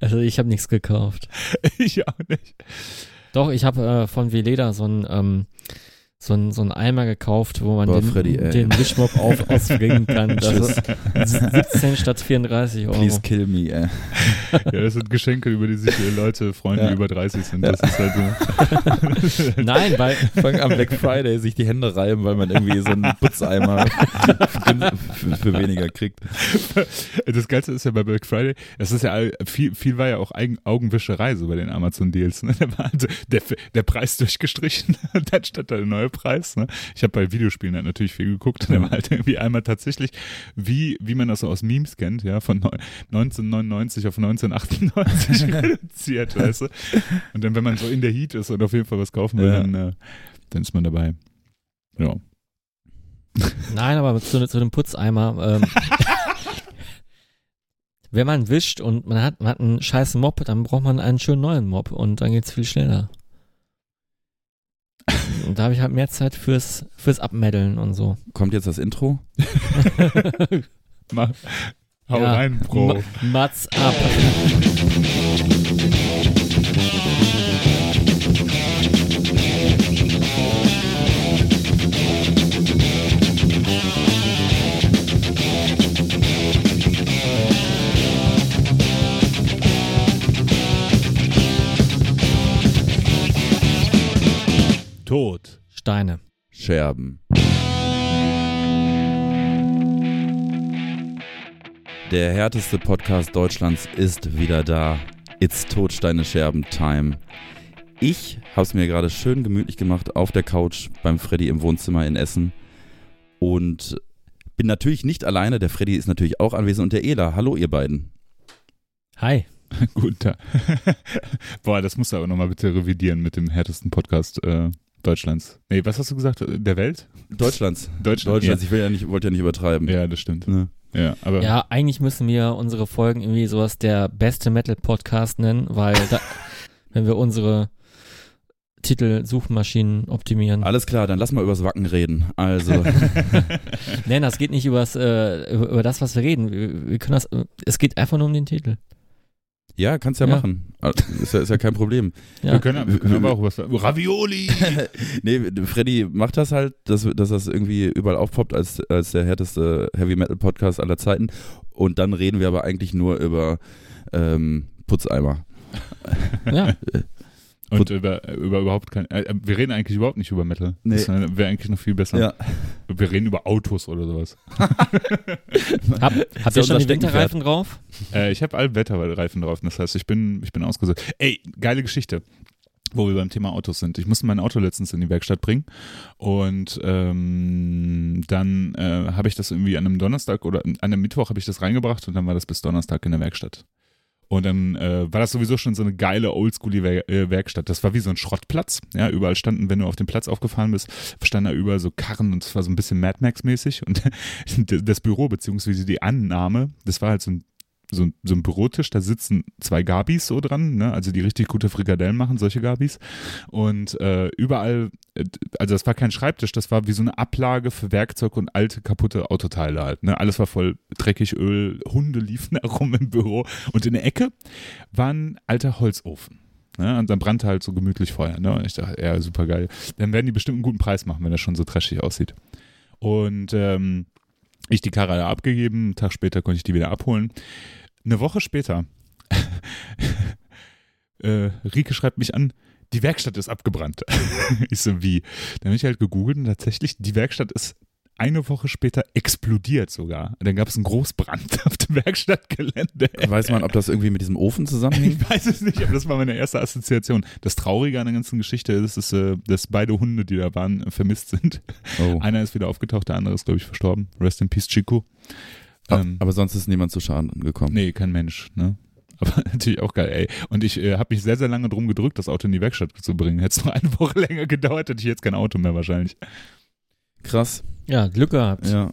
Also ich habe nichts gekauft. ich auch nicht. Doch, ich habe äh, von Veleda so ein ähm, so ein, so ein Eimer gekauft, wo man Boah, den, Freddy, den Wischmopp auf, ausbringen kann. Ist 17 statt 34 Euro. Please kill me, ey. Ja, das sind Geschenke, über die sich die Leute freuen, Ja. die über 30 sind. Das ist halt so. Nein, weil Fang am Black Friday sich die Hände reiben, weil man irgendwie so einen Putzeimer für, für weniger kriegt. Das Geilste ist ja bei Black Friday, das ist ja viel, viel war ja auch Eigen, Augenwischerei so bei den Amazon-Deals. Ne? War also der, der Preis durchgestrichen dann stand da der neue Preis. Ne? Ich habe bei Videospielen halt natürlich viel geguckt und da war halt irgendwie einmal tatsächlich, wie, wie man das so aus Memes kennt, ja, von neun- 1999 auf 1998 reduziert, weißt du? Und dann, wenn man so in der Heat ist und auf jeden Fall was kaufen will, Ja. dann, äh, dann ist man dabei. Ja. Nein, aber zu, zu dem Putzeimer. Ähm, wenn man wischt und man hat, man hat einen scheiß Mob, dann braucht man einen schönen neuen Mob und dann geht's viel schneller. Und da habe ich halt mehr Zeit fürs, fürs Abmeddeln und so. Kommt jetzt das Intro? Mach, hau Ja. rein, Bro. Ma- Mats ab. Tod. Steine. Scherben. Der härteste Podcast Deutschlands ist wieder da. It's Todsteine Scherben Time. Ich habe es mir gerade schön gemütlich gemacht auf der Couch beim Freddy im Wohnzimmer in Essen und bin natürlich nicht alleine. Der Freddy ist natürlich auch anwesend und der Ela. Hallo ihr beiden. Hi. Guten Tag. Boah, das musst du aber nochmal bitte revidieren mit dem härtesten Podcast äh, Deutschlands. Nee, was hast du gesagt? Der Welt? Deutschlands. Deutschland. Deutschlands. Ich will ja nicht, wollte ja nicht übertreiben. Ja, ja das stimmt. Ne? Ja, aber Ja, eigentlich müssen wir unsere Folgen irgendwie sowas der beste Metal-Podcast nennen, weil da, wenn wir unsere Titel-Suchmaschinen optimieren. Alles klar, dann lass mal übers Wacken reden. Also, Nein, das geht nicht übers, äh, über, über das, was wir reden. Wir, wir können das, äh, es geht einfach nur um den Titel. Ja, kannst ja, Ja. machen. Ist ja, ist ja kein Problem. Ja. wir können, wir können aber auch was Ravioli! nee, Freddy macht das halt, dass, dass das irgendwie überall aufpoppt als, als der härteste Heavy Metal Podcast aller Zeiten. Und dann reden wir aber eigentlich nur über ähm, Putzeimer. ja. Und über, über überhaupt kein. Äh, wir reden eigentlich überhaupt nicht über Metal. Nee. Das wäre eigentlich noch viel besser. Ja. Wir reden über Autos oder sowas. Hab, habt ihr schon die. Winterreifen drauf? Äh, ich habe Allwetterreifen drauf. Das heißt, ich bin, ich bin ausgesucht. Ey, geile Geschichte. Wo wir beim Thema Autos sind. Ich musste mein Auto letztens in die Werkstatt bringen und ähm, dann äh, habe ich das irgendwie an einem Donnerstag oder an einem Mittwoch habe ich das reingebracht und dann war das bis Donnerstag in der Werkstatt. Und dann äh, war das sowieso schon so eine geile Oldschool äh, Werkstatt. Das war wie so ein Schrottplatz. Ja, überall standen, wenn du auf den Platz aufgefahren bist, standen da überall so Karren und es war so ein bisschen Mad Max mäßig. Und das Büro beziehungsweise die Annahme, das war halt so ein so, ein- so ein Bürotisch, da sitzen zwei Gabis so dran, ne? also die richtig gute Frikadellen machen, solche Gabis. Und äh, überall, äh, also das war kein Schreibtisch, das war wie so eine Ablage für Werkzeug und alte kaputte Autoteile halt. Ne? Alles war voll dreckig, Öl, Hunde liefen herum im Büro. Und in der Ecke war ein alter Holzofen. Ne? Und dann brannte halt so gemütlich Feuer. Ne? Und ich dachte, ja, super geil. Dann werden die bestimmt einen guten Preis machen, wenn das schon so trashig aussieht. Und ähm, ich die Karre abgegeben, einen Tag später konnte ich die wieder abholen. Eine Woche später, äh, Rike schreibt mich an, die Werkstatt ist abgebrannt. ich so, wie? Dann habe ich halt gegoogelt und tatsächlich, die Werkstatt ist eine Woche später explodiert sogar. Dann gab es einen Großbrand auf dem Werkstattgelände. Weiß man, ob das irgendwie mit diesem Ofen zusammenhängt? Ich weiß es nicht, aber das war meine erste Assoziation. Das Traurige an der ganzen Geschichte ist, ist äh, dass beide Hunde, die da waren, vermisst sind. Oh. Einer ist wieder aufgetaucht, der andere ist, glaube ich, verstorben. Rest in Peace, Chico. Ah, Ähm, Aber sonst ist niemand zu Schaden gekommen. Nee, kein Mensch, ne? Aber natürlich auch geil, ey. Und ich äh, habe mich sehr, sehr lange drum gedrückt, das Auto in die Werkstatt zu bringen. Hätte es noch eine Woche länger gedauert, hätte ich jetzt kein Auto mehr wahrscheinlich. Krass. Ja, Glück gehabt. Ja.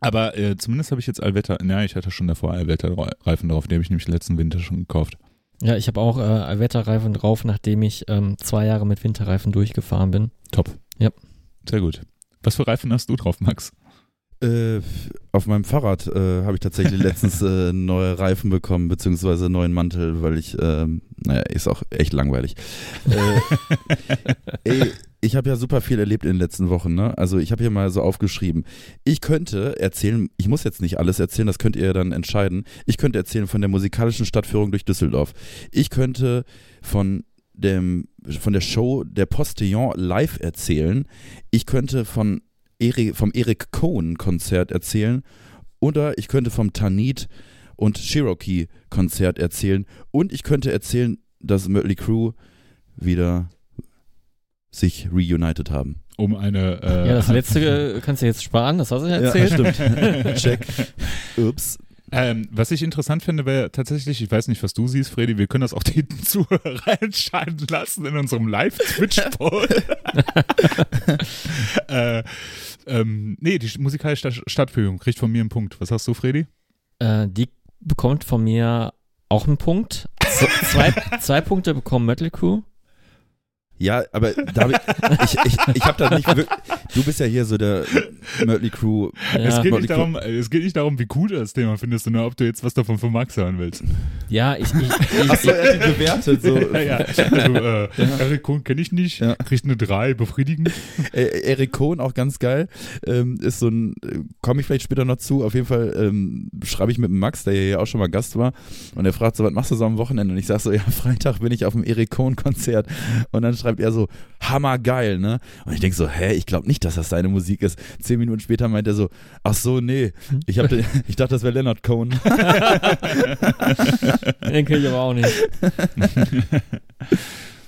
Aber äh, zumindest habe ich jetzt Allwetter, ja, ich hatte schon davor Allwetterreifen drauf, die habe ich nämlich letzten Winter schon gekauft. Ja, ich habe auch äh, Wetterreifen drauf, nachdem ich ähm, zwei Jahre mit Winterreifen durchgefahren bin. Top. Ja. Sehr gut. Was für Reifen hast du drauf, Max? Äh, auf meinem Fahrrad äh, habe ich tatsächlich letztens äh, neue Reifen bekommen, beziehungsweise neuen Mantel, weil ich, ähm, naja, ist auch echt langweilig. Äh, ey, ich habe ja super viel erlebt in den letzten Wochen, ne? Also ich habe hier mal so aufgeschrieben. Ich könnte erzählen, ich muss jetzt nicht alles erzählen, das könnt ihr dann entscheiden. Ich könnte erzählen von der musikalischen Stadtführung durch Düsseldorf. Ich könnte von dem, von der Show der Postillon live erzählen. Ich könnte von Eric, vom Eric Cohen Konzert erzählen. Oder ich könnte vom Tanit und Cherokee Konzert erzählen. Und ich könnte erzählen, dass Mötley Crew wieder sich reunited haben. Um eine. Äh, Ja, das letzte kannst du jetzt sparen, das hast du ja erzählt. stimmt. Check. Ups. Ähm, was ich interessant finde, wäre tatsächlich, ich weiß nicht, was du siehst, Freddy, wir können das auch die Zuhörer entscheiden lassen in unserem Live-Twitch-Poll. äh, ähm, nee, die musikalische Stadt Stadtführung kriegt von mir einen Punkt. Was hast du, Freddy? Äh, die bekommt von mir auch einen Punkt. Z zwei, zwei Punkte bekommen Metal Crew. Ja, aber David, ich, ich, ich habe da nicht wirklich. Du bist ja hier so der Mötley Crew. es, Ja, geht Motley nicht darum, es geht nicht darum, wie gut du das Thema findest, sondern ob du jetzt was davon von Max hören willst. ja ich, ich, ich, Achso, er hat bewertet. So. Ja, ja. Also, äh, Eric Kohn kenne ich nicht, Ja. kriegt eine 3, befriedigend. Äh, Eric Cohn, auch ganz geil. Ähm, ist so ein, äh, komme ich vielleicht später noch zu. Auf jeden Fall ähm, schreibe ich mit dem Max, der ja auch schon mal Gast war. Und er fragt so, was machst du so am Wochenende? Und ich sag so, ja, Freitag bin ich auf dem Eric Cohn Konzert. Und dann schreibt er so, hammergeil, ne? Und ich denke so, hä, ich glaube nicht, dass das seine Musik ist. Zehn Minuten später meint er so, ach so, nee. Ich, hab, ich dachte, das wäre Leonard Cohen. den kenn ich aber auch nicht.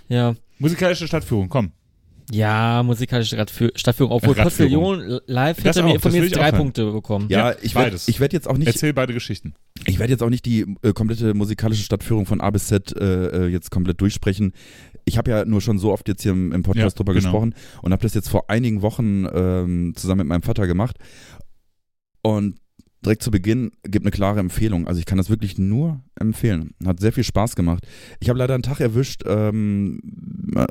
ja. Musikalische Stadtführung, komm. Ja, musikalische Stadtführung, obwohl. Postillon live hätte mir auch, von mir will jetzt drei. Punkte bekommen. Ja, Ja, ich werde beides. ich werd jetzt auch nicht Erzähl beide Geschichten. Ich werde jetzt auch nicht die äh, komplette musikalische Stadtführung von A bis Z äh, äh, jetzt komplett durchsprechen. Ich habe ja nur schon so oft jetzt hier im, im Podcast Ja, drüber genau. gesprochen und habe das jetzt vor einigen Wochen ähm, zusammen mit meinem Vater gemacht. Und direkt zu Beginn gibt eine klare Empfehlung. Also ich kann das wirklich nur empfehlen. Hat sehr viel Spaß gemacht. Ich habe leider einen Tag erwischt, ähm,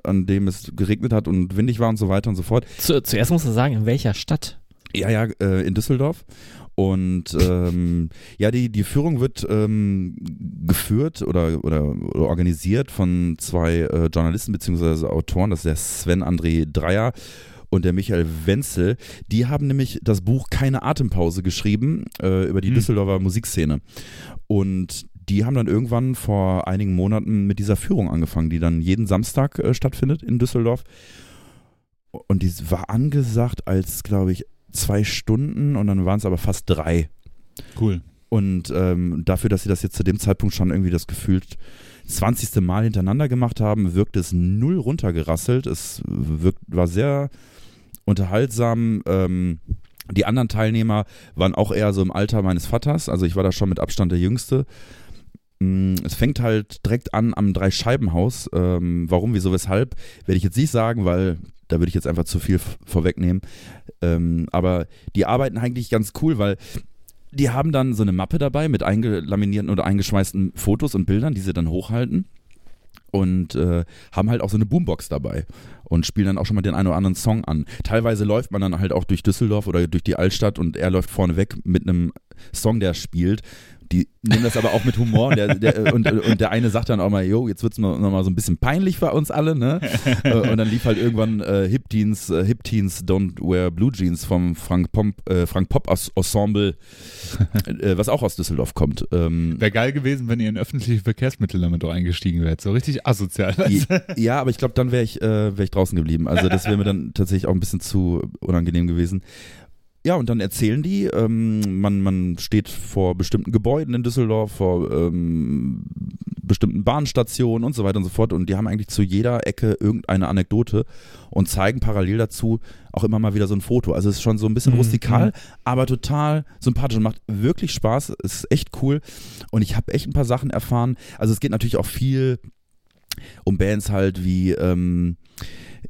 an dem es geregnet hat und windig war und so weiter und so fort. Zu, zuerst musst du sagen, in welcher Stadt? Ja, ja, äh, in Düsseldorf. Und ähm, ja, die, die Führung wird ähm, geführt oder, oder, oder organisiert von zwei äh, Journalisten beziehungsweise Autoren, das ist der Sven André Dreier und der Michael Wenzel. Die haben nämlich das Buch Keine Atempause geschrieben äh, über die Hm. Düsseldorfer Musikszene. Und die haben dann irgendwann vor einigen Monaten mit dieser Führung angefangen, die dann jeden Samstag äh, stattfindet in Düsseldorf. Und die war angesagt als, glaube ich, zwei Stunden und dann waren es aber fast drei. Cool. Und ähm, dafür, dass sie das jetzt zu dem Zeitpunkt schon irgendwie das gefühlt 20. Mal hintereinander gemacht haben, wirkt es null runtergerasselt. Es wirkt, war sehr unterhaltsam. Ähm, die anderen Teilnehmer waren auch eher so im Alter meines Vaters. Also ich war da schon mit Abstand der Jüngste. Mm, Es fängt halt direkt an am Dreischeibenhaus. Ähm, warum, wieso, weshalb, werde ich jetzt nicht sagen, weil da würde ich jetzt einfach zu viel vorwegnehmen. Ähm, aber die arbeiten eigentlich ganz cool, weil die haben dann so eine Mappe dabei mit eingelaminierten oder eingeschweißten Fotos und Bildern, die sie dann hochhalten. Und äh, haben halt auch so eine Boombox dabei und spielen dann auch schon mal den einen oder anderen Song an. Teilweise läuft man dann halt auch durch Düsseldorf oder durch die Altstadt und er läuft vorne weg mit einem Song, der spielt. Die nehmen das aber auch mit Humor und der, der, und, und der eine sagt dann auch mal, yo, jetzt wird's noch noch mal so ein bisschen peinlich für uns alle, ne? Äh, und dann lief halt irgendwann äh, Hip Teens, äh, Hip Teens Don't Wear Blue Jeans vom Frank, Pomp, äh, Frank Pop Ensemble, äh, was auch aus Düsseldorf kommt. Ähm, Wäre geil gewesen, wenn ihr in öffentliche Verkehrsmittel damit doch eingestiegen wärt. So richtig asozial. ja, ja, aber ich glaube, dann wäre ich, äh, wär ich draußen geblieben. Also das wäre mir dann tatsächlich auch ein bisschen zu unangenehm gewesen. Ja, und dann erzählen die, ähm, man, man steht vor bestimmten Gebäuden in Düsseldorf, vor ähm, bestimmten Bahnstationen und so weiter und so fort. Und die haben eigentlich zu jeder Ecke irgendeine Anekdote und zeigen parallel dazu auch immer mal wieder so ein Foto. Also es ist schon so ein bisschen Mhm, rustikal, aber total sympathisch und macht wirklich Spaß. Es ist echt cool. Und ich habe echt ein paar Sachen erfahren. Also es geht natürlich auch viel um Bands halt wie ähm,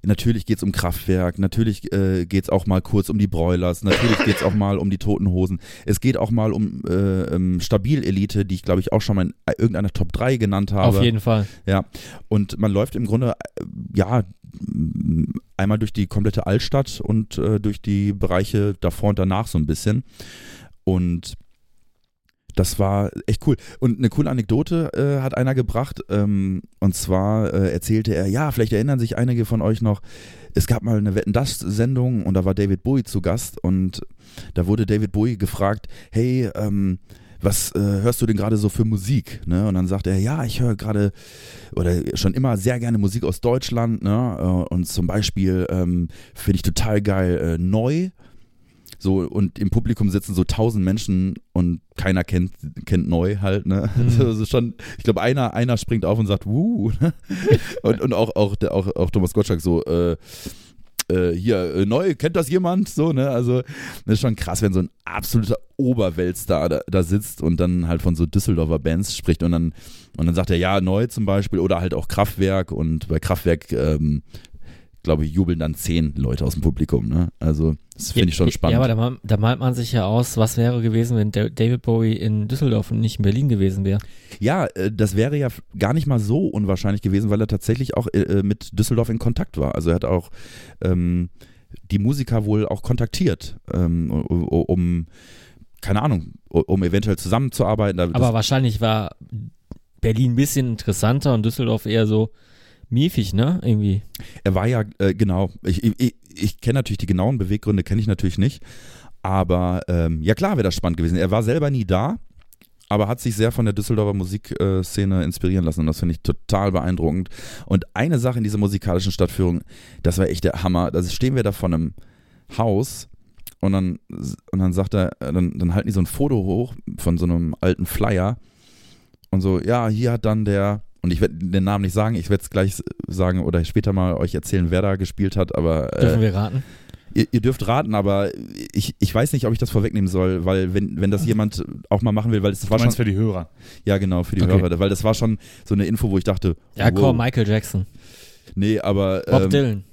natürlich geht's um Kraftwerk, natürlich äh, geht's auch mal kurz um die Broilers, natürlich geht's auch mal um die Toten Hosen. Es geht auch mal um äh, ähm, Stabil-Elite, die ich glaube ich auch schon mal in irgendeiner Top 3 genannt habe. Auf jeden Fall. Ja, und man läuft im Grunde, äh, ja, einmal durch die komplette Altstadt und äh, durch die Bereiche davor und danach so ein bisschen. Und das war echt cool. Und eine coole Anekdote äh, hat einer gebracht. Ähm, und zwar äh, erzählte er, ja, vielleicht erinnern sich einige von euch noch, es gab mal eine Wetten das Sendung und da war David Bowie zu Gast und da wurde David Bowie gefragt, hey, ähm, was äh, hörst du denn gerade so für Musik? Ne? Und dann sagt er, ja, ich höre gerade oder schon immer sehr gerne Musik aus Deutschland. Ne? Äh, und zum Beispiel ähm, finde ich total geil äh, Neu. So, und im Publikum sitzen so tausend Menschen und keiner kennt, kennt neu halt, ne? Mhm. Also schon, ich glaube, einer, einer springt auf und sagt, wuh, ne? und, und auch, auch, auch, auch Thomas Gottschalk so, äh, äh, hier, äh, neu, kennt das jemand? So, ne? Also, das ist schon krass, wenn so ein absoluter Oberweltstar da, da sitzt und dann halt von so Düsseldorfer Bands spricht und dann, und dann sagt er, ja, neu zum Beispiel oder halt auch Kraftwerk und bei Kraftwerk ähm, glaube ich, jubeln dann zehn Leute aus dem Publikum. Ne? Also, das finde ich schon spannend. Ja, aber da, da, malt man sich ja aus, was wäre gewesen, wenn David Bowie in Düsseldorf und nicht in Berlin gewesen wäre. Ja, äh, das wäre ja gar nicht mal so unwahrscheinlich gewesen, weil er tatsächlich auch äh, äh, mit Düsseldorf in Kontakt war. Also, er hat auch ähm, die Musiker wohl auch kontaktiert, ähm, um, keine Ahnung, um eventuell zusammenzuarbeiten. Aber wahrscheinlich war Berlin ein bisschen interessanter und Düsseldorf eher so, miefig, ne? Irgendwie. Er war ja, äh, genau, ich, ich, ich kenne natürlich die genauen Beweggründe, kenne ich natürlich nicht. Aber ähm, ja klar wäre das spannend gewesen. Er war selber nie da, aber hat sich sehr von der Düsseldorfer Musikszene inspirieren lassen und das finde ich total beeindruckend. Und eine Sache in dieser musikalischen Stadtführung, das war echt der Hammer. Da stehen wir da vor einem Haus und dann, und dann sagt er, dann, dann halten die so ein Foto hoch von so einem alten Flyer und so, ja, hier hat dann der und ich werde den Namen nicht sagen, ich werde es gleich sagen oder später mal euch erzählen, wer da gespielt hat, aber. Äh, Dürfen wir raten? Ihr, ihr, dürft raten, aber ich, ich weiß nicht, ob ich das vorwegnehmen soll, weil wenn, wenn das jemand auch mal machen will, weil es war schon. für die Hörer. Ja, genau, für die okay. Hörer, weil das war schon so eine Info, wo ich dachte. Ja, wow. komm, Michael Jackson. Nee, aber. Bob ähm, Dylan.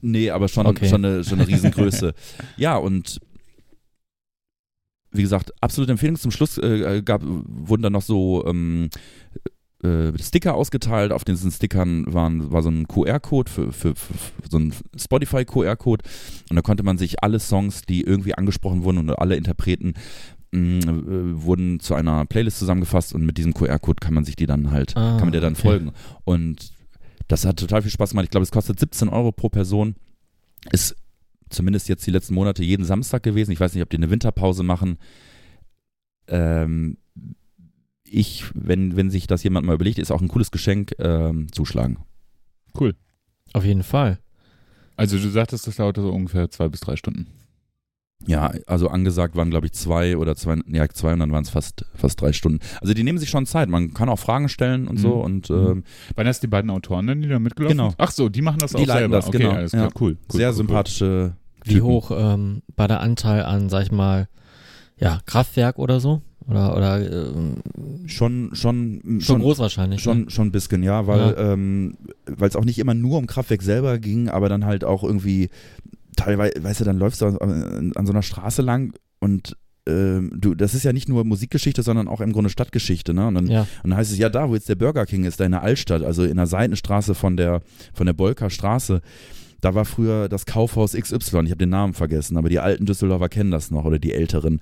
Nee, aber schon, okay. schon, eine, schon eine Riesengröße. ja, und wie gesagt, absolute Empfehlung. Zum Schluss äh, gab, wurden dann noch so ähm, äh, Sticker ausgeteilt. Auf diesen Stickern waren, war so ein QR-Code für, für, für, so ein Spotify-QR-Code. Und da konnte man sich alle Songs, die irgendwie angesprochen wurden und alle Interpreten mh, äh, wurden zu einer Playlist zusammengefasst und mit diesem QR-Code kann man sich die dann halt, ah, kann man der dann okay. folgen. Und das hat total viel Spaß gemacht. Ich glaube, es kostet 17 Euro pro Person. Ist zumindest jetzt die letzten Monate jeden Samstag gewesen. Ich weiß nicht, ob die eine Winterpause machen. Ähm, ich, wenn, wenn sich das jemand mal überlegt, ist auch ein cooles Geschenk, ähm, zuschlagen. Cool. Auf jeden Fall. Also du sagtest, das dauerte so ungefähr zwei bis drei Stunden. Ja, also angesagt waren, glaube ich, zwei oder zwei, ja, zwei und dann waren es fast, fast drei Stunden. Also die nehmen sich schon Zeit. Man kann auch Fragen stellen und mhm. so. Und, mhm. ähm, Waren das die beiden Autoren denn, die da mitgelaufen Genau. Ach so, die machen das die auch selber. Das, okay, genau. alles klar, ja. cool, cool. Sehr cool, sympathische. Cool. Wie hoch ähm, war der Anteil an, sag ich mal, ja, Kraftwerk oder so? Oder, oder ähm, schon, schon, schon, schon groß wahrscheinlich. Schon, ne? schon ein bisschen, ja, weil ja. ähm, es auch nicht immer nur um Kraftwerk selber ging, aber dann halt auch irgendwie teilweise, weißt du, dann läufst du an, an so einer Straße lang und ähm, du, das ist ja nicht nur Musikgeschichte, sondern auch im Grunde Stadtgeschichte, ne? Und dann, ja. und dann heißt es, ja, da, wo jetzt der Burger King ist, da in der Altstadt, also in der Seitenstraße von der, von der Bolker Straße, da war früher das Kaufhaus XY, ich habe den Namen vergessen, aber die alten Düsseldorfer kennen das noch oder die älteren.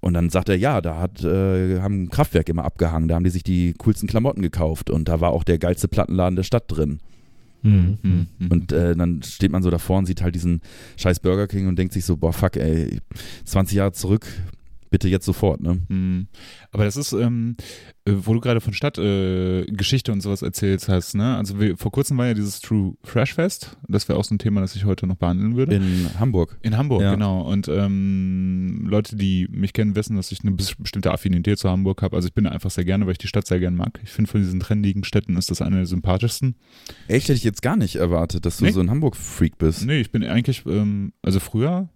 Und dann sagt er, ja, da hat, äh, haben Kraftwerk immer abgehangen, da haben die sich die coolsten Klamotten gekauft und da war auch der geilste Plattenladen der Stadt drin. Mhm. Mhm. Und äh, dann steht man so davor und sieht halt diesen scheiß Burger King und denkt sich so, boah, fuck, ey, 20 Jahre zurück, bitte jetzt sofort, ne? Mhm. Aber das ist, ähm, äh, wo du gerade von Stadtgeschichte äh, und sowas erzählst hast, ne? Also wir, vor kurzem war ja dieses True Fresh Fest. Das wäre auch so ein Thema, das ich heute noch behandeln würde. In Hamburg. In Hamburg, ja. genau. Und ähm, Leute, die mich kennen, wissen, dass ich eine bestimmte Affinität zu Hamburg habe. Also ich bin da einfach sehr gerne, weil ich die Stadt sehr gerne mag. Ich finde von diesen trendigen Städten ist das eine der sympathischsten. Echt, hätte ich jetzt gar nicht erwartet, dass du nee. so ein Hamburg-Freak bist. Nee, ich bin eigentlich, ähm, also früher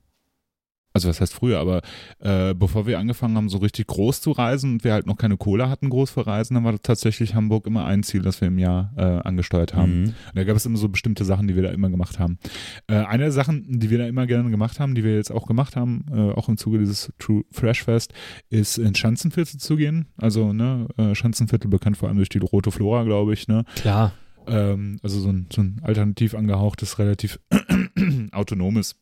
also was heißt früher, aber äh, bevor wir angefangen haben, so richtig groß zu reisen und wir halt noch keine Kohle hatten, groß für Reisen, dann war tatsächlich Hamburg immer ein Ziel, das wir im Jahr äh, angesteuert haben. Mhm. Und da gab es immer so bestimmte Sachen, die wir da immer gemacht haben. Äh, eine der Sachen, die wir da immer gerne gemacht haben, die wir jetzt auch gemacht haben, äh, auch im Zuge dieses True Fresh Fest, ist ins Schanzenviertel zu gehen. Also, ne, äh, Schanzenviertel bekannt vor allem durch die Rote Flora, glaube ich, ne? Klar. Ähm, also so ein, so ein alternativ angehauchtes, relativ autonomes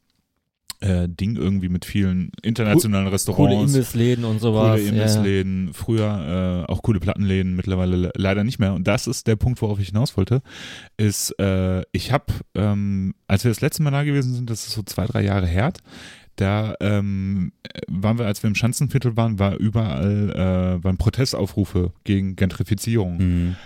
äh, Ding irgendwie mit vielen internationalen Coole Restaurants. Imbissläden und sowas. Coole Imbissläden, früher äh, auch coole Plattenläden, mittlerweile le- leider nicht mehr. Und das ist der Punkt, worauf ich hinaus wollte, ist, äh, ich habe, ähm, als wir das letzte Mal da gewesen sind, das ist so zwei, drei Jahre her, da ähm, waren wir, als wir im Schanzenviertel waren, war überall, äh, waren Protestaufrufe gegen Gentrifizierung. Mhm.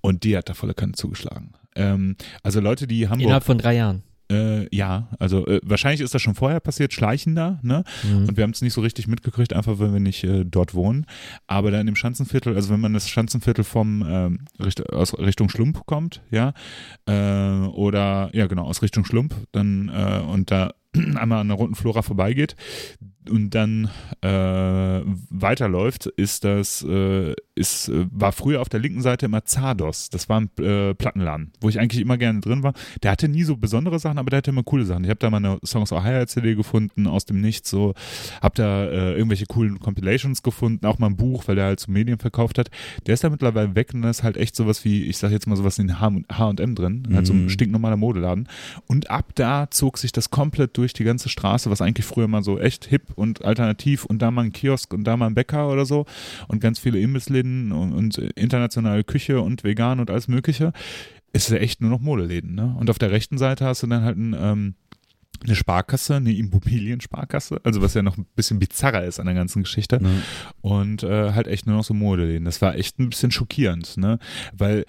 Und die hat da volle Kanne zugeschlagen. Ähm, also Leute, die Ja. Hamburg, Innerhalb von drei Jahren. Äh, ja, also äh, wahrscheinlich ist das schon vorher passiert, schleichender, ne? Mhm. Und wir haben es nicht so richtig mitgekriegt, einfach weil wir nicht äh, dort wohnen. Aber da in dem Schanzenviertel, also wenn man das Schanzenviertel vom ähm, Richt aus Richtung Schlump kommt, ja, äh, oder ja genau, aus Richtung Schlump, dann äh, und da einmal an der roten Flora vorbeigeht und dann äh, weiterläuft, ist das, äh, ist, äh, war früher auf der linken Seite immer Zardos. Das war ein äh, Plattenladen, wo ich eigentlich immer gerne drin war. Der hatte nie so besondere Sachen, aber der hatte immer coole Sachen. Ich habe da mal eine Songs Ohio CD gefunden, aus dem Nichts, so, hab da äh, irgendwelche coolen Compilations gefunden, auch mal ein Buch, weil der halt so Medien verkauft hat. Der ist da mittlerweile weg und da ist halt echt sowas wie, ich sag jetzt mal sowas in H&M drin, halt so ein Mhm. stinknormaler Modeladen. Und ab da zog sich das komplett durch die ganze Straße, was eigentlich früher mal so echt hip und alternativ und da mal ein Kiosk und da mal ein Bäcker oder so und ganz viele Imbissläden und, und internationale Küche und vegan und alles mögliche. Ist ja echt nur noch Modeläden, ne? Und auf der rechten Seite hast du dann halt ein, ähm, eine Sparkasse, eine Immobiliensparkasse, also was ja noch ein bisschen bizarrer ist an der ganzen Geschichte Ne? und äh, halt echt nur noch so Modeläden. Das war echt ein bisschen schockierend, ne? Weil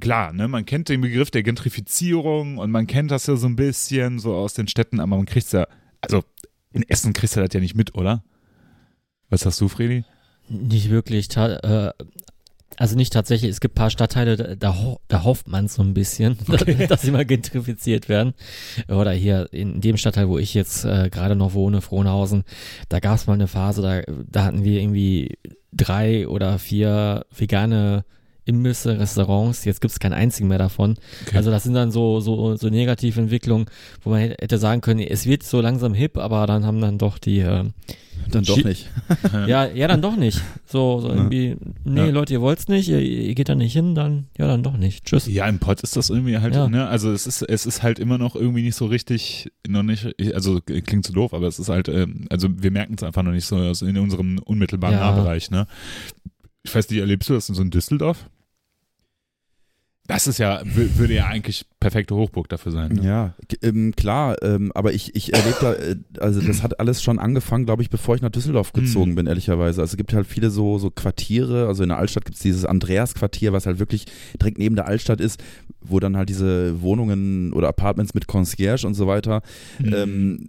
klar, ne, man kennt den Begriff der Gentrifizierung und man kennt das ja so ein bisschen so aus den Städten, aber man kriegt's ja, also in Essen kriegst du das ja nicht mit, oder? Was sagst du, Fredi? Nicht wirklich. Äh, also nicht tatsächlich. Es gibt ein paar Stadtteile, da, da, ho da hofft man so ein bisschen, Okay. dass sie mal gentrifiziert werden. Oder hier in dem Stadtteil, wo ich jetzt äh, gerade noch wohne, Frohnhausen, da gab es mal eine Phase, da, da hatten wir irgendwie drei oder vier vegane Imbisse, Restaurants. Jetzt gibt es keinen einzigen mehr davon. Okay. Also das sind dann so, so, so negative Entwicklungen, wo man hätte sagen können, es wird so langsam hip, aber dann haben dann doch die äh, Dann doch Schi- nicht. ja, ja, dann doch nicht. So, so irgendwie, nee, Ja. Leute, ihr wollt's nicht, ihr, ihr geht da nicht hin, dann, ja, dann doch nicht. Tschüss. Ja, im Pott ist das irgendwie halt, Ja. ne, also es ist, es ist halt immer noch irgendwie nicht so richtig, noch nicht, also klingt zu doof, aber es ist halt, ähm, also wir merken es einfach noch nicht so also in unserem unmittelbaren Ja. Nahbereich, ne. Ich weiß nicht, erlebst du das in so in Düsseldorf? Das ist ja, wü- würde ja eigentlich perfekte Hochburg dafür sein. Ne? Ja, ähm, klar, ähm, aber ich, ich erlebe da, äh, also das hat alles schon angefangen, glaube ich, bevor ich nach Düsseldorf gezogen Mhm. bin, ehrlicherweise. Also es gibt halt viele so, so Quartiere, also in der Altstadt gibt es dieses Andreas-Quartier, was halt wirklich direkt neben der Altstadt ist, wo dann halt diese Wohnungen oder Apartments mit Concierge und so weiter. Mhm. Ähm,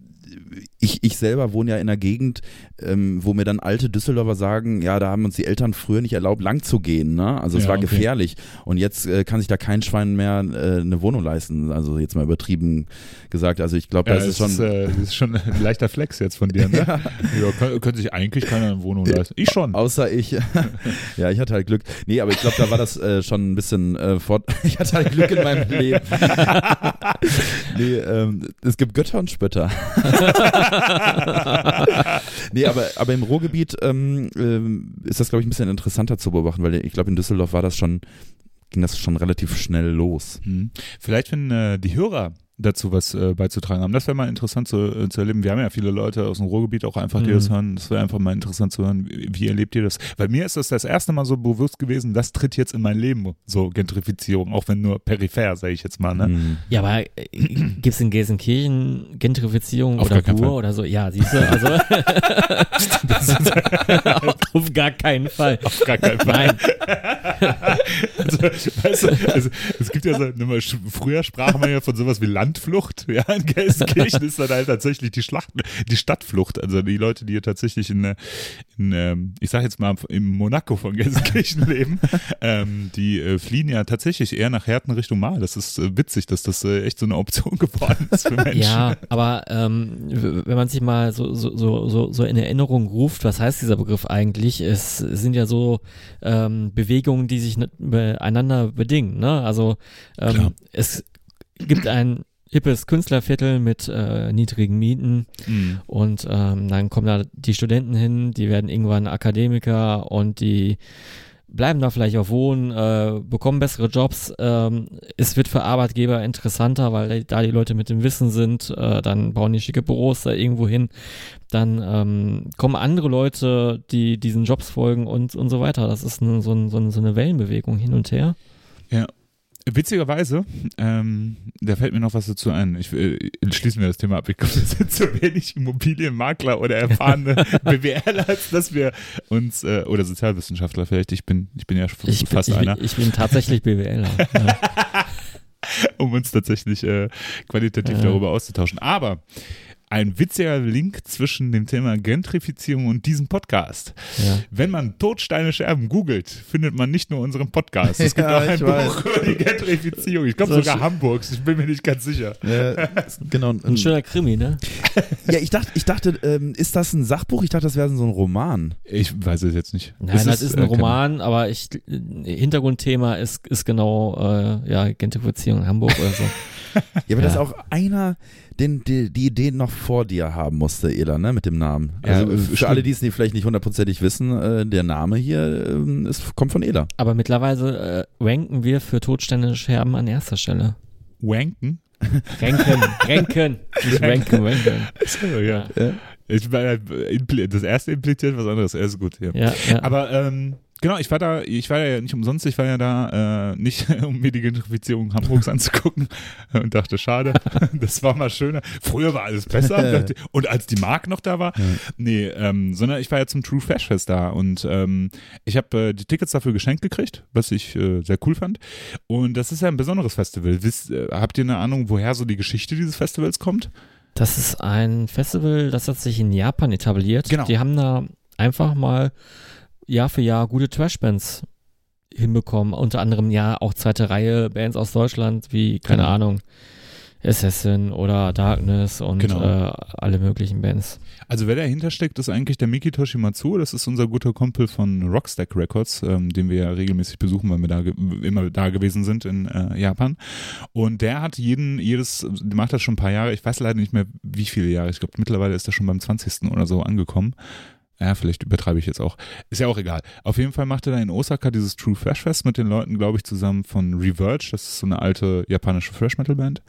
ich, ich selber wohne ja in einer Gegend, ähm, wo mir dann alte Düsseldorfer sagen, ja, da haben uns die Eltern früher nicht erlaubt, lang zu gehen. Ne? Also es Ja, war okay. gefährlich. Und jetzt äh, kann sich da kein Schwein mehr äh, eine Wohnung leisten. Also jetzt mal übertrieben gesagt. Also ich glaube, Ja, das ist schon. ist, äh, das ist schon ein leichter Flex jetzt von dir, ne? ja. kann, könnte sich eigentlich keiner eine Wohnung leisten. Ich schon. Außer ich. ja, ich hatte halt Glück. Nee, aber ich glaube, da war das äh, schon ein bisschen äh, fort. ich hatte halt Glück in meinem Leben. nee, ähm, es gibt Götter und Spötter. nee, aber, aber im Ruhrgebiet ähm, ähm, ist das, glaube ich, ein bisschen interessanter zu beobachten, weil ich glaube, in Düsseldorf war das schon, ging das schon relativ schnell los. Hm. Vielleicht, wenn äh, die Hörer dazu was äh, beizutragen haben, das wäre mal interessant zu, äh, zu erleben. Wir haben ja viele Leute aus dem Ruhrgebiet auch einfach, die Mhm. das hören. Das wäre einfach mal interessant zu hören. Wie, wie erlebt ihr das? Weil mir ist das das erste Mal so bewusst gewesen, das tritt jetzt in mein Leben, so Gentrifizierung, auch wenn nur peripher, sage ich jetzt mal. Ne? Mhm. Ja, aber äh, gibt's in Gelsenkirchen Gentrifizierung Auf oder Fall. oder so? Ja, siehst du, also auf gar keinen Fall. Auf gar keinen Fall. Nein, Also, weißt du, also, es gibt ja so, früher sprach man ja von sowas wie Landflucht. Ja, in Gelsenkirchen ist dann halt tatsächlich die Schlacht, die Stadtflucht. Also die Leute, die hier tatsächlich in, äh, in ähm, ich sag jetzt mal, im Monaco von Gelsenkirchen leben, ähm, die äh, fliehen ja tatsächlich eher nach Härten Richtung Mal. Das ist äh, witzig, dass das äh, echt so eine Option geworden ist für Menschen. ja, aber ähm, wenn man sich mal so, so, so, so, in Erinnerung ruft, was heißt dieser Begriff eigentlich? Es sind ja so ähm, Bewegungen, die sich ne- be- einander bedingen. Ne? Also ähm, es gibt ein hippes Künstlerviertel mit äh, niedrigen Mieten Mhm. und ähm, dann kommen da die Studenten hin, die werden irgendwann Akademiker und die bleiben da vielleicht auch wohnen, äh, bekommen bessere Jobs. Ähm, es wird für Arbeitgeber interessanter, weil da die Leute mit dem Wissen sind. Äh, dann bauen die schicke Büros da irgendwo hin. Dann ähm, kommen andere Leute, die diesen Jobs folgen und, und so weiter. Das ist so, ein, so, eine, so eine Wellenbewegung hin und her. Ja, Witzigerweise, ähm, da fällt mir noch was dazu ein. Ich äh, schließen wir das Thema ab. Ich glaube, wir sind zu wenig Immobilienmakler oder erfahrene BWLer, als dass wir uns äh, oder Sozialwissenschaftler vielleicht. Ich bin, ich bin ja ich fast bin, ich einer. Bin, ich bin tatsächlich BWLer. ja. um uns tatsächlich äh, qualitativ darüber auszutauschen. Aber ein witziger Link zwischen dem Thema Gentrifizierung und diesem Podcast. Ja. Wenn man Todsteine Scherben googelt, findet man nicht nur unseren Podcast. Es gibt Ja, auch ein Buch weiß. über die Gentrifizierung. Ich glaube So sogar. Hamburgs. Ich bin mir nicht ganz sicher. Ja, genau. Ein schöner Krimi, ne? Ja, ich dachte, ich dachte, ähm, ist das ein Sachbuch? Ich dachte, das wäre so ein Roman. Ich weiß es jetzt nicht. Nein, Es das ist ein äh, Roman, aber ich Hintergrundthema ist, ist genau äh, ja, Gentrifizierung in Hamburg oder so. Ja, aber Ja. das auch einer, den die, die Idee noch vor dir haben musste, Ela, ne, mit dem Namen. Ja, Also äh, für stimmt. alle, die es nicht- vielleicht nicht hundertprozentig wissen, äh, der Name hier ähm, ist, kommt von Ela. Aber mittlerweile äh, ranken wir für Todstände Scherben an erster Stelle. Wanken? Ranken, ranken. Nicht ranken, ranken. Ja. Ja. Ich war, impli- das erste impliziert was anderes. Er ist gut. Ja. Ja, ja. Aber ähm, genau, ich war da, ich war ja nicht umsonst, ich war ja da äh, nicht, um mir die Gentrifizierung Hamburgs anzugucken und dachte, schade, das war mal schöner. Früher war alles besser und als die Mark noch da war, Ja. nee, ähm, sondern ich war ja zum True Flash Fest da und ähm, ich habe äh, die Tickets dafür geschenkt gekriegt, was ich äh, sehr cool fand. Und das ist ja ein besonderes Festival. Wisst, äh, habt ihr eine Ahnung, woher so die Geschichte dieses Festivals kommt? Das ist ein Festival, das hat sich in Japan etabliert. Genau. Die haben da einfach mal Jahr für Jahr gute Trashbands hinbekommen. Unter anderem ja auch zweite Reihe Bands aus Deutschland, wie, keine Genau. Ahnung, Assassin oder Darkness und Genau. äh, alle möglichen Bands. Also wer dahinter steckt, ist eigentlich der Miki Toshimatsu. Das ist unser guter Kumpel von Rockstack Records, ähm, den wir ja regelmäßig besuchen, weil wir da immer da gewesen sind in äh, Japan. Und der hat jeden, jedes, der macht das schon ein paar Jahre. Ich weiß leider nicht mehr, wie viele Jahre. Ich glaube, mittlerweile ist er schon beim 20. oder so angekommen. Ja, vielleicht übertreibe ich jetzt auch. Ist ja auch egal. Auf jeden Fall macht er da in Osaka dieses True Fresh Fest mit den Leuten, glaube ich, zusammen von Reverge. Das ist so eine alte japanische Fresh Metal Band.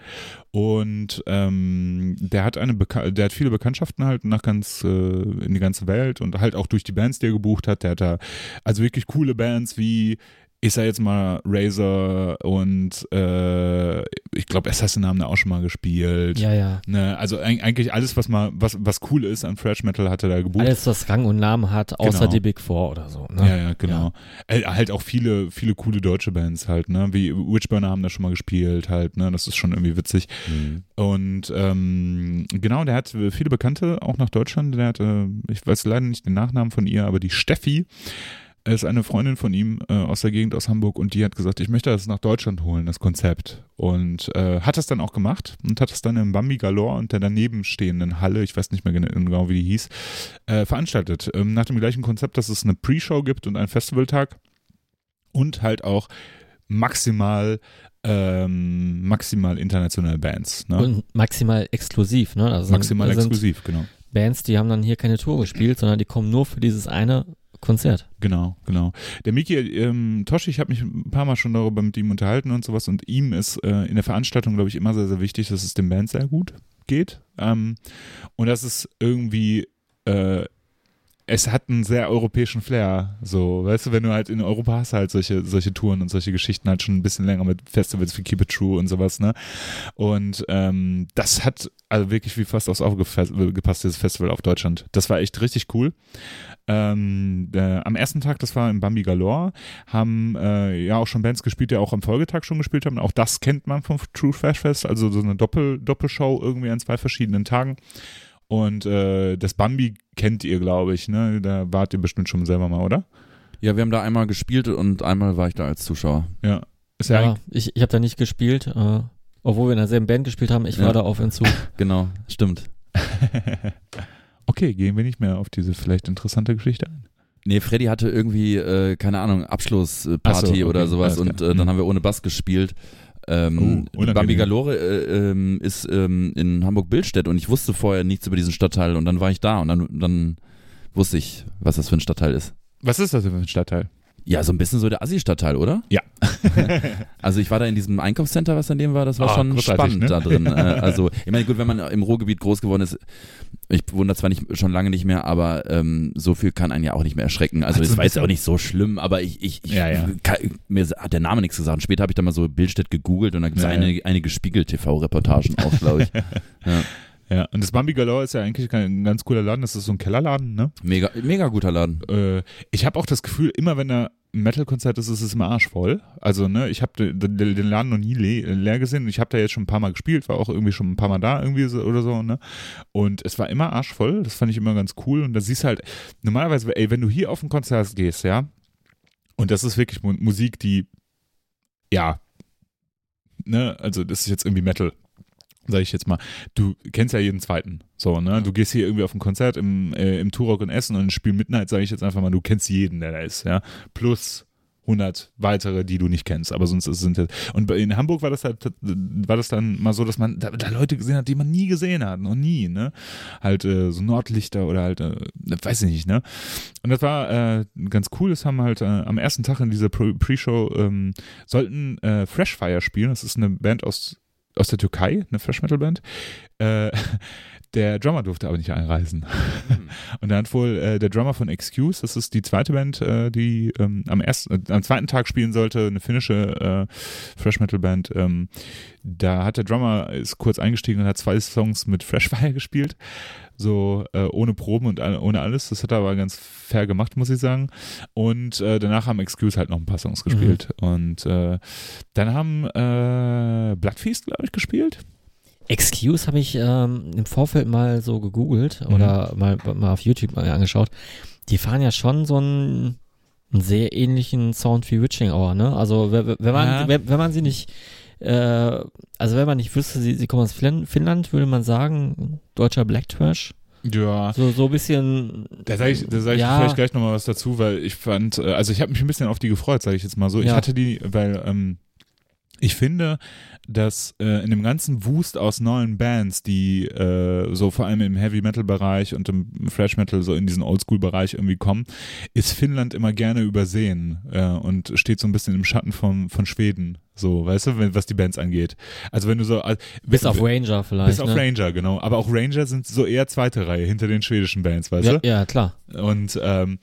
Und ähm, der hat eine der hat viele Bekanntschaften halt nach ganz äh, in die ganze Welt und halt auch durch die Bands, die er gebucht hat. Der hat da also wirklich coole Bands wie ich sag jetzt mal Razor und äh, ich glaube Assassin haben da auch schon mal gespielt. Ja, ja. Ne, also eig- eigentlich alles, was mal, was, was cool ist an Thrash Metal, hat er da gebucht. Alles, was Rang und Namen hat, außer Genau. die Big Four oder so. Ne? Ja, ja, genau. Äh, halt auch viele, viele coole deutsche Bands halt, ne? Wie Witchburner haben da schon mal gespielt halt, ne? Das ist schon irgendwie witzig. Mhm. Und ähm, genau, der hat viele Bekannte, auch nach Deutschland. Der hat, äh, ich weiß leider nicht den Nachnamen von ihr, aber die Steffi ist eine Freundin von ihm äh, aus der Gegend aus Hamburg und die hat gesagt, ich möchte das nach Deutschland holen, das Konzept. Und äh, hat das dann auch gemacht und hat es dann im Bambi Galore und der daneben stehenden Halle, ich weiß nicht mehr gena- genau, wie die hieß, äh, veranstaltet. Ähm, nach dem gleichen Konzept, dass es eine Pre-Show gibt und einen Festivaltag und halt auch maximal ähm, maximal internationale Bands. Ne? Und maximal exklusiv, ne? Also maximal exklusiv, genau. Bands, die haben dann hier keine Tour gespielt, sondern die kommen nur für dieses eine Konzert. Genau, genau. Der Miki ähm, Toshi, ich habe mich ein paar Mal schon darüber mit ihm unterhalten und sowas und ihm ist äh, in der Veranstaltung, glaube ich, immer sehr, sehr wichtig, dass es den Bands sehr gut geht ähm, und dass es irgendwie äh, es hat einen sehr europäischen Flair, so, weißt du, wenn du halt in Europa hast halt solche, solche Touren und solche Geschichten halt schon ein bisschen länger mit Festivals wie Keep It True und sowas, ne? Und ähm, das hat also wirklich wie fast aufs Auge gepasst, dieses Festival auf Deutschland. Das war echt richtig cool. Ähm, äh, am ersten Tag, das war im Bambi Galore, haben äh, ja auch schon Bands gespielt, die auch am Folgetag schon gespielt haben. Auch das kennt man vom True Flash Fest, also so eine Doppel Doppelshow irgendwie an zwei verschiedenen Tagen. Und äh, das Bambi kennt ihr, glaube ich, ne? Da wart ihr bestimmt schon selber mal, oder? Ja, wir haben da einmal gespielt und einmal war ich da als Zuschauer. Ja. Ist ja, Ja, ich, ich habe da nicht gespielt, äh, obwohl wir in derselben Band gespielt haben. Ich Ja. war da auf Entzug. Genau, stimmt. okay, gehen wir nicht mehr auf diese vielleicht interessante Geschichte ein. Nee, Freddy hatte irgendwie, äh, keine Ahnung, Abschlussparty so, okay, oder sowas alles und äh, dann Mhm. haben wir ohne Bass gespielt. Ähm, Oh, unangenehm. Bambi Galore äh, ähm, ist ähm, in Hamburg-Bildstedt und ich wusste vorher nichts über diesen Stadtteil und dann war ich da und dann, dann wusste ich, was das für ein Stadtteil ist. Was ist das für ein Stadtteil? Ja, so ein bisschen so der Assi-Stadtteil, oder? Ja. also ich war da in diesem Einkaufscenter, was dem war, das war Ah, schon spannend ne? da drin. Äh, also ich meine, gut, wenn man im Ruhrgebiet groß geworden ist, ich wundere zwar nicht schon lange nicht mehr, aber ähm, so viel kann einen ja auch nicht mehr erschrecken. Also ein war jetzt auch nicht so schlimm, aber ich, ich, ich Ja, ja. Kann, mir hat der Name nichts gesagt. Und später habe ich dann mal so Bildstedt gegoogelt und da gibt es Ja, einige, einige Spiegel-TV-Reportagen auch, glaube ich. Ja. Ja, und das Bambi Galore ist ja eigentlich ein ganz cooler Laden. Das ist so ein Kellerladen, ne? Mega, mega guter Laden. Äh, ich habe auch das Gefühl, immer wenn da ein Metal-Konzert ist, ist es immer arschvoll. Also, ne, ich habe den, den, den Laden noch nie le leer gesehen. Ich habe da jetzt schon ein paar Mal gespielt, war auch irgendwie schon ein paar Mal da irgendwie so, oder so, ne? Und es war immer arschvoll. Das fand ich immer ganz cool. Und da siehst du halt, normalerweise, ey, wenn du hier auf ein Konzert gehst, ja, und das ist wirklich Mu- Musik, die, ja, ne, also das ist jetzt irgendwie Metal. Sag ich jetzt mal, du kennst ja jeden zweiten. So, ne? Du gehst hier irgendwie auf ein Konzert im, äh, im Turok in Essen und Spiel Midnight, sage ich jetzt einfach mal, du kennst jeden, der da ist, ja. Plus 100 weitere, die du nicht kennst, aber sonst sind das. Und in Hamburg war das halt, war das dann mal so, dass man da, da Leute gesehen hat, die man nie gesehen hat, noch nie, ne? Halt äh, so Nordlichter oder halt, äh, weiß ich nicht, ne? Und das war äh, ganz cool, das haben halt äh, am ersten Tag in dieser Pre- Pre-Show ähm, sollten äh, Fresh Fire spielen, das ist eine Band aus aus der Türkei, eine Fresh Metal Band. Äh, der Drummer durfte aber nicht einreisen. Und dann hat wohl äh, der Drummer von Excuse, das ist die zweite Band, äh, die ähm, am ersten, äh, am zweiten Tag spielen sollte, eine finnische äh, Fresh Metal Band. Ähm, da hat der Drummer ist kurz eingestiegen und hat zwei Songs mit Fresh Fire gespielt, so äh, ohne Proben und all, ohne alles. Das hat er aber ganz fair gemacht, muss ich sagen. Und äh, danach haben Excuse halt noch ein paar Songs gespielt. Und äh, dann haben äh, Bloodfeast, glaube ich, gespielt. Excuse habe ich ähm, im Vorfeld mal so gegoogelt Mhm. oder mal, mal auf YouTube mal angeschaut. Die fahren ja schon so einen, einen sehr ähnlichen Sound wie Witching Hour, ne? Also wenn, wenn man Ja. wenn, wenn man sie nicht äh, also wenn man nicht wüsste, sie, sie kommen aus Fin- Finnland, würde man sagen, deutscher Black Trash. Ja. So, so ein bisschen. Da sage ich, da sag ich Ja. vielleicht gleich nochmal was dazu, weil ich fand, äh, also ich habe mich ein bisschen auf die gefreut, sage ich jetzt mal so. Ich Ja. hatte die, weil ähm, ich finde, dass äh, in dem ganzen Wust aus neuen Bands, die äh, so vor allem im Heavy Metal Bereich und im Thrash Metal so in diesen Oldschool Bereich irgendwie kommen, ist Finnland immer gerne übersehen äh, und steht so ein bisschen im Schatten von, von Schweden, so, weißt du, wenn, was die Bands angeht. Also wenn du so also, Bis auf Ranger vielleicht. bis auf ne? Ranger, genau. Aber auch Ranger sind so eher zweite Reihe hinter den schwedischen Bands, weißt Ja, du? ja, klar. Und ähm,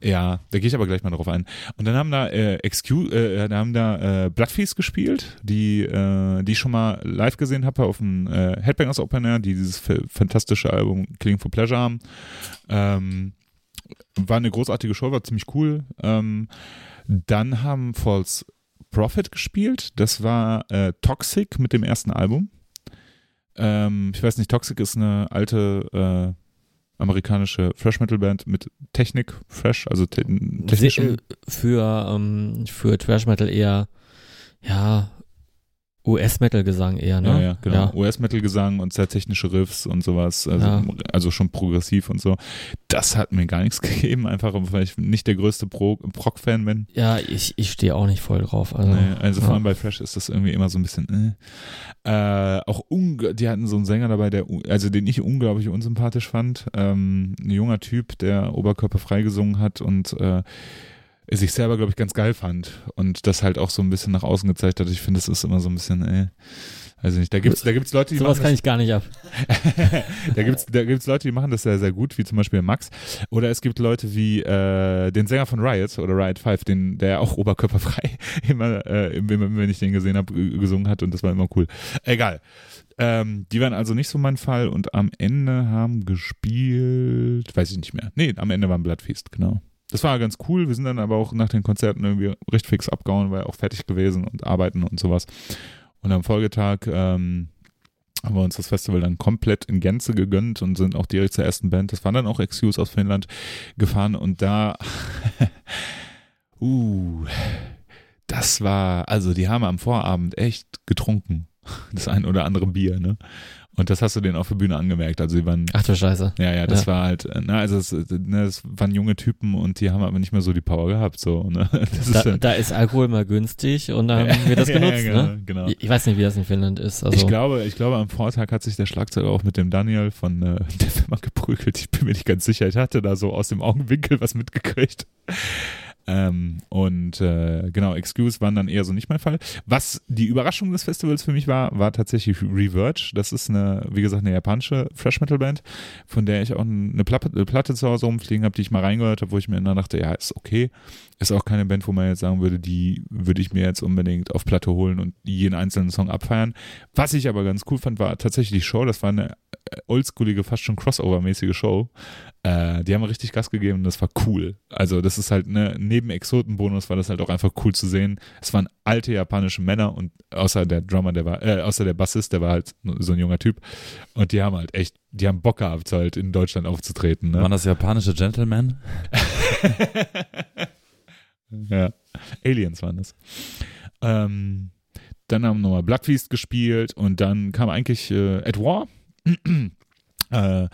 ja, da gehe ich aber gleich mal drauf ein. Und dann haben da äh, Excuse, äh, da haben da äh, Bloodfeast gespielt, die, äh, die ich schon mal live gesehen habe auf dem äh, Headbangers Open Air, die dieses fantastische Album Killing for Pleasure haben. Ähm, war eine großartige Show, war ziemlich cool. Ähm, dann haben False Prophet gespielt. Das war äh, Toxic mit dem ersten Album. Ähm, ich weiß nicht, Toxic ist eine alte äh, amerikanische Fresh Metal Band mit Technik, Fresh, also te technischem. äh, für, ähm, für Trash Metal eher, ja, US-Metal-Gesang eher, ne? Ja, ja, genau. US-Metal-Gesang und sehr technische Riffs und sowas. Also, Ja. also schon progressiv und so. Das hat mir gar nichts gegeben, einfach weil ich nicht der größte Pro Proc-Fan bin. Ja, ich, ich stehe auch nicht voll drauf. Also, Nee, also vor ja. allem bei Fresh ist das irgendwie immer so ein bisschen. Äh. Äh, auch die hatten so einen Sänger dabei, der also den ich unglaublich unsympathisch fand. Ähm, ein junger Typ, der oberkörperfrei gesungen hat und äh, sich selber, glaube ich, ganz geil fand und das halt auch so ein bisschen nach außen gezeigt hat. Ich finde, das ist immer so ein bisschen, äh, also nicht. Da gibt's, da gibt's Leute, die Sowas machen kann ich gar nicht ab. da gibt's da gibt's Leute, die machen das sehr, sehr gut, wie zum Beispiel Max. Oder es gibt Leute wie äh, den Sänger von Riot oder Riot 5, den, der auch oberkörperfrei immer, äh, wenn ich den gesehen habe, gesungen hat und das war immer cool. Egal. Ähm, die waren also nicht so mein Fall und am Ende haben gespielt, weiß ich nicht mehr. Nee, am Ende war ein Bloodfeast, genau. Das war ganz cool. Wir sind dann aber auch nach den Konzerten irgendwie recht fix abgehauen, weil auch fertig gewesen und arbeiten und sowas. Und am Folgetag ähm, haben wir uns das Festival dann komplett in Gänze gegönnt und sind auch direkt zur ersten Band, das war dann auch Excuse aus Finnland, gefahren und da, uh, das war, also die haben am Vorabend echt getrunken, das ein oder andere Bier, ne? Und das hast du denen auf der Bühne angemerkt, also die waren, Ach du Scheiße. ja, ja, das Ja. war halt, äh, ne, also es, ne, es waren junge Typen und die haben aber nicht mehr so die Power gehabt, so, ne? Das Da, ist dann, da ist Alkohol mal günstig und dann wird das Ja, ja, genutzt, genau, ne? genau. Ich, ich weiß nicht, wie das in Finnland ist. Also, Ich glaube, ich glaube, am Vortag hat sich der Schlagzeuger auch mit dem Daniel von äh, der Firma geprügelt. Ich bin mir nicht ganz sicher. Ich hatte da so aus dem Augenwinkel was mitgekriegt. Ähm, und äh, genau, Excuse waren dann eher so nicht mein Fall. Was die Überraschung des Festivals für mich war, war tatsächlich Reverge. Das ist eine, wie gesagt, eine japanische Fresh Metal Band, von der ich auch eine Platte, eine Platte zu Hause rumfliegen habe, die ich mal reingehört habe, wo ich mir dann dachte, ja, ist okay. Ist auch keine Band, wo man jetzt sagen würde, die würde ich mir jetzt unbedingt auf Platte holen und jeden einzelnen Song abfeiern. Was ich aber ganz cool fand, war tatsächlich die Show. Das war eine äh, oldschoolige, fast schon Crossover-mäßige Show. Äh, die haben richtig Gas gegeben und das war cool. Also das ist halt ne, neben Exotenbonus war das halt auch einfach cool zu sehen. Es waren alte japanische Männer und außer der Drummer, der war, äh, außer der Bassist, der war halt so ein junger Typ und die haben halt echt, die haben Bock gehabt, halt in Deutschland aufzutreten. Ne? Waren das japanische Gentlemen? ja, Aliens waren das. Ähm, dann haben wir nochmal Bloodfeast gespielt und dann kam eigentlich äh, At War. Äh,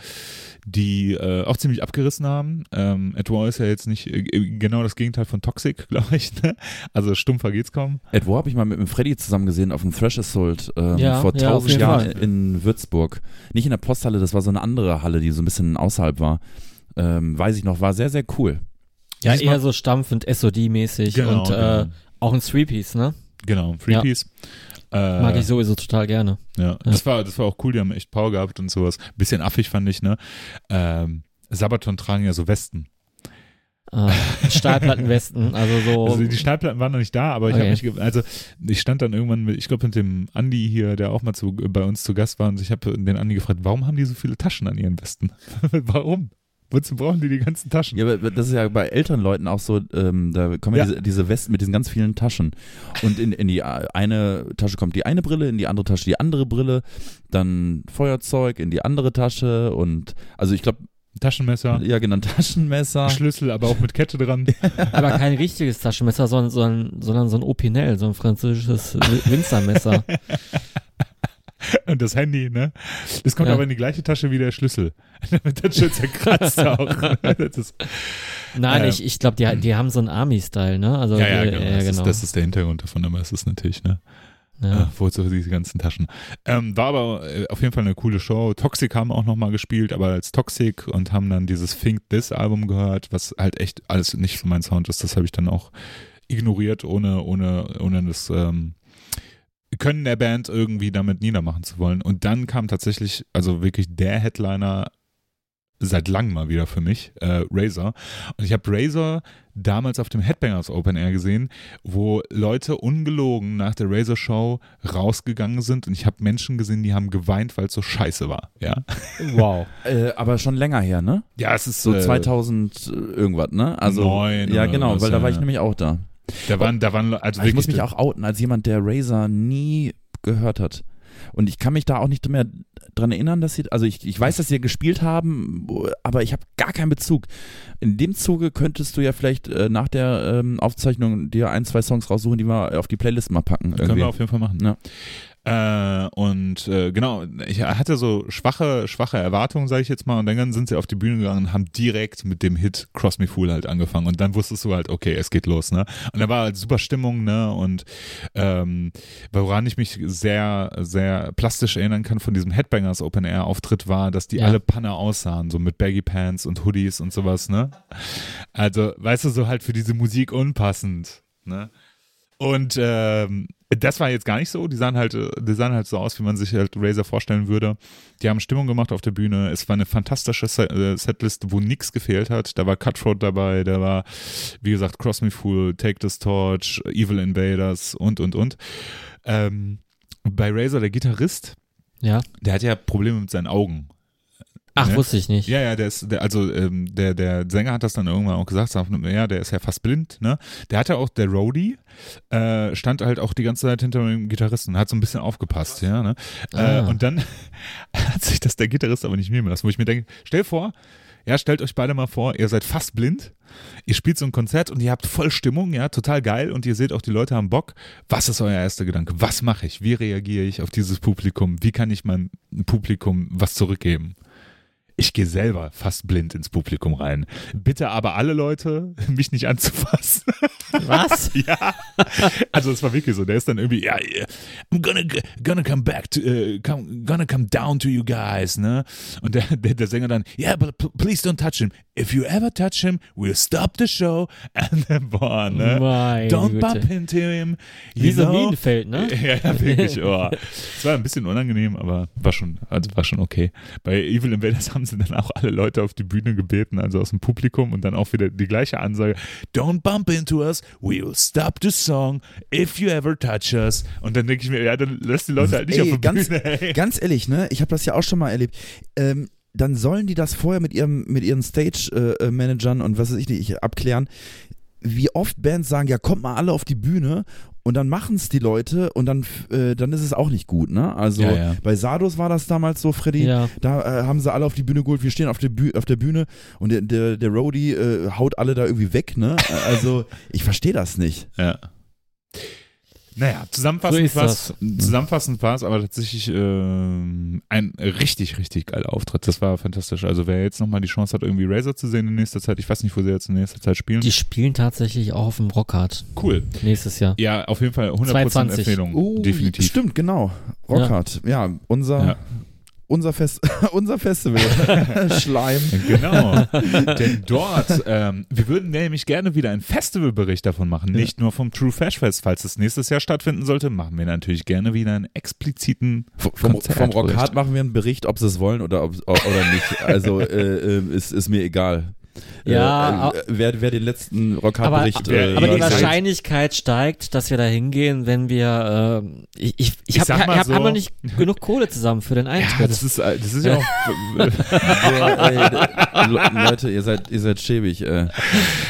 die äh, auch ziemlich abgerissen haben. Ähm, At War ist ja jetzt nicht äh, genau das Gegenteil von Toxic, glaube ich. Ne? Also stumpfer geht's kaum. At War habe ich mal mit, mit Freddy zusammen gesehen auf dem Thrash Assault ähm, Ja, vor ja, tausend Jahren in Würzburg. Nicht in der Posthalle, das war so eine andere Halle, die so ein bisschen außerhalb war. Ähm, weiß ich noch, war sehr, sehr cool. Ja, Diesmal- eher so stampfend, SOD-mäßig Genau, und äh, genau. auch ein Three-Piece, ne? Genau, Free Ja. Äh, Mag ich sowieso total gerne. Ja, das war, das war auch cool, die haben echt Power gehabt und sowas. Bisschen affig fand ich, ne? Ähm, Sabaton tragen ja so Westen. Äh, Stahlplattenwesten, also so. Also die Stahlplatten waren noch nicht da, aber ich habe Okay. mich, ge- also ich stand dann irgendwann mit, ich glaube mit dem Andi hier, der auch mal zu, bei uns zu Gast war und ich habe den Andi gefragt, warum haben die so viele Taschen an ihren Westen? warum? Wozu brauchen die die ganzen Taschen? Ja, aber das ist ja bei älteren Leuten auch so, ähm, da kommen ja, Ja. Diese, diese Westen mit diesen ganz vielen Taschen. Und in, in die eine Tasche kommt die eine Brille, in die andere Tasche die andere Brille, dann Feuerzeug in die andere Tasche und also ich glaube, Taschenmesser, ja genau, Taschenmesser. Schlüssel, aber auch mit Kette dran. aber kein richtiges Taschenmesser, sondern, sondern, sondern so ein Opinel, so ein französisches Wi- Winzermesser. Und das Handy, ne? Das kommt Ja. aber in die gleiche Tasche wie der Schlüssel. Damit das schön zerkratzt auch. Ist, Nein, Ähm. ich, ich glaube, die, die haben so einen Army-Style, ne? Also, ja, ja, genau. Das, Ist, das ist der Hintergrund davon, aber es ist natürlich, ne? ja. Ja. Wozu diese ganzen Taschen. Ähm, war aber äh, auf jeden Fall eine coole Show. Toxic haben auch nochmal gespielt, aber als Toxic und haben dann dieses Think This Album gehört, was halt echt alles nicht für mein Sound ist. Das habe ich dann auch ignoriert, ohne, ohne, ohne das ähm, Können der Band irgendwie damit niedermachen zu wollen. Und dann kam tatsächlich, also wirklich der Headliner seit langem mal wieder für mich, äh, Razor. Und ich habe Razor damals auf dem Headbangers Open Air gesehen, wo Leute ungelogen nach der Razor Show rausgegangen sind und ich habe Menschen gesehen, die haben geweint, weil es so scheiße war. Ja, Wow. Äh, aber schon länger her, ne? ja es ist So äh, 2000 irgendwas, ne? Also Neun ja genau, was, weil da war ich nämlich auch da. Da waren, da waren, also ich muss mich auch outen als jemand, der Razer nie gehört hat. Und ich kann mich da auch nicht mehr dran erinnern, dass sie, also ich, ich weiß, dass sie gespielt haben, aber ich habe gar keinen Bezug. In dem Zuge könntest du ja vielleicht äh, nach der ähm, Aufzeichnung dir ein, zwei Songs raussuchen, die wir auf die Playlist mal packen. Können Irgendwie. wir auf jeden Fall machen. Ja. Äh, und äh, genau, ich hatte so schwache, schwache Erwartungen, sage ich jetzt mal, und dann sind sie auf die Bühne gegangen und haben direkt mit dem Hit Cross Me Fool halt angefangen. Und dann wusstest du halt, okay, es geht los, ne? Und da war halt super Stimmung, ne? Und ähm, woran ich mich sehr, sehr plastisch erinnern kann von diesem Headbangers Open Air Auftritt war, dass die Ja. alle Panne aussahen, so mit Baggy Pants und Hoodies und sowas, ne? Also, weißt du, so halt für diese Musik unpassend, ne? Und ähm, das war jetzt gar nicht so. Die sahen halt, äh, die sahen halt so aus, wie man sich halt Razer vorstellen würde. Die haben Stimmung gemacht auf der Bühne. Es war eine fantastische äh, Setlist, wo nichts gefehlt hat. Da war Cutthroat dabei, da war, wie gesagt, Cross Me Fool, Take This Torch, Evil Invaders und und und. Ähm, bei Razer, der Gitarrist, Ja. der hat ja Probleme mit seinen Augen. Ach, Ne? wusste ich nicht. Ja, ja, der ist, der, also ähm, der, der Sänger hat das dann irgendwann auch gesagt, sagt, ja, der ist ja fast blind, ne? Der hatte auch, der Roadie, äh, stand halt auch die ganze Zeit hinter dem Gitarristen, hat so ein bisschen aufgepasst, ja, ne? Ah. Äh, und dann hat sich das der Gitarrist aber nicht nehmen lassen, wo ich mir denke, stell vor, ja, stellt euch beide mal vor, ihr seid fast blind, ihr spielt so ein Konzert und ihr habt voll Stimmung, ja, total geil und ihr seht auch, die Leute haben Bock. Was ist euer erster Gedanke? Was mache ich? Wie reagiere ich auf dieses Publikum? Wie kann ich meinem Publikum was zurückgeben? Ich gehe selber fast blind ins Publikum rein. Bitte aber alle Leute, mich nicht anzufassen. Was? ja. Also es war wirklich so. Der ist dann irgendwie, ja, yeah, I'm gonna, gonna come back to, uh, come, gonna come down to you guys, ne? Und der, der, der Sänger dann, yeah, but please don't touch him. If you ever touch him, we'll stop the show. And then, boah, ne? Meine Don't Güte. bump into him. You know? Minenfeld, ne? Ja, ja, wirklich. Oh. Es war ein bisschen unangenehm, aber war schon, also war schon okay. Bei Evil Invaders haben sie dann auch alle Leute auf die Bühne gebeten, also aus dem Publikum und dann auch wieder die gleiche Ansage. Don't bump into us, we will stop the song if you ever touch us. Und dann denke ich mir, ja, dann lass die Leute halt nicht Ey, auf der ganz- Bühne. Ey. Ganz ehrlich, ne? Ich habe das ja auch schon mal erlebt. Ähm, dann sollen die das vorher mit ihrem mit ihren Stage-Managern und was weiß ich nicht abklären, wie oft Bands sagen, ja kommt mal alle auf die Bühne und dann machen es die Leute und dann äh, dann ist es auch nicht gut, ne? Also Ja, ja. bei Sardos war das damals so, Freddy. Ja. Da äh, haben sie alle auf die Bühne geholt, wir stehen auf der, Büh auf der Bühne und der, der, der Roadie äh, haut alle da irgendwie weg, ne? Also ich verstehe das nicht. Ja. Naja, So zusammenfassend ist war es, zusammenfassend war es aber tatsächlich ähm, ein richtig, richtig geiler Auftritt. Das war fantastisch. Also wer jetzt nochmal die Chance hat, irgendwie Razor zu sehen in nächster Zeit, ich weiß nicht, wo sie jetzt in nächster Zeit spielen. Die spielen tatsächlich auch auf dem Rockhard cool. nächstes Jahr. Ja, auf jeden Fall 100% 220. Empfehlung. Oh, definitiv. Stimmt, genau. Rockhard. Ja, unser, Ja. Unser, Fest unser Festival. Schleim. Genau. Denn dort, ähm, wir würden nämlich gerne wieder einen Festivalbericht davon machen. Nicht nur vom True Fash Fest. Falls es nächstes Jahr stattfinden sollte, machen wir natürlich gerne wieder einen expliziten Vom, vom, vom. Rockhard machen wir einen Bericht, ob sie es wollen oder, ob, oder nicht. Also äh, äh, ist, ist mir egal. Ja, äh, äh, wer, wer den letzten Aber, Rockhard-Bericht. wer- äh, aber die Wahrscheinlichkeit steigt, dass wir da hingehen, wenn wir. Äh, ich ich, ich, Ich hab, ich mal hab so- aber nicht genug Kohle zusammen für den ja, Eintritt. das ist, äh, das ist ja auch. Boah, ey, Le- Leute, ihr seid, ihr seid schäbig. Äh.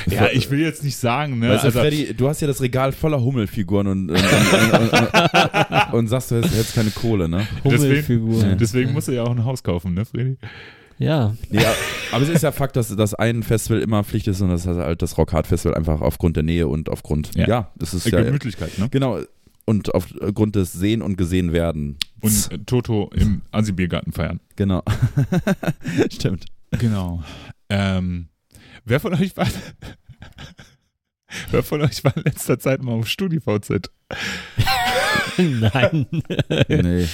ja, ich will jetzt nicht sagen, ne? Weißt du, Also, Freddy, du hast ja das Regal voller Hummelfiguren und, und, und, und, und, und sagst, du hättest, hättest keine Kohle, ne? Hummelfigur. deswegen musst du ja auch ein Haus kaufen, ne, Freddy? Ja. Ja, aber es ist ja Fakt, dass, dass ein Festival immer Pflicht ist und das ist halt das Rockhard Festival einfach aufgrund der Nähe und aufgrund, Ja. ja, das ist ja, Gemütlichkeit, ne? genau, und aufgrund des Sehen und gesehen werden. Und äh, Toto im Asi-Biergarten feiern. Genau. Stimmt. Genau. Ähm, wer von euch war. Wer von euch war in letzter Zeit mal auf StudiVZ? Nein. Nee.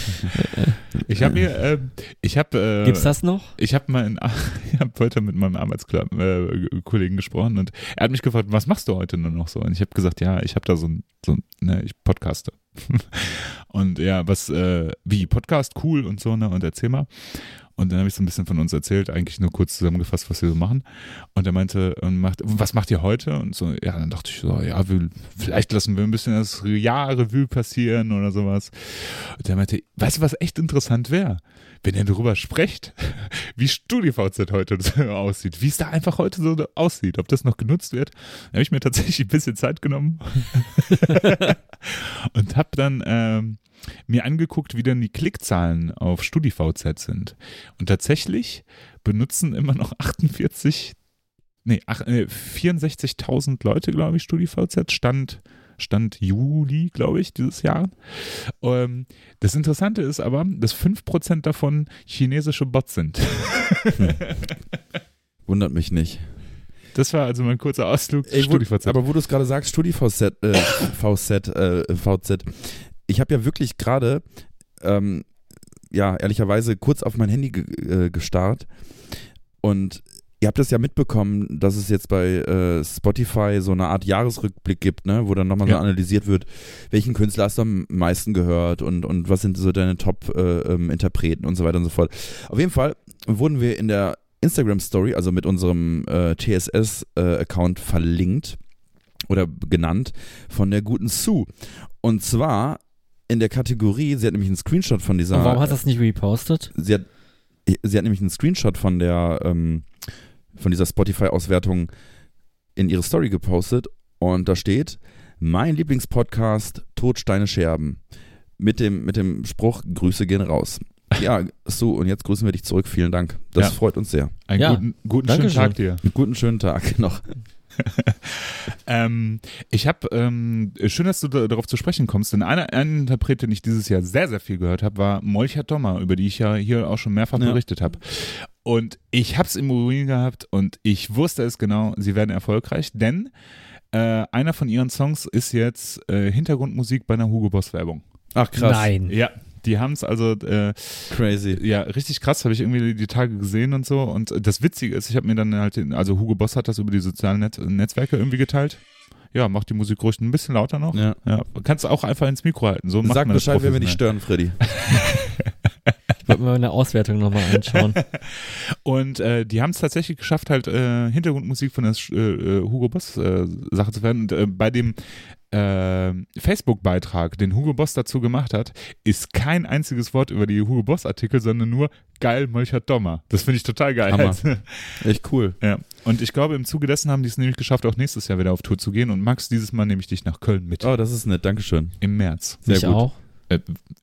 Ich habe mir, ähm, ich habe, äh, Gibt's das noch? ich habe mal, in, ich habe heute mit meinem Arbeitskollegen äh, Kollegen gesprochen und er hat mich gefragt, was machst du heute nur noch so? Und ich habe gesagt, ja, ich habe da so ein, so ein, ne, ich podcaste. und ja, was, äh, wie Podcast cool und so ne und erzähl mal. Und dann habe ich so ein bisschen von uns erzählt, eigentlich nur kurz zusammengefasst, was wir so machen. Und er meinte, und macht, was macht ihr heute? Und so, ja, dann dachte ich so, ja, wir, vielleicht lassen wir ein bisschen das Jahr Revue passieren oder sowas. Und er meinte, weißt du, was echt interessant wäre? Wenn ihr darüber sprecht, wie StudiVZ heute aussieht, wie es da einfach heute so aussieht, ob das noch genutzt wird, habe ich mir tatsächlich ein bisschen Zeit genommen und habe dann ähm, mir angeguckt, wie denn die Klickzahlen auf StudiVZ sind. Und tatsächlich benutzen immer noch 48, nee, ach, äh, 64.000 Leute, glaube ich, StudiVZ. Stand, Stand Juli, glaube ich, dieses Jahr. Ähm, das Interessante ist aber, dass 5% davon chinesische Bots sind. Wundert mich nicht. Das war also mein kurzer Ausflug zu StudiVZ. aber wo du es gerade sagst, StudiVZ, äh, VZ, äh, VZ. Ich habe ja wirklich gerade, ähm, ja, ehrlicherweise kurz auf mein Handy ge äh, gestarrt und ihr habt das ja mitbekommen, dass es jetzt bei äh, Spotify so eine Art Jahresrückblick gibt, ne, wo dann nochmal Ja. so analysiert wird, welchen Künstler hast du am meisten gehört und, und was sind so deine Top-Interpreten und so weiter und so fort. Auf jeden Fall wurden wir in der Instagram-Story, also mit unserem äh, TSS-Account verlinkt oder genannt von der guten Sue. Und zwar in der Kategorie, sie hat nämlich einen Screenshot von dieser. Und warum hat das nicht repostet? sie hat, sie hat nämlich einen Screenshot von der ähm, von dieser Spotify-Auswertung in ihre Story gepostet und da steht mein Lieblingspodcast Todsteine Scherben mit dem mit dem Spruch Grüße gehen raus. Ja, so und jetzt grüßen wir dich zurück. Vielen Dank. Das Ja. freut uns sehr. Einen Ja. guten, guten schönen Dankeschön. Tag dir. Einen guten schönen Tag noch. Ähm, ich habe, ähm, schön, dass du da, darauf zu sprechen kommst, denn eine, eine Interpret, den ich dieses Jahr sehr, sehr viel gehört habe, war Molcher Dommer, über die ich ja hier auch schon mehrfach Ja. berichtet habe. Und ich habe es im Urin gehabt und ich wusste es genau, sie werden erfolgreich, denn äh, einer von ihren Songs ist jetzt äh, Hintergrundmusik bei einer Hugo Boss Werbung. Ach krass. Nein. Ja, Die haben es also äh, Crazy. ja richtig krass, habe ich irgendwie die Tage gesehen und so. Und das Witzige ist, ich habe mir dann halt, den, also Hugo Boss hat das über die sozialen Net Netzwerke irgendwie geteilt. Ja, mach die Musik ruhig ein bisschen lauter noch. Ja. Ja, kannst auch einfach ins Mikro halten. So macht Sag Bescheid, wenn wir nicht professionell. stören, Freddy. Ich wollte mir eine Auswertung nochmal anschauen. Und äh, die haben es tatsächlich geschafft, halt äh, Hintergrundmusik von der äh, äh, Hugo Boss äh, Sache zu werden. Und äh, bei dem Facebook-Beitrag, den Hugo Boss dazu gemacht hat, ist kein einziges Wort über die Hugo Boss-Artikel, sondern nur geil, Molchert Dommer. Das finde ich total geil. Also, Echt cool. ja. Und ich glaube, im Zuge dessen haben die es nämlich geschafft, auch nächstes Jahr wieder auf Tour zu gehen. Und Max, dieses Mal nehme ich dich nach Köln mit. Oh, das ist nett. Dankeschön. Im März. Sehr ich gut. auch. Äh,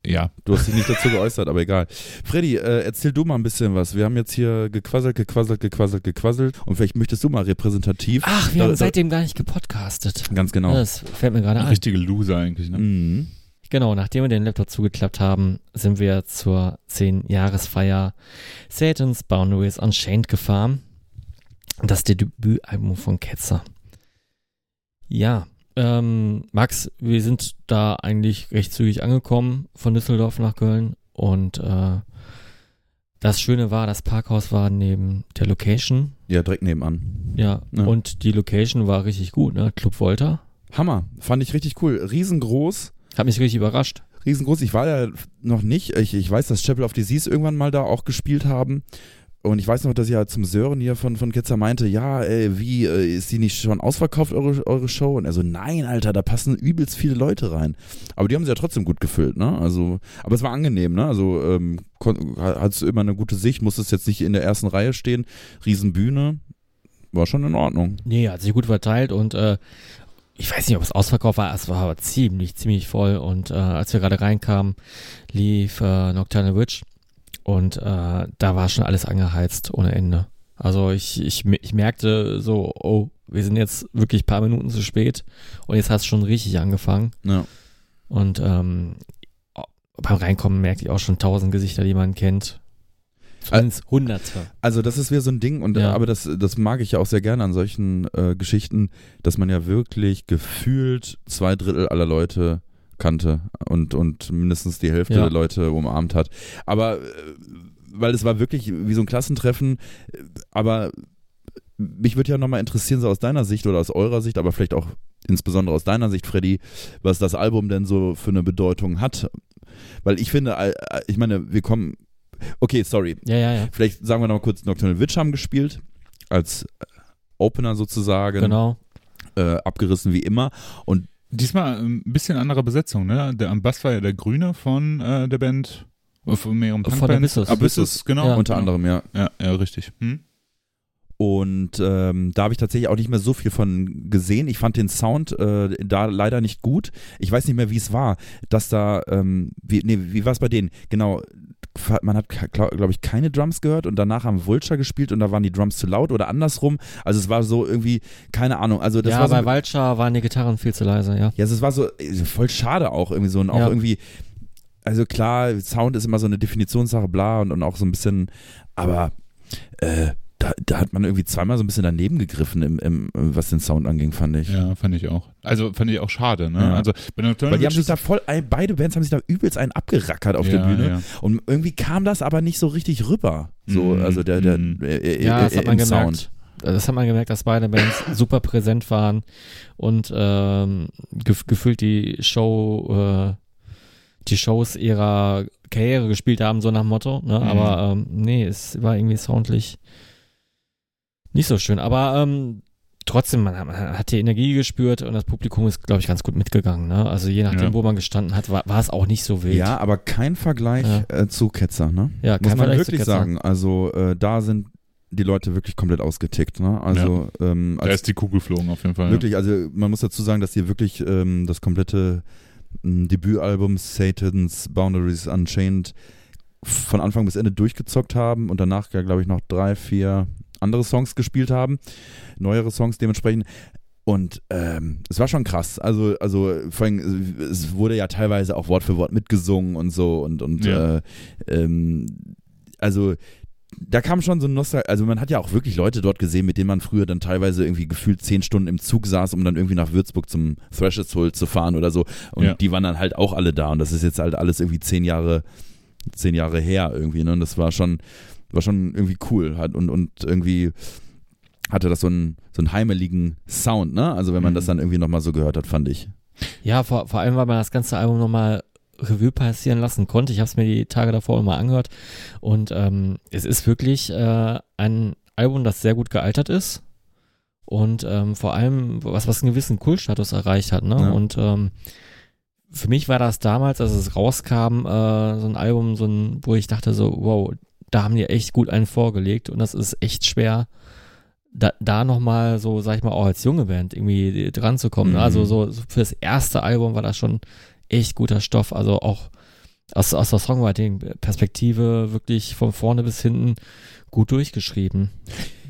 ja. Du hast dich nicht dazu geäußert, aber egal. Freddy, äh, erzähl du mal ein bisschen was. Wir haben jetzt hier gequasselt, gequasselt, gequasselt, gequasselt. Und vielleicht möchtest du mal repräsentativ. Ach, wir Da- haben da- seitdem gar nicht gepodcastet. Ganz genau. Das fällt mir gerade ein. Richtige Loser eigentlich. Ne? Mhm. Genau, nachdem wir den Laptop zugeklappt haben, sind wir zur 10-Jahresfeier Satan's Boundaries Unchained gefahren. Das ist der Debütalbum von Ketzer. Ja, ähm, Max, wir sind da eigentlich recht zügig angekommen von Düsseldorf nach Köln und äh, das Schöne war, das Parkhaus war neben der Location. Ja, direkt nebenan. Ja, Ja. und die Location war richtig gut, ne? Club Volta. Hammer. Fand ich richtig cool. Riesengroß. Hat mich richtig überrascht. Riesengroß. Ich war ja noch nicht. Ich, ich weiß, dass Chapel of Disease irgendwann mal da auch gespielt haben. Und ich weiß noch, dass ich ja zum Sören hier von, von Ketzer meinte, ja, ey, wie, äh, ist die nicht schon ausverkauft, eure, eure Show? Und er so, nein, Alter, da passen übelst viele Leute rein. Aber die haben sie ja trotzdem gut gefüllt, ne? Also, aber es war angenehm, ne? Also, ähm, hat immer eine gute Sicht, musstest jetzt nicht in der ersten Reihe stehen. Riesenbühne. War schon in Ordnung. Nee, hat sich gut verteilt und äh, ich weiß nicht, ob es ausverkauft war, es war aber ziemlich, ziemlich voll und äh, als wir gerade reinkamen, lief äh, Nocturnal Witch und äh, da war schon alles angeheizt ohne Ende. Also ich, ich, ich merkte so, oh, wir sind jetzt wirklich ein paar Minuten zu spät und jetzt hat es schon richtig angefangen Ja. und ähm, beim Reinkommen merkte ich auch schon tausend Gesichter, die man kennt. Zumindest hunderte. Also das ist wieder so ein Ding und Ja. aber das, das mag ich ja auch sehr gerne an solchen äh, Geschichten, dass man ja wirklich gefühlt zwei Drittel aller Leute kannte und, und mindestens die Hälfte Ja. der Leute umarmt hat. Aber äh, weil es war wirklich wie so ein Klassentreffen, aber mich würde ja nochmal interessieren, so aus deiner Sicht oder aus eurer Sicht, aber vielleicht auch insbesondere aus deiner Sicht, Freddy, was das Album denn so für eine Bedeutung hat. Weil ich finde, ich meine, wir kommen. Okay, sorry. Ja, ja, ja. Vielleicht sagen wir noch mal kurz, Nocturnal Witch haben gespielt, als Opener sozusagen, Genau. äh, abgerissen wie immer. Und Diesmal ein bisschen andere Besetzung, ne? Der am Bass war ja der Grüne von äh, der Band, äh, von mehreren Von Punkbands. Abyssus. Abyssus, genau. Ja. unter genau. anderem, ja. Ja, ja, richtig. Hm? Und ähm, da habe ich tatsächlich auch nicht mehr so viel von gesehen. Ich fand den Sound äh, da leider nicht gut. Ich weiß nicht mehr, wie es war, dass da, ähm, wie, nee, wie war es bei denen? Genau, man hat, glaube ich, keine Drums gehört und danach haben Vulture gespielt und da waren die Drums zu laut oder andersrum. Also es war so irgendwie, keine Ahnung. Also das ja, war so, bei Vulture waren die Gitarren viel zu leise, ja. Ja, also es war so voll schade auch irgendwie so und auch Ja. irgendwie, also klar, Sound ist immer so eine Definitionssache, bla und, und auch so ein bisschen, aber äh, da, da hat man irgendwie zweimal so ein bisschen daneben gegriffen, im, im, was den Sound anging, fand ich. Ja, fand ich auch. Also fand ich auch schade, ne? Ja. Also Weil die haben sich da voll, ein- beide Bands haben sich da übelst einen abgerackert auf ja, der Bühne. Ja. Und irgendwie kam das aber nicht so richtig rüber. So, Mhm. also der, der, Mhm. äh, äh, Ja, das äh, hat man gemerkt. Sound. Das hat man gemerkt, dass beide Bands super präsent waren und ähm, gef gefühlt die Show, äh, die Shows ihrer Karriere gespielt haben, so nach dem Motto. Ne? Mhm. Aber ähm, nee, es war irgendwie soundlich nicht so schön. Aber ähm, trotzdem, man hat, man hat die Energie gespürt und das Publikum ist, glaube ich, ganz gut mitgegangen. Ne? Also je nachdem, Ja. wo man gestanden hat, war, war es auch nicht so wild. Ja, aber kein Vergleich Ja. äh, zu Ketzer, ne? Ja, Muss kein man Vergleich wirklich sagen. Also äh, da sind die Leute wirklich komplett ausgetickt, ne? Also ähm, Da als ist die Kugel geflogen auf jeden Fall. Wirklich, also man muss dazu sagen, dass hier wirklich ähm, das komplette ähm, Debütalbum Satan's Boundaries Unchained von Anfang bis Ende durchgezockt haben und danach, ja, glaube ich, noch drei, vier andere Songs gespielt haben. Neuere Songs dementsprechend. Und ähm, es war schon krass. Also, also vor allem, es wurde ja teilweise auch Wort für Wort mitgesungen und so und, und Ja. äh, ähm, also da kam schon so ein Nostal also man hat ja auch wirklich Leute dort gesehen, mit denen man früher dann teilweise irgendwie gefühlt zehn Stunden im Zug saß, um dann irgendwie nach Würzburg zum Threshold zu fahren oder so. Und Ja. die waren dann halt auch alle da. Und das ist jetzt halt alles irgendwie zehn Jahre, zehn Jahre her irgendwie. Ne? Und das war schon, war schon irgendwie cool. Hat, und, und irgendwie hatte das so einen, so einen heimeligen Sound, ne? Also wenn man Mhm. das dann irgendwie nochmal so gehört hat, fand ich. Ja, vor, vor allem, weil man das ganze Album nochmal Revue passieren lassen konnte. Ich habe es mir die Tage davor mal angehört und ähm, es ist wirklich äh, ein Album, das sehr gut gealtert ist und ähm, vor allem was, was einen gewissen Kultstatus erreicht hat. Ne? Ja. Und ähm, für mich war das damals, als es rauskam, äh, so ein Album, so ein, wo ich dachte so, wow, da haben die echt gut einen vorgelegt und das ist echt schwer, da, da nochmal so, sag ich mal, auch als junge Band irgendwie dran zu kommen. Ne? Mhm. Also so, so für das erste Album war das schon echt guter Stoff. Also auch aus, aus der Songwriting-Perspektive wirklich von vorne bis hinten gut durchgeschrieben.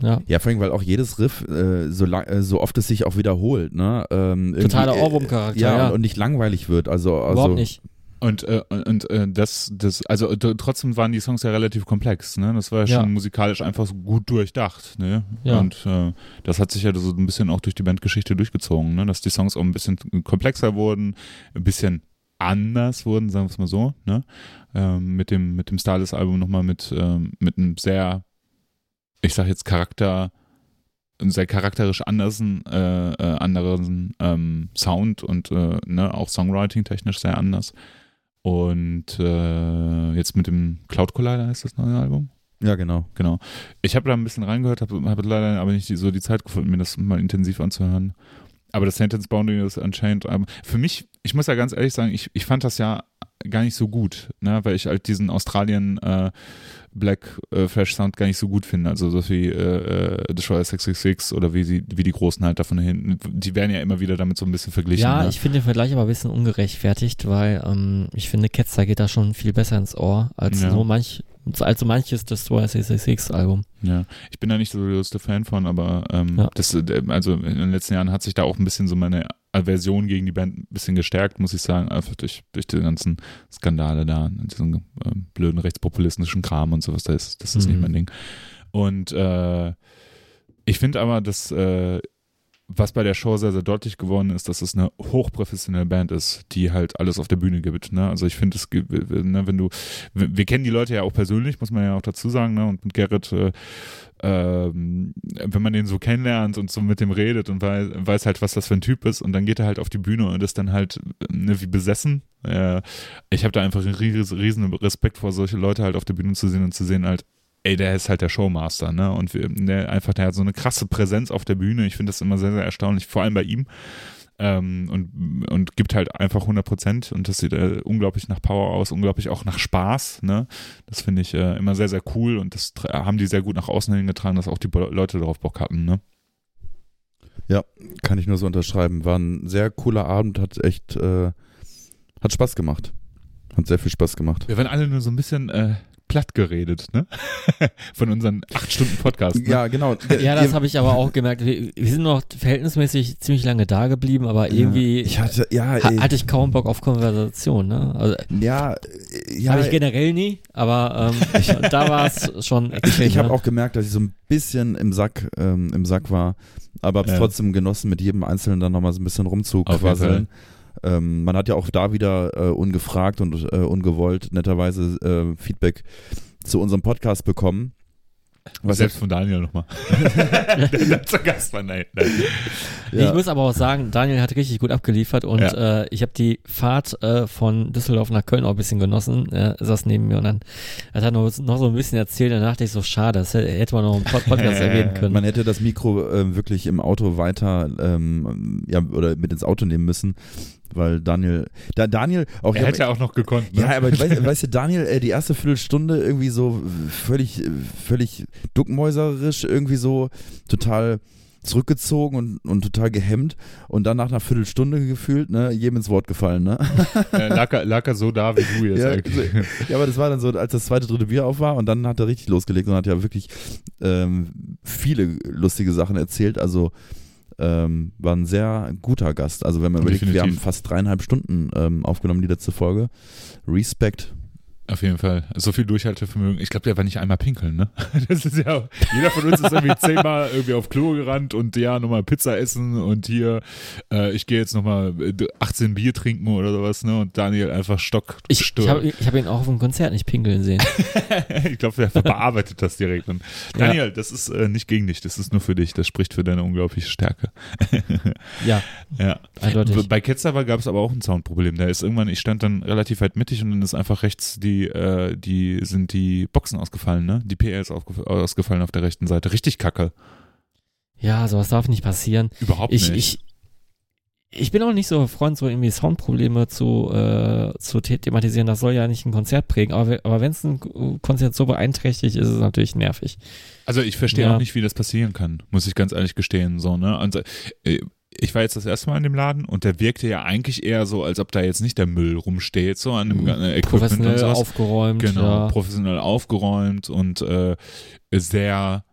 Ja. Ja, vor allem, weil auch jedes Riff äh, so, lang, äh, so oft es sich auch wiederholt, ne? Ähm, Totaler äh, Ohrwurm-Charakter, Ja, ja. Und, und nicht langweilig wird. Also, also Überhaupt nicht. Und, äh, und äh, das, das, also trotzdem waren die Songs ja relativ komplex, ne? Das war ja Ja. schon musikalisch einfach so gut durchdacht, ne? Ja. Und äh, das hat sich ja so ein bisschen auch durch die Bandgeschichte durchgezogen, ne? Dass die Songs auch ein bisschen komplexer wurden, ein bisschen anders wurden, sagen wir es mal so, ne? Ähm, mit dem, mit dem Stylus-Album nochmal mit, ähm, mit einem sehr, ich sag jetzt Charakter, einen sehr charakterisch anderen, äh, äh, anderen ähm, Sound und äh, ne, auch Songwriting technisch sehr anders. Und äh, jetzt mit dem Cloud Collider heißt das neue Album. ja, genau. Genau. Ich habe da ein bisschen reingehört, habe hab leider aber nicht so die Zeit gefunden, mir das mal intensiv anzuhören. Aber das Sentence Boundary ist Unchained. Album. Für mich, ich muss ja ganz ehrlich sagen, ich, ich fand das ja gar nicht so gut, ne? weil ich halt diesen Australien äh, Black äh, Flash Sound gar nicht so gut finde. Also so wie äh, äh, Destroyer 666 oder wie, sie, wie die Großen halt davon hinten. Die werden ja immer wieder damit so ein bisschen verglichen. Ja, ne? ich finde den Vergleich aber ein bisschen ungerechtfertigt, weil ähm, ich finde, Ketzer geht da schon viel besser ins Ohr als Ja. so manch, als so manches Destroyer 666 Album. Ja, ich bin da nicht so der größte Fan von, aber ähm, Ja. das, äh, also in den letzten Jahren hat sich da auch ein bisschen so meine Aversion gegen die Band ein bisschen gestärkt, muss ich sagen, einfach durch, durch die ganzen Skandale da, und diesen ähm, blöden rechtspopulistischen Kram und sowas, das ist, das ist nicht Mhm. mein Ding. Und äh, ich finde aber, dass äh, was bei der Show sehr, sehr deutlich geworden ist, dass es eine hochprofessionelle Band ist, die halt alles auf der Bühne gibt. Ne? Also ich finde, es ne, wenn du, wir wir kennen die Leute ja auch persönlich, muss man ja auch dazu sagen, ne? und mit Gerrit, äh, ähm, wenn man den so kennenlernt und so mit dem redet und weiß, weiß halt, was das für ein Typ ist und dann geht er halt auf die Bühne und ist dann halt ne, wie besessen. Äh, ich habe da einfach einen ries- riesen Respekt vor, solche Leute halt auf der Bühne zu sehen und zu sehen halt, ey, der ist halt der Showmaster, ne? Und wir, der einfach, der hat so eine krasse Präsenz auf der Bühne. Ich finde das immer sehr, sehr erstaunlich, vor allem bei ihm. Ähm, und, und gibt halt einfach 100 Prozent und das sieht äh, unglaublich nach Power aus, unglaublich auch nach Spaß, ne? Das finde ich äh, immer sehr, sehr cool und das haben die sehr gut nach außen hin getragen, dass auch die Bo Leute darauf Bock hatten, ne? Kann ich nur so unterschreiben. War ein sehr cooler Abend, hat echt, äh, hat Spaß gemacht. Hat sehr viel Spaß gemacht. Wir waren alle nur so ein bisschen äh, platt geredet, ne? Von unseren acht Stunden Podcast. Ne? Ja, genau. Ja, das habe ich aber auch gemerkt. Wir, wir sind noch verhältnismäßig ziemlich lange da geblieben, aber irgendwie Ich hatte, ja, ha hatte ich kaum Bock auf Konversation. Ne? Also, ja, äh, ja. habe ich generell nie, aber ähm, da war es schon extrem. Ich habe ne? auch gemerkt, dass ich so ein bisschen im Sack, ähm, im Sack war, aber Ja. trotzdem genossen, mit jedem Einzelnen dann nochmal so ein bisschen rumzuquasseln. Ähm, man hat ja auch da wieder äh, ungefragt und äh, ungewollt netterweise äh, Feedback zu unserem Podcast bekommen. Was Selbst von Daniel nochmal. Der zu Gast war, nein, nein. ja, Ich muss aber auch sagen, Daniel hat richtig gut abgeliefert und Ja. äh, ich habe die Fahrt äh, von Düsseldorf nach Köln auch ein bisschen genossen. Er saß neben mir und dann hat er noch, noch so ein bisschen erzählt. Dann dachte ich so, schade, das hätte hätte man noch im Pod- Podcast erwähnen können. man hätte das Mikro äh, wirklich im Auto weiter ähm, ja, oder mit ins Auto nehmen müssen, weil Daniel, da Daniel auch Er hätte auch noch gekonnt. Ne? Ja, aber weißt, weißt du, Daniel, äh, die erste Viertelstunde irgendwie so völlig, völlig duckmäuserisch, irgendwie so total zurückgezogen und, und total gehemmt und dann nach einer Viertelstunde gefühlt, ne, jedem ins Wort gefallen, ne? Äh, lag, er, lag er so da wie du jetzt Ja, eigentlich. ja, aber das war dann so, als das zweite, dritte Bier auf war und dann hat er richtig losgelegt und hat ja wirklich ähm, viele lustige Sachen erzählt, also ähm, war ein sehr guter Gast. Also wenn man überlegt, wir haben fast dreieinhalb Stunden ähm, aufgenommen, die letzte Folge. Respekt. Auf jeden Fall. So viel Durchhaltevermögen. Ich glaube, der war nicht einmal pinkeln, ne? Das ist ja, jeder von uns ist irgendwie zehnmal irgendwie auf Klo gerannt und ja, nochmal Pizza essen und hier, äh, ich gehe jetzt nochmal 18 Bier trinken oder sowas, ne? Und Daniel einfach Stock Ich, ich habe hab ihn auch auf dem Konzert nicht pinkeln sehen. ich glaube, der bearbeitet das direkt. Und Daniel, ja. das ist äh, nicht gegen dich, das ist nur für dich. Das spricht für deine unglaubliche Stärke. ja. Ja. Eindeutig. Bei Ketzer gab es aber auch ein Soundproblem. Da ist irgendwann, ich stand dann relativ weit mittig und dann ist einfach rechts die die, äh, die sind die Boxen ausgefallen, ne? Die PL ist ausgefallen auf der rechten Seite. Richtig kacke. Ja, sowas darf nicht passieren. Überhaupt ich, nicht. Ich, ich bin auch nicht so Freund, so irgendwie Soundprobleme zu, äh, zu thematisieren. Das soll ja nicht ein Konzert prägen. Aber, aber wenn es ein Konzert so beeinträchtigt, ist es natürlich nervig. Also ich verstehe ja. auch nicht, wie das passieren kann, muss ich ganz ehrlich gestehen. So, ne? Also, äh, ich war jetzt das erste Mal in dem Laden und der wirkte ja eigentlich eher so, als ob da jetzt nicht der Müll rumsteht, so an dem mhm. Equipment professionell und sowas. aufgeräumt. Genau, ja. professionell aufgeräumt und äh, sehr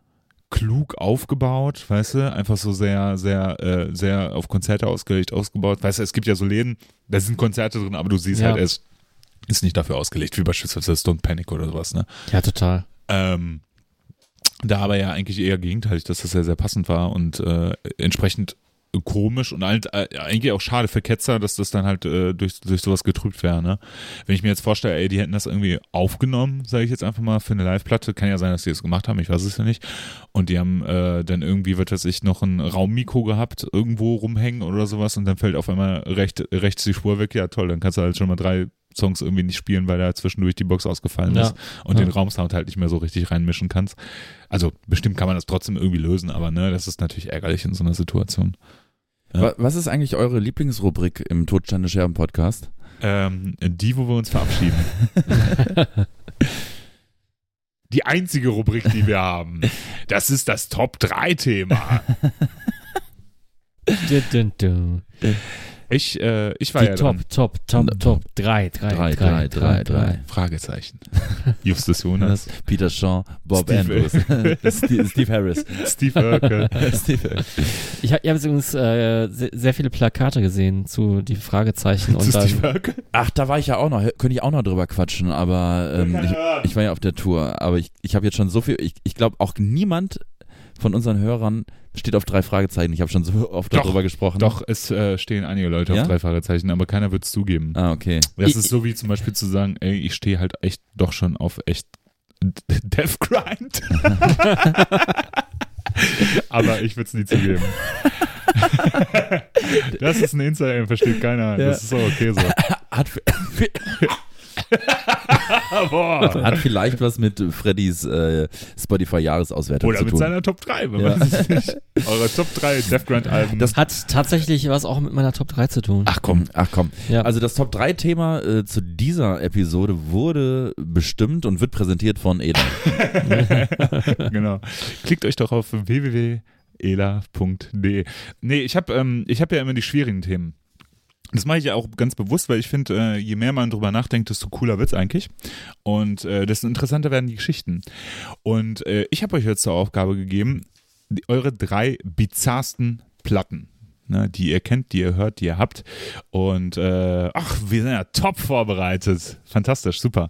klug aufgebaut, weißt du, einfach so sehr, sehr, äh, sehr auf Konzerte ausgelegt, ausgebaut. Weißt du, es gibt ja so Läden, da sind Konzerte drin, aber du siehst ja. halt, es ist nicht dafür ausgelegt, wie beispielsweise Stone Panic oder sowas, ne? Ja, total. Ähm, da aber ja eigentlich eher gegenteilig, dass das sehr, sehr passend war und äh, entsprechend komisch und halt, äh, eigentlich auch schade für Ketzer, dass das dann halt äh, durch, durch sowas getrübt wäre. Ne? Wenn ich mir jetzt vorstelle, ey, die hätten das irgendwie aufgenommen, sage ich jetzt einfach mal, für eine Live-Platte, kann ja sein, dass die das gemacht haben, ich weiß es ja nicht. Und die haben äh, dann irgendwie, wird das ich, noch ein Raummikro gehabt, irgendwo rumhängen oder sowas und dann fällt auf einmal recht, rechts die Spur weg. Ja, toll, dann kannst du halt schon mal drei Songs irgendwie nicht spielen, weil da zwischendurch die Box ausgefallen ja. ist und ja. den Raumsound halt nicht mehr so richtig reinmischen kannst. Also bestimmt kann man das trotzdem irgendwie lösen, aber ne, das ist natürlich ärgerlich in so einer Situation. Ja. Was ist eigentlich eure Lieblingsrubrik im Todsteine Scherben Podcast? Ähm, die, wo wir uns verabschieden. die einzige Rubrik, die wir haben. Das ist das Top 3 Thema. Ich, äh, ich war Die ja Top, dran. Top, Top, Top, 3, 3, 3, 3, 3. Fragezeichen. Justus Jonas. Peter Shaw, Bob Steve- Andrews, Steve, Steve Harris. Steve Urkel. Steve, Ich habe hab übrigens äh, sehr, sehr viele Plakate gesehen zu die Fragezeichen und Zu dann, Steve Urkel? Ach, da war ich ja auch noch, könnte ich auch noch drüber quatschen, aber ähm, ich, ich war ja auf der Tour, aber ich, ich habe jetzt schon so viel, ich, ich glaube auch niemand von unseren Hörern steht auf drei Fragezeichen. Ich habe schon so oft Doch, darüber gesprochen. Doch, es äh, stehen einige Leute Ja? auf drei Fragezeichen, aber keiner wird es zugeben. Ah, okay. Das Ich- ist so wie zum Beispiel zu sagen, ey, ich stehe halt echt doch schon auf echt Death Grind. aber ich würde es nie zugeben. das ist ein Insider, versteht keiner. Ja. Das ist auch okay so. Hat, Boah. hat vielleicht was mit Freddys äh, Spotify-Jahresauswertung Oder zu mit tun. seiner Top 3, wenn Ja. man es nicht. Eure Top 3 Death Grind Alben. das hat tatsächlich was auch mit meiner Top 3 zu tun. Ach komm, ach komm. Ja. Also das Top 3 Thema äh, zu dieser Episode wurde bestimmt und wird präsentiert von Eda. genau. Klickt euch doch auf www.ela.de. Nee, ich habe ähm, ich hab ja immer die schwierigen Themen. Das mache ich ja auch ganz bewusst, weil ich finde, äh, je mehr man drüber nachdenkt, desto cooler wird's eigentlich. Und äh, desto interessanter werden die Geschichten. Und äh, ich habe euch jetzt zur Aufgabe gegeben, eure drei bizarrsten Platten. Ne, die ihr kennt, die ihr hört, die ihr habt. Und äh, ach, wir sind ja top vorbereitet. Fantastisch, super.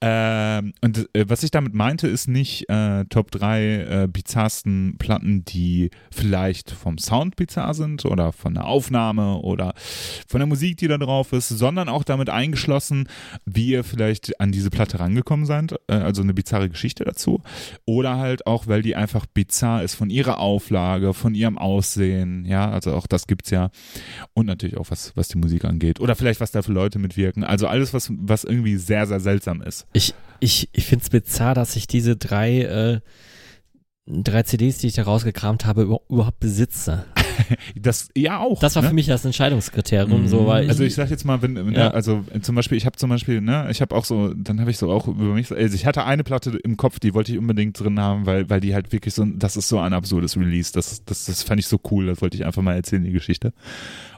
Ähm, und äh, was ich damit meinte, ist nicht äh, Top 3 äh, bizarrsten Platten, die vielleicht vom Sound bizarr sind oder von der Aufnahme oder von der Musik, die da drauf ist, sondern auch damit eingeschlossen, wie ihr vielleicht an diese Platte rangekommen seid, äh, also eine bizarre Geschichte dazu. Oder halt auch, weil die einfach bizarr ist von ihrer Auflage, von ihrem Aussehen, ja, also auch das gibt's ja. Und natürlich auch was, was die Musik angeht. Oder vielleicht, was da für Leute mitwirken. Also alles, was, was irgendwie sehr, sehr seltsam ist. Ich, ich, ich finde es bizarr, dass ich diese drei, äh, drei CDs, die ich da rausgekramt habe, über- überhaupt besitze. Das ja auch. Das war ne? für mich das Entscheidungskriterium, so, weil ich, Also ich sag jetzt mal, wenn, wenn Ja. also zum Beispiel, ich habe zum Beispiel, ne, ich habe auch so, dann habe ich so auch über mich, also ich hatte eine Platte im Kopf, die wollte ich unbedingt drin haben, weil, weil die halt wirklich so, das ist so ein absurdes Release, das, das, das fand ich so cool, das wollte ich einfach mal erzählen, die Geschichte.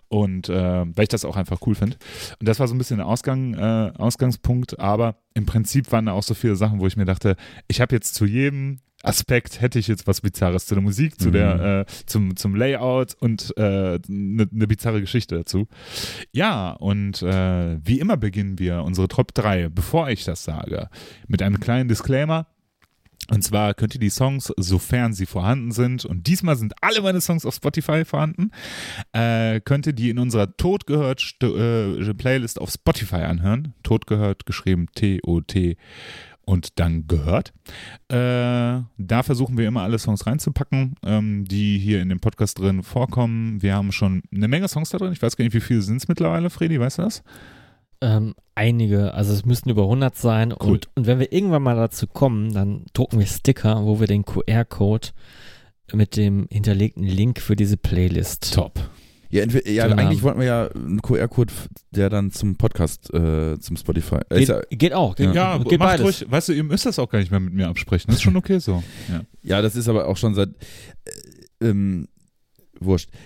Und äh, weil ich das auch einfach cool finde. Und das war so ein bisschen der Ausgang, äh, Ausgangspunkt, aber im Prinzip waren da auch so viele Sachen, wo ich mir dachte, ich habe jetzt zu jedem Aspekt hätte ich jetzt was Bizarres zu der Musik, zu Mhm. der, äh, zum, zum Layout und eine ne ne bizarre Geschichte dazu. Ja, und äh, wie immer beginnen wir unsere Top 3, bevor ich das sage, mit einem kleinen Disclaimer. Und zwar könnt ihr die Songs, sofern sie vorhanden sind, und diesmal sind alle meine Songs auf Spotify vorhanden, äh, könnt ihr die in unserer Tod gehört St äh, Playlist auf Spotify anhören. Tod gehört, geschrieben T-O-T und dann gehört. Äh, da versuchen wir immer alle Songs reinzupacken, ähm, die hier in dem Podcast drin vorkommen. Wir haben schon eine Menge Songs da drin. Ich weiß gar nicht, wie viele sind es mittlerweile, Fredi, weißt du das? Ähm, einige, also es müssten über 100 sein. Cool. Und, und wenn wir irgendwann mal dazu kommen, dann drucken wir Sticker, wo wir den QR-Code mit dem hinterlegten Link für diese Playlist. Top. Ja, entweder, ja Drin eigentlich wollten wir ja einen QR-Code, der dann zum Podcast, äh, zum Spotify. Äh, Geht, ja, geht auch. Geht, Ja, geht macht beides. ruhig. Weißt du, ihr müsst das auch gar nicht mehr mit mir absprechen. Das ist schon okay so. Ja. ja, das ist aber auch schon seit. Äh, ähm, wurscht.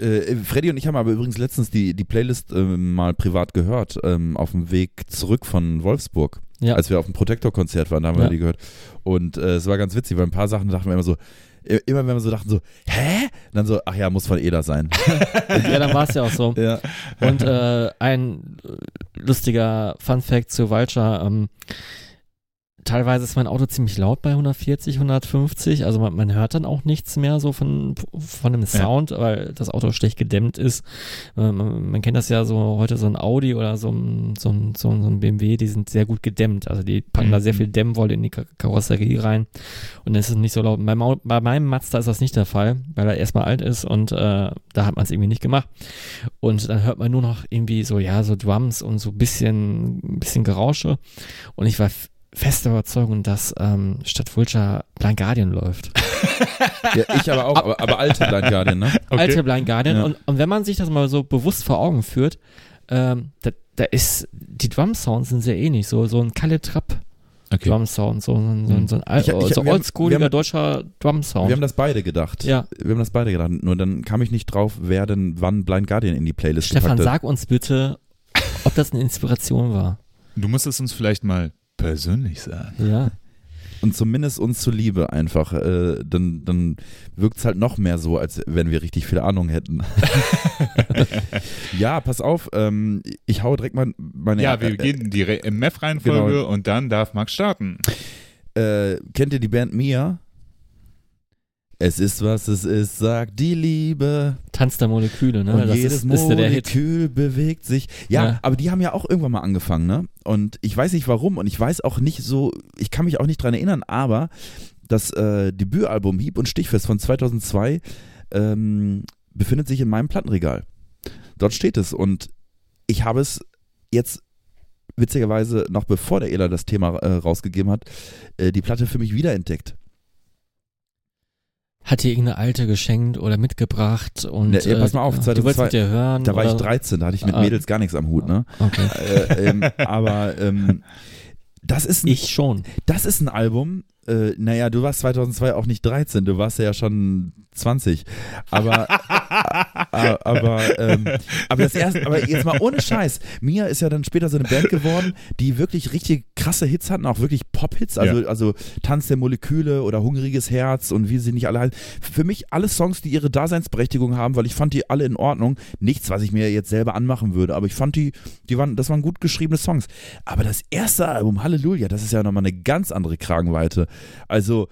Äh, äh, Freddy und ich haben aber übrigens letztens die, die Playlist ähm, mal privat gehört, ähm, auf dem Weg zurück von Wolfsburg. Ja. Als wir auf dem Protektor-Konzert waren, da haben wir Ja. die gehört. Und äh, es war ganz witzig, weil ein paar Sachen dachten wir immer so, äh, immer wenn wir so dachten so, hä? dann so, ach ja, muss von Eder sein. ja, dann war es ja auch so. ja. Und äh, ein lustiger Fun-Fact zu Vulture. Ähm, teilweise ist mein Auto ziemlich laut bei 140, 150. Also man, man hört dann auch nichts mehr so von, von dem Sound, weil das Auto schlecht gedämmt ist. Man, man kennt das ja so heute so ein Audi oder so ein, so ein, so ein, so ein BMW, die sind sehr gut gedämmt. Also die packen da sehr Mhm. viel Dämmwolle in die Kar- Karosserie rein und dann ist es nicht so laut. Bei, bei meinem Mazda ist das nicht der Fall, weil er erstmal alt ist und äh, da hat man es irgendwie nicht gemacht. Und dann hört man nur noch irgendwie so, ja, so Drums und so bisschen, bisschen Gerausche. Und ich war f- fester Überzeugung, dass ähm, statt Vulture Blind Guardian läuft. ja, ich aber auch, aber, aber alte Blind Guardian, ne? Okay. Alte Blind Guardian. Ja. Und, und wenn man sich das mal so bewusst vor Augen führt, ähm, da, da ist, die Drum-Sounds sind sehr ähnlich. So, so ein Kalle Trapp okay. Drum-Sound, so, ein- so, ein- so ein al- Ich- ich- so wir haben- oldschooliger deutscher Drum-Sound. Wir haben das beide gedacht. Ja. Wir haben das beide gedacht. Nur dann kam ich nicht drauf, wer denn wann Blind Guardian in die Playlist Stefan, gepackt hat. sag uns bitte, ob das eine Inspiration war. Du musst es uns vielleicht mal persönlich sagen. Ja. Und zumindest uns zuliebe einfach. Äh, dann dann wirkt es halt noch mehr so, als wenn wir richtig viel Ahnung hätten. ja, pass auf. Ähm, ich hau direkt mal meine. Ja, wir äh, gehen in die Re- MF-Reihenfolge Genau. und dann darf Max starten. Äh, kennt ihr die Band Mia? Es ist, was es ist, sagt die Liebe. Tanz der Moleküle, ne? Und das jedes ist, ist. Molekül bewegt sich. Ja, Ja. aber die haben ja auch irgendwann mal angefangen, ne? Und ich weiß nicht warum und ich weiß auch nicht so, ich kann mich auch nicht dran erinnern, aber das äh, Debütalbum Hieb und Stichfest von 2002 ähm, befindet sich in meinem Plattenregal. Dort steht es und ich habe es jetzt witzigerweise noch bevor der Ela das Thema äh, rausgegeben hat, äh, die Platte für mich wiederentdeckt. Hat dir irgendeine alte geschenkt oder mitgebracht und Ja, pass mal auf, äh, du wolltest 2002 mit dir hören? Da war ich oder? 13, da hatte ich mit Ah. Mädels gar nichts am Hut, ne? Okay. äh, ähm, aber ähm, das ist ein, Ich schon. das ist ein Album. Äh, naja, du warst 2002 auch nicht 13, du warst ja schon 20. Aber, a- aber, ähm, aber das erste, aber jetzt mal ohne Scheiß. Mia ist ja dann später so eine Band geworden, die wirklich richtig krasse Hits hatten, auch wirklich Pop-Hits, also, Ja. also Tanz der Moleküle oder Hungriges Herz und wie sie nicht alle heißen. Für mich alle Songs, die ihre Daseinsberechtigung haben, weil ich fand die alle in Ordnung. Nichts, was ich mir jetzt selber anmachen würde, aber ich fand die, die waren, das waren gut geschriebene Songs. Aber das erste Album, Halleluja, das ist ja nochmal eine ganz andere Kragenweite. Also,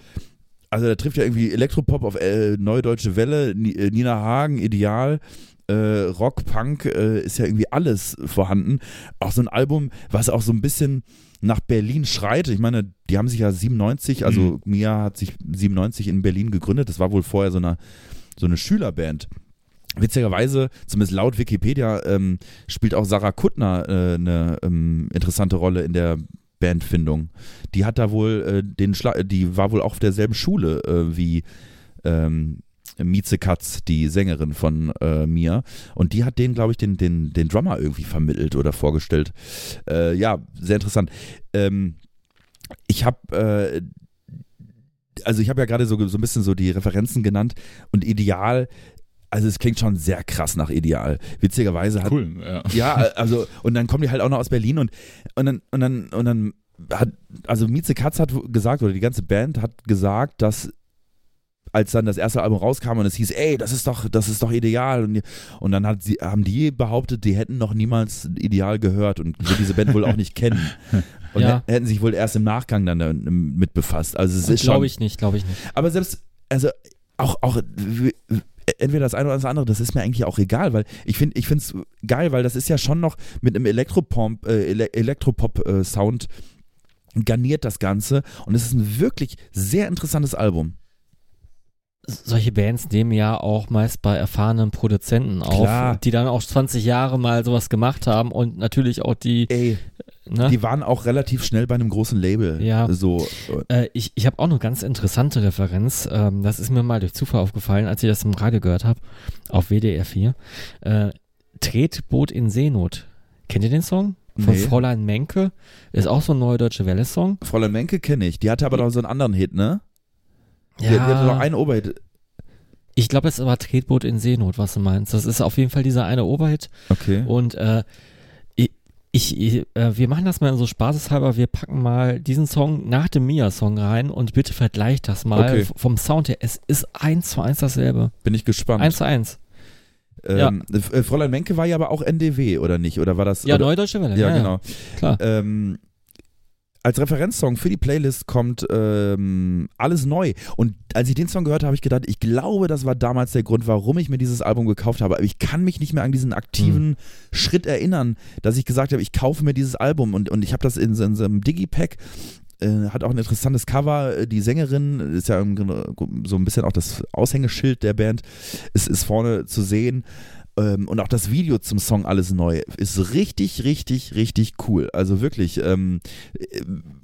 also da trifft ja irgendwie Elektropop auf äh, Neue Deutsche Welle, äh, Nina Hagen, Ideal, äh, Rock, Punk, äh, ist ja irgendwie alles vorhanden. Auch so ein Album, was auch so ein bisschen nach Berlin schreit. Ich meine, die haben sich ja 97, also Mhm. Mia hat sich 97 in Berlin gegründet. Das war wohl vorher so eine, so eine Schülerband. Witzigerweise, zumindest laut Wikipedia, ähm, spielt auch Sarah Kuttner äh, eine ähm, interessante Rolle in der Bandfindung. Die hat da wohl äh, den Schla die war wohl auch auf derselben Schule äh, wie ähm, Mieze Katz, die Sängerin von äh, Mia. Und die hat den, glaube ich, den, den, den Drummer irgendwie vermittelt oder vorgestellt. Äh, ja, sehr interessant. Ähm, ich habe äh, also ich habe ja gerade so, so ein bisschen so die Referenzen genannt und Ideal, also es klingt schon sehr krass nach Ideal. Witzigerweise hat Cool, ja. ja, also und dann kommen die halt auch noch aus Berlin und und dann und dann und dann hat, also Mieze Katz hat gesagt, oder die ganze Band hat gesagt, dass als dann das erste Album rauskam und es hieß, ey, das ist doch, das ist doch ideal. Und, und dann hat sie, haben die behauptet, die hätten noch niemals ideal gehört und diese Band wohl auch nicht kennen. Und Ja. hätten sich wohl erst im Nachgang dann damit mit befasst. Also es ist schon. Glaube ich nicht, glaube ich nicht. Aber selbst, also auch, auch entweder das eine oder das andere, das ist mir eigentlich auch egal, weil ich finde ich es geil, weil das ist ja schon noch mit einem Elektropop, äh, Ele Elektropop-Sound garniert das Ganze und es ist ein wirklich sehr interessantes Album. solche Bands nehmen ja auch meist bei erfahrenen Produzenten auf, Klar. die dann auch 20 Jahre mal sowas gemacht haben und natürlich auch die, Ey, ne? die waren auch relativ schnell bei einem großen Label. Ja. So, Äh, ich ich habe auch eine ganz interessante Referenz. Ähm, das ist mir mal durch Zufall aufgefallen, als ich das im Radio gehört habe, auf WDR 4. Äh, Tretboot in Seenot. Kennt ihr den Song? Von Nee. Fräulein Menke. Ist auch so ein neuer Deutsche Welle-Song. Fräulein Menke kenne ich. Die hatte aber noch so einen anderen Hit, ne? Die, die hatte noch einen Oberhit. ich glaube, es ist aber Tretboot in Seenot, was du meinst. Das ist auf jeden Fall dieser eine Oberhit. Okay. Und äh, ich, äh, wir machen das mal so spaßeshalber. Wir packen mal diesen Song nach dem Mia-Song rein und bitte vergleicht das mal Okay. vom Sound her. Es ist eins zu eins dasselbe. Bin ich gespannt. Eins zu eins. ähm, äh, Fräulein Menke war ja aber auch NDW, oder nicht? Oder war das? Ja, oder, Neue Deutsche Welle. ja, genau. Klar. Ähm, als Referenzsong für die Playlist kommt ähm, alles neu. Und als ich den Song gehört habe, habe ich gedacht, ich glaube, das war damals der Grund, warum ich mir dieses Album gekauft habe. Aber ich kann mich nicht mehr an diesen aktiven Schritt erinnern, dass ich gesagt habe, ich kaufe mir dieses Album. Und, und ich habe das in, so- in so einem Digipack. Äh, hat auch ein interessantes Cover. Äh, Die Sängerin ist ja so ein bisschen auch das Aushängeschild der Band. Es ist vorne zu sehen. Ähm, und auch das Video zum Song Alles Neu ist richtig, richtig, richtig cool. Also wirklich ähm,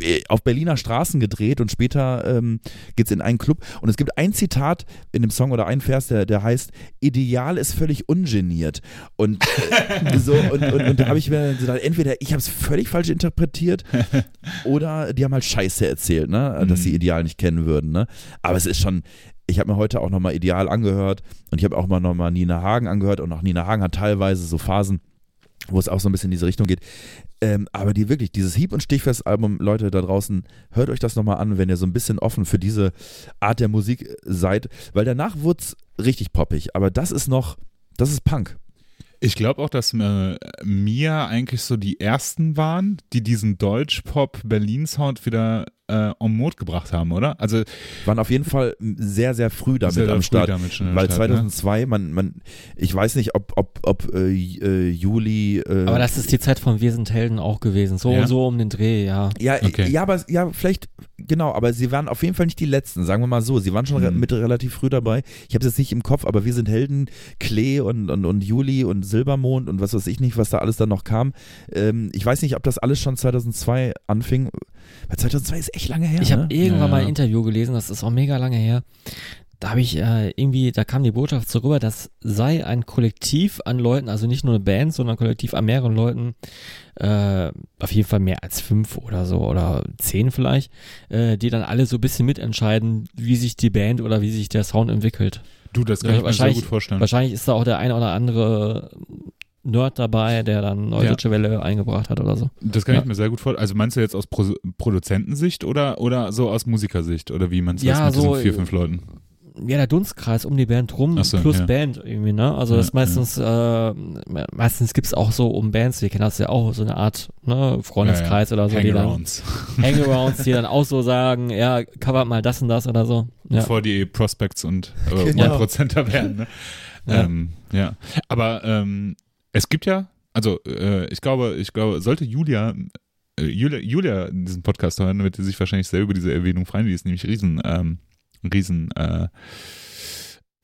äh, auf Berliner Straßen gedreht und später ähm, geht's in einen Club. Und es gibt ein Zitat in dem Song oder ein Vers, der, der heißt, Ideal ist völlig ungeniert. Und äh, so, und, und, und da habe ich mir gedacht, entweder ich habe es völlig falsch interpretiert oder die haben halt Scheiße erzählt, ne? dass sie Mhm. Ideal nicht kennen würden. Ne? Aber es ist schon, ich habe mir heute auch nochmal Ideal angehört und ich habe auch mal nochmal Nina Hagen angehört und auch Nina Hagen hat teilweise so Phasen, wo es auch so ein bisschen in diese Richtung geht. Ähm, aber die wirklich, dieses Hieb- und Stichfest-Album, Leute da draußen, hört euch das nochmal an, wenn ihr so ein bisschen offen für diese Art der Musik seid, weil danach wurde es richtig poppig. Aber das ist noch, das ist Punk. Ich glaube auch, dass äh, Mia eigentlich so die ersten waren, die diesen Deutsch-Pop-Berlin-Sound wieder äh, en mode gebracht haben, oder? Also Waren auf jeden Fall sehr, sehr früh damit sehr, sehr am Start. damit Weil Start, ne? 2002, man, man, ich weiß nicht, ob, ob, ob äh, äh, Juli. Äh, Aber das ist die Zeit von Wir sind Helden auch gewesen. So Ja? und so um den Dreh, ja. ja, Okay. ja, aber ja, vielleicht, genau, aber sie waren auf jeden Fall nicht die letzten, sagen wir mal so. Sie waren schon Mhm. mit relativ früh dabei. Ich habe es jetzt nicht im Kopf, aber wir sind Helden, Klee und, und, und Juli und Silbermond und was weiß ich nicht, was da alles dann noch kam. Ähm, ich weiß nicht, ob das alles schon 2002 anfing. Weil 2002 ist echt lange her. Ich habe ne? irgendwann Ja, mal ein Interview gelesen, das ist auch mega lange her. Da habe ich äh, irgendwie, da kam die Botschaft so rüber, das sei ein Kollektiv an Leuten, also nicht nur eine Band, sondern ein Kollektiv an mehreren Leuten, äh, auf jeden Fall mehr als fünf oder so oder zehn vielleicht, äh, die dann alle so ein bisschen mitentscheiden, wie sich die Band oder wie sich der Sound entwickelt. Du, das kann Ja, ich mir sehr wahrscheinlich- gut vorstellen. Wahrscheinlich ist da auch der ein oder andere Nerd dabei, der dann Neue Ja. Deutsche Welle eingebracht hat oder so. Das kann Ja. ich mir sehr gut vorstellen. Also meinst du jetzt aus Pro Produzentensicht oder, oder so aus Musikersicht? Oder wie meinst du Ja, das mit so, diesen vier, fünf Leuten? ja, der Dunstkreis um die Band rum so, plus ja. Band irgendwie, ne? Also das meistens, äh, meistens gibt's auch so um Bands, wir kennen das ja auch, so eine Art ne, Freundeskreis oder so, die dann Hangarounds. Hangarounds, die dann auch so sagen, ja, covert mal das und das oder so. Ja. Bevor die Prospects und äh, Genau. Werden. Ne? Ja. Ähm, ja. Aber ähm, es gibt ja, also äh, ich glaube, ich glaube, sollte Julia, äh, Julia, Julia diesen Podcast hören, wird sie sich wahrscheinlich sehr über diese Erwähnung freuen. Die ist nämlich riesen, ähm, riesen äh,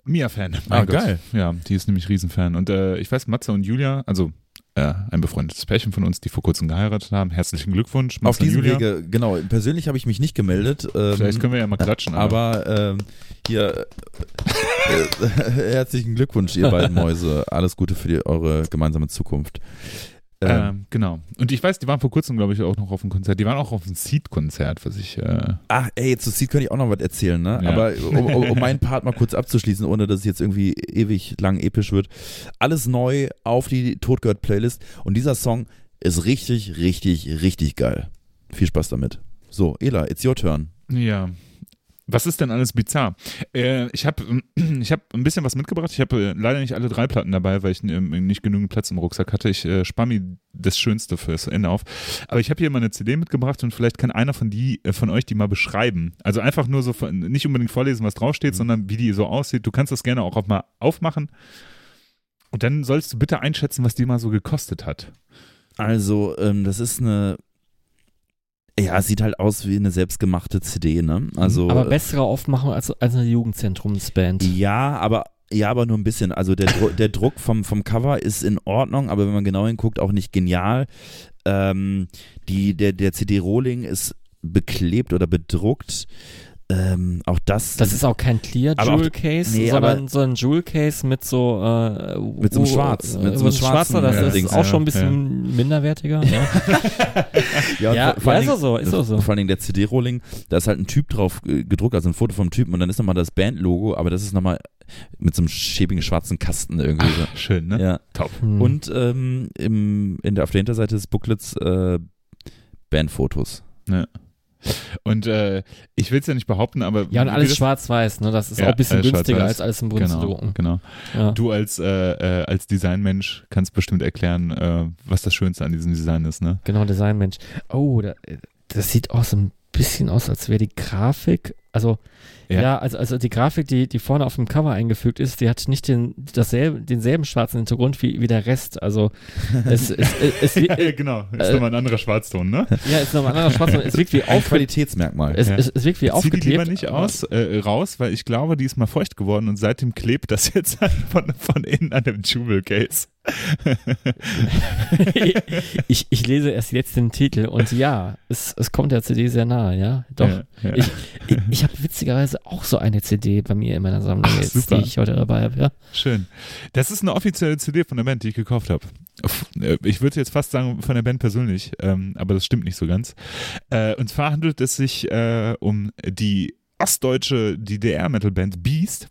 Mia-Fan. Ah, Gott. geil. Ja, die ist nämlich Riesenfan. Und äh, ich weiß, Matze und Julia, also äh, ein befreundetes Pärchen von uns, die vor kurzem geheiratet haben. Herzlichen Glückwunsch, Auf Matze und diesem Julia. Wege, genau. Persönlich habe ich mich nicht gemeldet. Ähm, Vielleicht können wir ja mal klatschen. Aber ähm, hier, äh, herzlichen Glückwunsch, ihr beiden Mäuse. Alles Gute für die, eure gemeinsame Zukunft. Ähm, Ähm, genau. Und ich weiß, die waren vor kurzem, glaube ich, auch noch auf einem Konzert. Die waren auch auf einem Seed-Konzert, was ich. Äh, Ach, ey, zu Seed könnte ich auch noch was erzählen, ne? Ja. Aber um, um, meinen Part mal kurz abzuschließen, ohne dass es jetzt irgendwie ewig lang episch wird. Alles neu auf die Totgehört-Playlist und dieser Song ist richtig, richtig, richtig geil. Viel Spaß damit. So, Ela, it's your turn. Ja. Was ist denn alles bizarr? Äh, ich habe ich hab ein bisschen was mitgebracht. Ich habe äh, leider nicht alle drei Platten dabei, weil ich ähm, nicht genügend Platz im Rucksack hatte. Ich äh, spare mir das Schönste fürs Ende auf. Aber ich habe hier mal eine CD mitgebracht und vielleicht kann einer von die äh, von euch die mal beschreiben. Also einfach nur so von, nicht unbedingt vorlesen, was draufsteht, mhm. sondern wie die so aussieht. Du kannst das gerne auch, auch mal aufmachen. Und dann sollst du bitte einschätzen, was die mal so gekostet hat. Also, ähm, das ist eine ja, es sieht halt aus wie eine selbstgemachte CD, ne? Also, aber bessere Aufmachung als, als eine Jugendzentrumsband. Ja, aber ja, aber nur ein bisschen. Also der, Dru der Druck vom, vom Cover ist in Ordnung, aber wenn man genau hinguckt, auch nicht genial. Ähm, die, der, der CD-Rolling ist beklebt oder bedruckt. Ähm, auch das. Das ist auch kein Clear Jewel Case, nee, sondern so ein Jewel Case mit so äh, mit so einem Schwarz, äh, mit so einem schwarzen. Das ja, ist auch schon ein bisschen ja. minderwertiger. Ja, ja, ja, vor, vor ist auch so, ist auch so. Vor allen Dingen der CD-Rolling, da ist halt ein Typ drauf gedruckt, also ein Foto vom Typen und dann ist nochmal das Band-Logo, aber das ist nochmal mit so einem schäbigen schwarzen Kasten irgendwie. Ach, schön, ne? Ja. Top. Hm. Und ähm, im, in der, auf der Hinterseite des Booklets äh, Bandfotos. Ja. Und äh, ich will es ja nicht behaupten, aber. Ja, und alles schwarz-weiß, ne? Das ist ja, auch ein bisschen günstiger als alles im Bund genau, zu drucken. Genau. Ja. Du als, äh, äh, als Designmensch kannst bestimmt erklären, äh, was das Schönste an diesem Design ist, ne? Genau, Designmensch. Oh, da, das sieht auch so ein bisschen aus, als wäre die Grafik, also ja, ja also, also die Grafik, die, die vorne auf dem Cover eingefügt ist, die hat nicht den, dasselbe, denselben schwarzen Hintergrund wie, wie der Rest. Also es, es, es, es ja, genau, ist äh, nochmal ein anderer Schwarzton, ne? Ja, ist nochmal ein anderer Schwarzton. Es wirkt wie ein Qualitätsmerkmal. Es, ja. es, es wirkt wie Zieh aufgeklebt. die lieber nicht aus, äh, raus, weil ich glaube, die ist mal feucht geworden und seitdem klebt das jetzt von, von innen an dem Jubel Case. ich, ich lese erst jetzt den Titel und ja, es, es kommt der CD sehr nahe, ja. Doch. Ja, ja. Ich, ich, ich habe witzigerweise auch so eine CD bei mir in meiner Sammlung Ach, jetzt, super. die ich heute dabei habe, ja. Schön. Das ist eine offizielle CD von der Band, die ich gekauft habe. Äh, ich würde jetzt fast sagen von der Band persönlich, ähm, aber das stimmt nicht so ganz. Äh, und zwar handelt es sich äh, um die ostdeutsche DDR-Metal-Band Beast.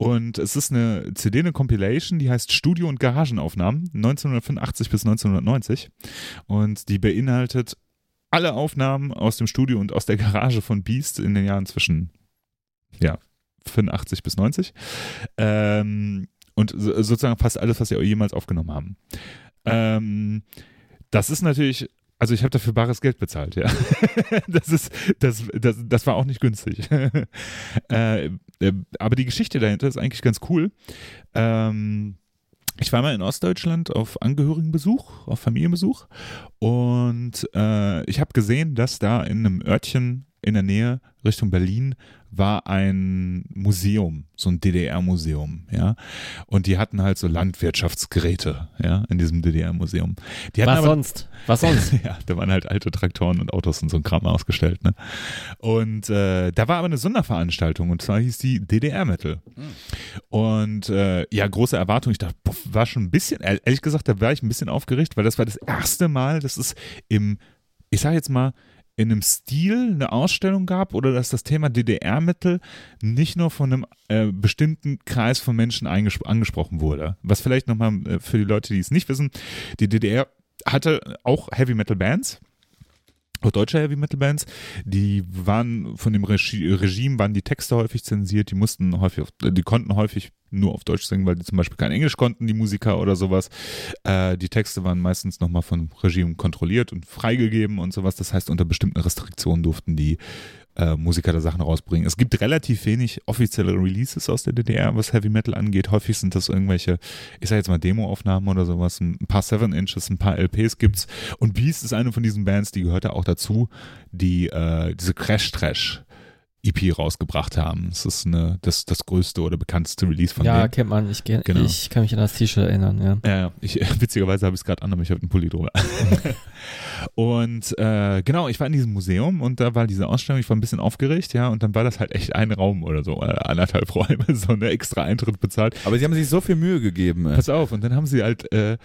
Und es ist eine CD, eine Compilation, die heißt Studio- und Garagenaufnahmen 1985 bis 1990. Und die beinhaltet alle Aufnahmen aus dem Studio und aus der Garage von Beast in den Jahren zwischen ja, 85 bis 90. Ähm, und sozusagen fast alles, was sie jemals aufgenommen haben. Ähm, das ist natürlich also ich habe dafür bares Geld bezahlt, ja. das ist, das, das, das war auch nicht günstig. äh, aber die Geschichte dahinter ist eigentlich ganz cool. Ähm, ich war mal in Ostdeutschland auf Angehörigenbesuch, auf Familienbesuch und äh, ich habe gesehen, dass da in einem Örtchen in der Nähe Richtung Berlin war ein Museum, so ein DDR-Museum, ja. Und die hatten halt so Landwirtschaftsgeräte, ja, in diesem DDR-Museum. Was aber, sonst? Was sonst? ja, da waren halt alte Traktoren und Autos und so ein Kram ausgestellt, ne. Und äh, da war aber eine Sonderveranstaltung und zwar hieß die DDR-Metal. Mhm. Und äh, ja, große Erwartung. Ich dachte, boah, war schon ein bisschen, ehrlich gesagt, da war ich ein bisschen aufgeregt, weil das war das erste Mal, dass es im, ich sag jetzt mal, in einem Stil eine Ausstellung gab oder dass das Thema DDR-Mittel nicht nur von einem äh, bestimmten Kreis von Menschen angesprochen wurde. Was vielleicht nochmal äh, für die Leute, die es nicht wissen, die DDR hatte auch Heavy Metal Bands deutsche Heavy Metal Bands, die waren von dem Regi Regime waren die Texte häufig zensiert, die mussten häufig, auf, die konnten häufig nur auf Deutsch singen, weil die zum Beispiel kein Englisch konnten, die Musiker oder sowas. Äh, die Texte waren meistens nochmal vom Regime kontrolliert und freigegeben und sowas. Das heißt, unter bestimmten Restriktionen durften die äh, Musiker da Sachen rausbringen. Es gibt relativ wenig offizielle Releases aus der DDR, was Heavy Metal angeht. Häufig sind das irgendwelche, ich sag jetzt mal Demoaufnahmen oder sowas. Ein paar Seven Inches, ein paar LPs gibt's. Und Beast ist eine von diesen Bands, die gehört da auch dazu, die äh, diese Crash Trash EP rausgebracht haben. Es ist eine, das, das größte oder bekannteste Release von ja, denen. Ja, kennt man. Ich, genau. ich kann mich an das T-Shirt erinnern, ja. Ja, ich, witzigerweise habe ich es gerade an, aber ich habe einen Pulli drüber. und äh, genau, ich war in diesem Museum und da war diese Ausstellung, ich war ein bisschen aufgeregt, ja, und dann war das halt echt ein Raum oder so, oder anderthalb Räume, so eine extra Eintritt bezahlt. Aber sie haben sich so viel Mühe gegeben. Ey. Pass auf, und dann haben sie halt, äh,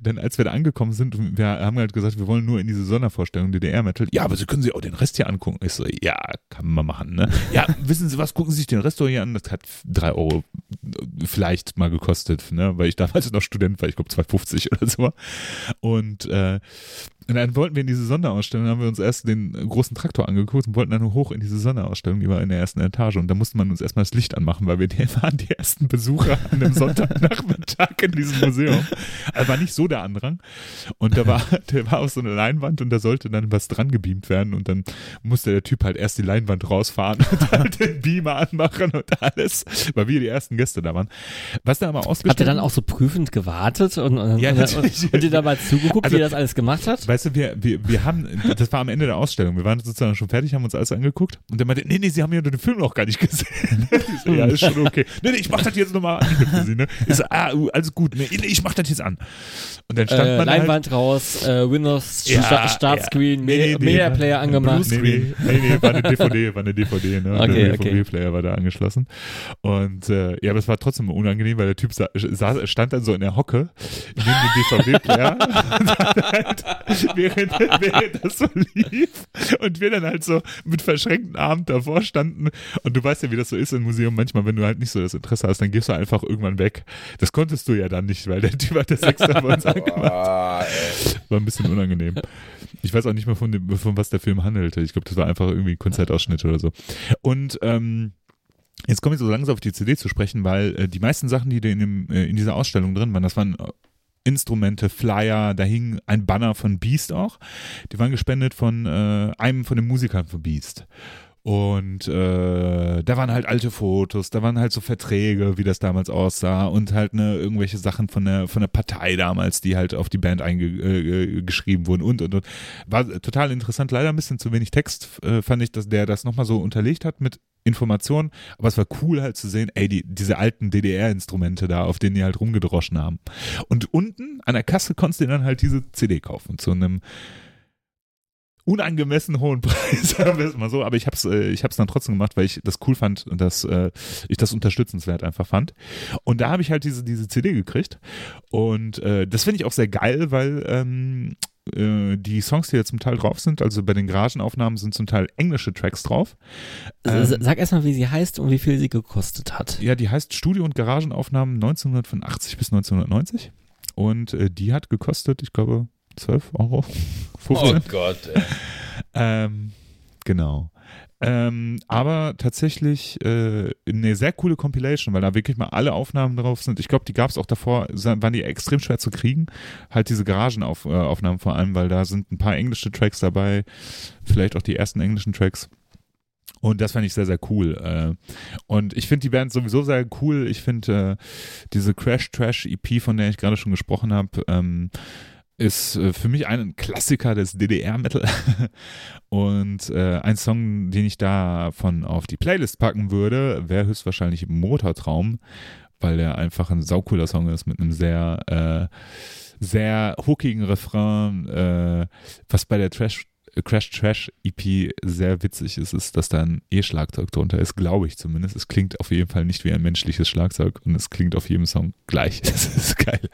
dann als wir da angekommen sind, wir haben halt gesagt, wir wollen nur in diese Sondervorstellung DDR-Metal. Ja, aber sie können sich auch den Rest hier angucken. Ich so, ja, kann man machen ne? Ja, wissen Sie was, gucken Sie sich den Restaurant hier an. Das hat drei Euro vielleicht mal gekostet, ne? Weil ich damals noch Student war, ich glaube 2,50 oder so. Und äh, Und dann wollten wir in diese Sonderausstellung, haben wir uns erst den großen Traktor angeguckt und wollten dann hoch in diese Sonderausstellung, die war in der ersten Etage. Und da musste man uns erstmal das Licht anmachen, weil wir waren die ersten Besucher an einem Sonntagnachmittag in diesem Museum. Also war nicht so der Andrang. Und da war, der war auf so eine Leinwand und da sollte dann was dran gebeamt werden. Und dann musste der Typ halt erst die Leinwand rausfahren und halt den Beamer anmachen und alles, weil wir die ersten Gäste da waren. Was da aber ausgestellt Habt ihr dann auch so prüfend gewartet und, und, Ja, und, und, und ihr dabei zugeguckt, Also- wie er das alles gemacht hat? Weißt du, wir, wir, wir haben, das war am Ende der Ausstellung, wir waren sozusagen schon fertig, haben uns alles angeguckt und der meinte, nee, nee, sie haben ja den Film noch gar nicht gesehen. Ich so, ja, ist schon okay. Nee, nee, ich mach das jetzt nochmal an für sie, ne? Ich so, ah, uh, alles gut, nee, nee, ich mach das jetzt an. Und dann stand Äh, man halt, Leinwand raus, äh, Windows Ja, Sta Startscreen, ja. Nee, nee, Media, Player angemacht. Nee, nee, nee, war eine DVD, war eine DVD, ne? Okay, der okay. DVD-Player war da angeschlossen. Und äh, ja, aber es war trotzdem unangenehm, weil der Typ sa saß, stand dann so in der Hocke neben dem DVD-Player und dann halt, während, während das so lief und wir dann halt so mit verschränkten Armen davor standen und du weißt ja, wie das so ist im Museum manchmal, wenn du halt nicht so das Interesse hast, dann gehst du einfach irgendwann weg. Das konntest du ja dann nicht, weil der Typ hat das extra bei uns angemacht. War ein bisschen unangenehm. Ich weiß auch nicht mehr von, dem, von was der Film handelte. Ich glaube, das war einfach irgendwie ein Konzertausschnitt oder so. Und ähm, jetzt komme ich so langsam auf die CD zu sprechen, weil äh, die meisten Sachen, die da in, dem, äh, in dieser Ausstellung drin waren, das waren Instrumente, Flyer, da hing ein Banner von Beast auch. Die waren gespendet von äh, einem von den Musikern von Beast. Und äh, da waren halt alte Fotos, da waren halt so Verträge, wie das damals aussah und halt ne, irgendwelche Sachen von der, von der Partei damals, die halt auf die Band eingeschrieben wurden und und und. War total interessant, leider ein bisschen zu wenig Text, äh, fand ich, dass der das nochmal so unterlegt hat mit Informationen, aber es war cool halt zu sehen, ey, die, diese alten DDR-Instrumente da, auf denen die halt rumgedroschen haben. Und unten an der Kasse konntest du dann halt diese CD kaufen zu einem unangemessen hohen Preis, sagen wir es mal so, aber ich hab's, äh, ich hab's dann trotzdem gemacht, weil ich das cool fand und dass äh, ich das unterstützenswert einfach fand. Und da habe ich halt diese, diese CD gekriegt und äh, das finde ich auch sehr geil, weil ähm, äh, die Songs, die jetzt zum Teil drauf sind, also bei den Garagenaufnahmen sind zum Teil englische Tracks drauf. Ähm, Sag erstmal, wie sie heißt und wie viel sie gekostet hat. ja, die heißt Studio- und Garagenaufnahmen 1985 bis 1990 und äh, die hat gekostet, ich glaube, 12 Euro, 15. Oh Gott. Ähm, genau. Ähm, aber tatsächlich äh, eine sehr coole Compilation, weil da wirklich mal alle Aufnahmen drauf sind. Ich glaube, die gab es auch davor, waren die extrem schwer zu kriegen. Halt diese Garagenaufnahmen äh, vor allem, weil da sind ein paar englische Tracks dabei, vielleicht auch die ersten englischen Tracks. Und das fand ich sehr, sehr cool. Äh, Und ich finde die Band sowieso sehr cool. Ich finde äh, diese Crash Trash EP, von der ich gerade schon gesprochen habe, ähm, ist äh, für mich ein Klassiker des DDR-Metal. Und äh, ein Song, den ich davon auf die Playlist packen würde, wäre höchstwahrscheinlich Motortraum, weil der einfach ein saucooler Song ist mit einem sehr, äh, sehr hookigen Refrain. Äh, was bei der Trash, äh, Crash Trash EP sehr witzig ist, ist, dass da ein E-Schlagzeug drunter ist, glaube ich zumindest. Es klingt auf jeden Fall nicht wie ein menschliches Schlagzeug und es klingt auf jedem Song gleich. Das ist geil.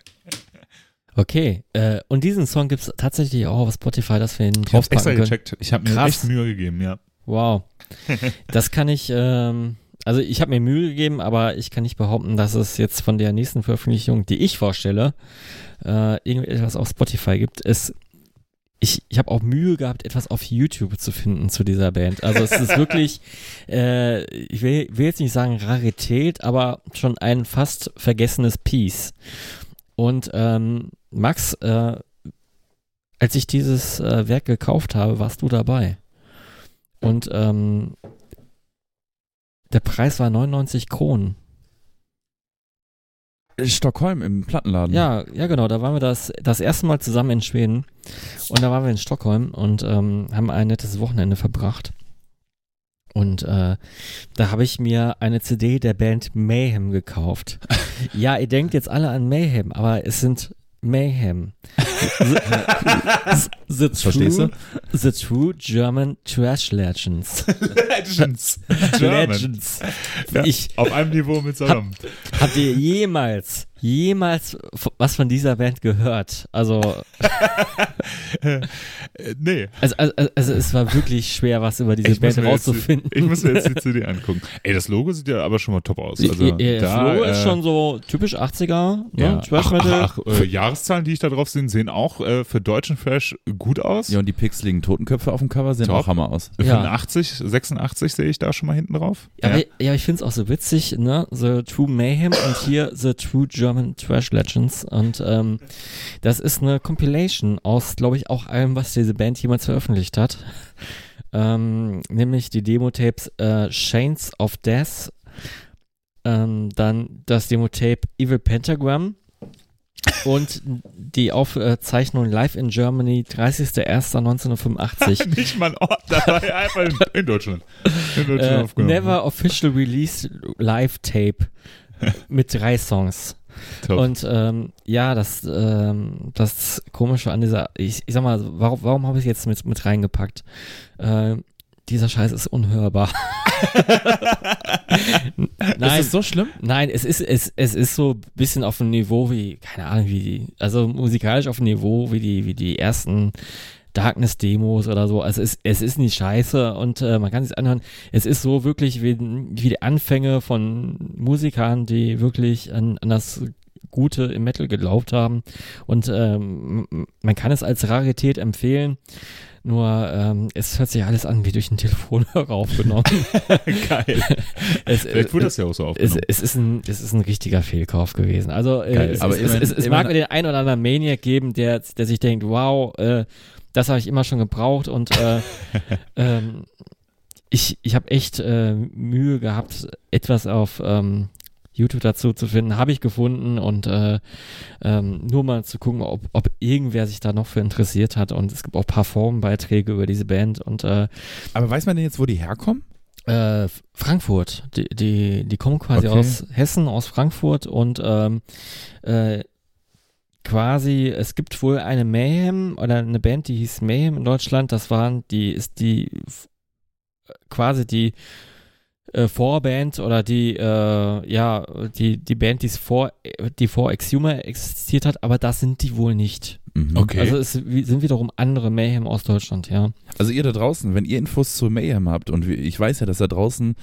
Okay, äh, und diesen Song gibt's tatsächlich auch auf Spotify, dass wir ihn Ich habe extra draufpacken können. gecheckt. Ich habe mir echt Mühe gegeben, ja. Wow. Das kann ich, ähm, also ich habe mir Mühe gegeben, aber ich kann nicht behaupten, dass es jetzt von der nächsten Veröffentlichung, die ich vorstelle, äh, irgendetwas auf Spotify gibt. Es, ich ich habe auch Mühe gehabt, etwas auf YouTube zu finden zu dieser Band. Also es ist wirklich, äh, ich will, will jetzt nicht sagen Rarität, aber schon ein fast vergessenes Piece. Und ähm, Max, äh, als ich dieses äh, Werk gekauft habe, warst du dabei. Und ähm, der Preis war 99 Kronen. Stockholm im Plattenladen. Ja, ja genau, da waren wir das, das erste Mal zusammen in Schweden. Und da waren wir in Stockholm und ähm, haben ein nettes Wochenende verbracht. Und äh, da habe ich mir eine CD der Band Mayhem gekauft. ja, ihr denkt jetzt alle an Mayhem, aber es sind Mayhem. The, the, the, Verstehst true, the true German Trash Legends. Legends. German. Legends. Ja, Ich, auf einem Niveau mit Saddam. Habt ihr jemals, jemals was von dieser Band gehört? Also, Äh, nee. Also, also, also es war wirklich schwer, was über diese Ich Band jetzt rauszufinden. Ich muss mir jetzt die CD angucken. Ey, das Logo sieht ja aber schon mal top aus. Also, Ihr- Ihr da, Flow ist äh, schon so typisch 80er, ne? Ja. Trash Ach, Metal. ach, ach, äh, Jahreszahlen, die ich da drauf sehe, sehen auch äh, für deutschen Trash gut aus. Ja, und die pixeligen Totenköpfe auf dem Cover sehen Top. auch Hammer aus. Ja. 85, 86 sehe ich da schon mal hinten drauf. Ja, aber, ja, ich finde es auch so witzig, ne? The True Mayhem und hier The True German Trash Legends. Und ähm, das ist eine Compilation aus, glaube ich, auch allem, was diese Band jemals veröffentlicht hat. Ähm, nämlich die Demo-Tapes äh, Chains of Death, ähm, dann das Demo-Tape Evil Pentagram und die Aufzeichnung Live in Germany 30.01.1985. Nicht mal ein Ort dabei, einfach in, in Deutschland. In Deutschland äh. Never Official Released Live Tape mit drei Songs. Top. Und ähm, ja, das, ähm, das Komische an dieser, ich, ich sag mal, warum, warum habe ich es jetzt mit, mit reingepackt? Äh, dieser Scheiß ist unhörbar. Nein, Ist das so schlimm? Nein, es ist, es, es ist so ein bisschen auf dem Niveau wie, keine Ahnung, wie die, also musikalisch auf dem Niveau wie die, wie die ersten Darkness-Demos oder so. Also es, es ist nicht scheiße und äh, man kann sich anhören. Es ist so wirklich wie, wie die Anfänge von Musikern, die wirklich an, an das Gute im Metal geglaubt haben. Und ähm, man kann es als Rarität empfehlen. Nur ähm, es hört sich alles an wie durch ein Telefonhörer aufgenommen. Geil. es, Vielleicht wurde das ja auch so es, aufgenommen. es, ist ein, es ist ein richtiger Fehlkauf gewesen. Also äh, es, Aber es, es, es, es mag den einen oder anderen Maniac geben, der, der sich denkt, wow, äh, das habe ich immer schon gebraucht und äh, ähm, ich, ich habe echt äh, Mühe gehabt, etwas auf ähm, YouTube dazu zu finden. Habe ich gefunden und äh, ähm, nur mal zu gucken, ob, ob irgendwer sich da noch für interessiert hat. Und es gibt auch ein paar Forenbeiträge über diese Band und äh, Aber weiß man denn jetzt, wo die herkommen? äh, Frankfurt. Die, die, die kommen quasi Okay. aus Hessen, aus Frankfurt und ähm, äh, quasi, es gibt wohl eine Mayhem oder eine Band, die hieß Mayhem in Deutschland. Das waren, die ist die f- quasi die äh, Vorband oder die, äh, ja, die, die Band, die's vor, die vor Exhumer existiert hat, aber das sind die wohl nicht. Mhm. Okay. Also es sind wiederum andere Mayhem aus Deutschland, ja. Also ihr da draußen, wenn ihr Infos zu Mayhem habt und ich weiß ja, dass da draußen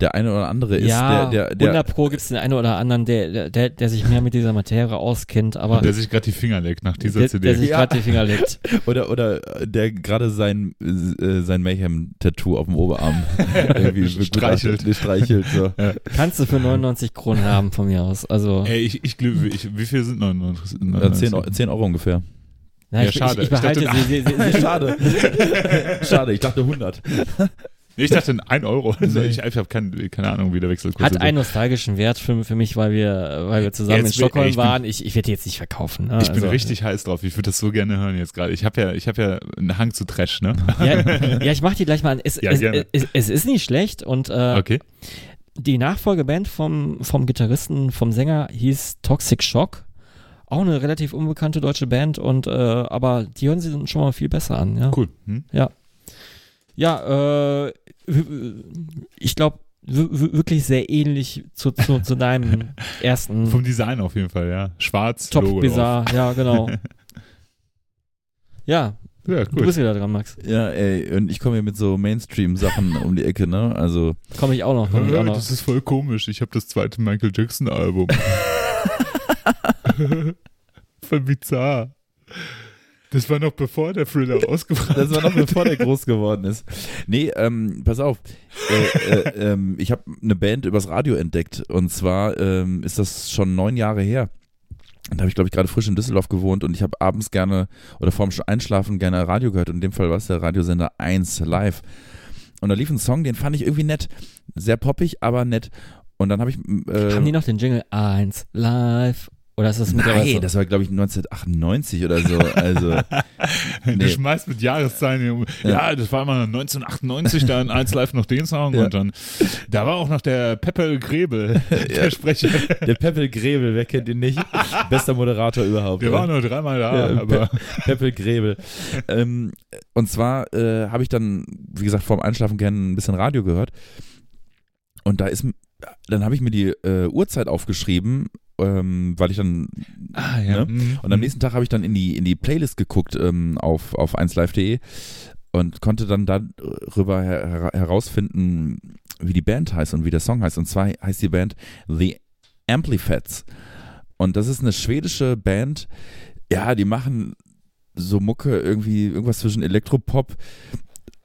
der eine oder andere ist, ja, der, der, der 100 Pro gibt es den einen oder anderen, der, der- der, sich mehr mit dieser Materie auskennt, aber der sich gerade die Finger leckt nach dieser der, CD. der sich Ja. gerade die Finger leckt. oder oder der gerade sein äh, sein Mayhem-Tattoo auf dem Oberarm irgendwie Streichelt. streichelt so. Kannst du für 99 Kronen haben von mir aus. Also, Ey, ich, ich glaube, ich, wie viel sind 99? Ja, 10, Euro- 10 Euro ungefähr. na, ja, ich, schade. Ich, ich behalte Ich dachte, sie, sie, sie, sie, Schade. Schade, ich dachte 100. Nee, ich dachte 1 Euro. Also Nee. ich ich habe keine, keine Ahnung, wie der Wechselkurs hat ist. einen nostalgischen Wert für, für mich, weil wir, weil wir zusammen Jetzt in bin- ey, Stockholm ich bin- waren. Ich, ich werde die jetzt nicht verkaufen. Ne? Ich bin also, richtig heiß drauf. Ich würde das so gerne hören jetzt gerade. Ich habe ja, ich habe ja einen Hang zu Trash, ne? Ja, ja, ich mach die gleich mal an. Es, Ja, es, gerne. es, es ist nicht schlecht und äh, Okay. die Nachfolgeband vom, vom Gitarristen, vom Sänger hieß Toxic Shock. Auch eine relativ unbekannte deutsche Band und äh, aber die hören dann schon mal viel besser an. Ja, Cool. Hm? ja äh, ich glaube wirklich sehr ähnlich zu, zu, zu deinem ersten Vom Design auf jeden Fall, ja. Schwarz, Top Logo drauf. Bizarre. Ja, genau. ja, Ja, du cool. bist wieder dran, Max. Ja, ey, und ich komme hier mit so Mainstream-Sachen um die Ecke, ne? Also, Komme ich auch noch. Komm ich auch Äh, noch. Das ist voll komisch. Ich habe das zweite Michael Jackson Album. voll bizarr. Das war noch bevor der Thriller rausgebracht das war noch bevor der groß geworden ist. Nee, ähm, pass auf. Äh, äh, ähm, ich habe eine Band übers Radio entdeckt. Und zwar ähm, ist das schon neun Jahre her. Da habe ich, glaube ich, gerade frisch in Düsseldorf gewohnt und ich habe abends gerne oder vorm Einschlafen gerne Radio gehört. Und in dem Fall war es der Radiosender 1 live. Und da lief ein Song, den fand ich irgendwie nett. Sehr poppig, aber nett. Und dann habe ich. Äh, Haben die noch den Jingle 1 live? Oder ist das mittlerweile Nein, so? das war, glaube ich, 1998 oder so. Also, Du Nee. schmeißt mit Jahreszahlen. um- Ja. Ja, das war mal 1998, da in 1 Live noch den Song Ja. und dann, da war auch noch der Peppel Grebel, der Sprecher. der Peppel Grebel, wer kennt ihn nicht? Bester Moderator überhaupt. Der oder? war nur dreimal da, Ja, aber Peppel Grebel. ähm, und zwar äh, habe ich dann, wie gesagt, vorm Einschlafen gerne ein bisschen Radio gehört. Und da ist, dann habe ich mir die äh, Uhrzeit aufgeschrieben, ähm, weil ich dann Ah, ja. Ne? Mhm. und am nächsten Tag habe ich dann in die in die Playlist geguckt ähm, auf auf 1live.de und konnte dann darüber her herausfinden, wie die Band heißt und wie der Song heißt. Und zwar heißt die Band The Amplifats. Und das ist eine schwedische Band. Ja, die machen so Mucke irgendwie irgendwas zwischen Elektropop,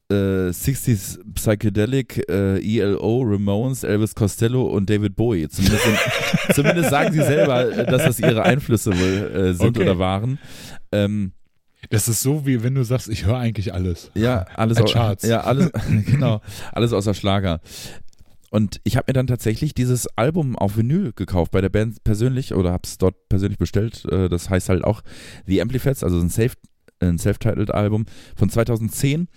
äh, 60s Psychedelic, äh, ELO, Ramones, Elvis Costello und David Bowie. Zumindest, sind, zumindest sagen sie selber, äh, dass das ihre Einflüsse wohl äh, sind Okay. oder waren. Ähm, Das ist so, wie wenn du sagst, ich höre eigentlich alles. ja, alles au- Charts. Ja, alles, genau, alles außer Schlager. Und ich habe mir dann tatsächlich dieses Album auf Vinyl gekauft bei der Band persönlich oder habe es dort persönlich bestellt. Äh, Das heißt halt auch The Amplifats, also ein Self ein Self-Titled Album von 2010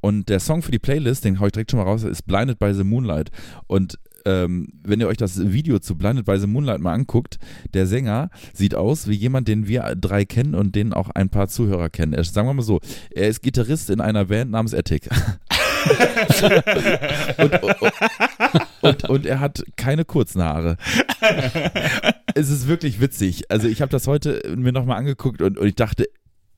und der Song für die Playlist, den hau ich direkt schon mal raus, ist Blinded by the Moonlight und ähm, wenn ihr euch das Video zu Blinded by the Moonlight mal anguckt, der Sänger sieht aus wie jemand, den wir drei kennen und den auch ein paar Zuhörer kennen. Er, sagen wir mal so, er ist Gitarrist in einer Band namens Attic. und, und, und, und er hat keine kurzen Haare. es ist wirklich witzig. Also ich habe das heute mir nochmal angeguckt und, und ich dachte,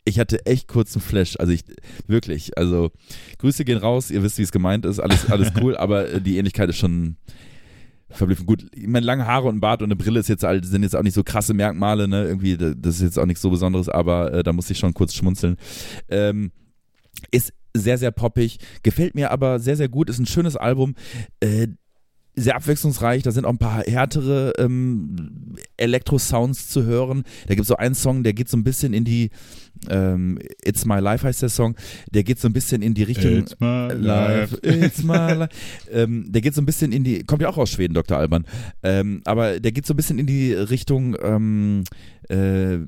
ich hatte echt kurzen Flash. Also ich, wirklich, also Grüße gehen raus, ihr wisst, wie es gemeint ist, alles, alles cool, aber äh, die Ähnlichkeit ist schon verblüffend. Gut, ich meine, lange Haare und ein Bart und eine Brille ist jetzt halt, sind jetzt auch nicht so krasse Merkmale, ne? Irgendwie, da- das ist jetzt auch nichts so Besonderes, aber äh, da muss ich schon kurz schmunzeln. Ähm, ist sehr, sehr poppig, gefällt mir aber sehr, sehr gut, ist ein schönes Album. Äh, sehr abwechslungsreich, da sind auch ein paar härtere ähm, Elektro-Sounds zu hören. Da gibt es so einen Song, der geht so ein bisschen in die ähm, It's My Life heißt der Song, der geht so ein bisschen in die Richtung It's my Life, it's my life. ähm, der geht so ein bisschen in die, kommt ja auch aus Schweden, Dr. Alban, ähm, aber der geht so ein bisschen in die Richtung ähm, äh,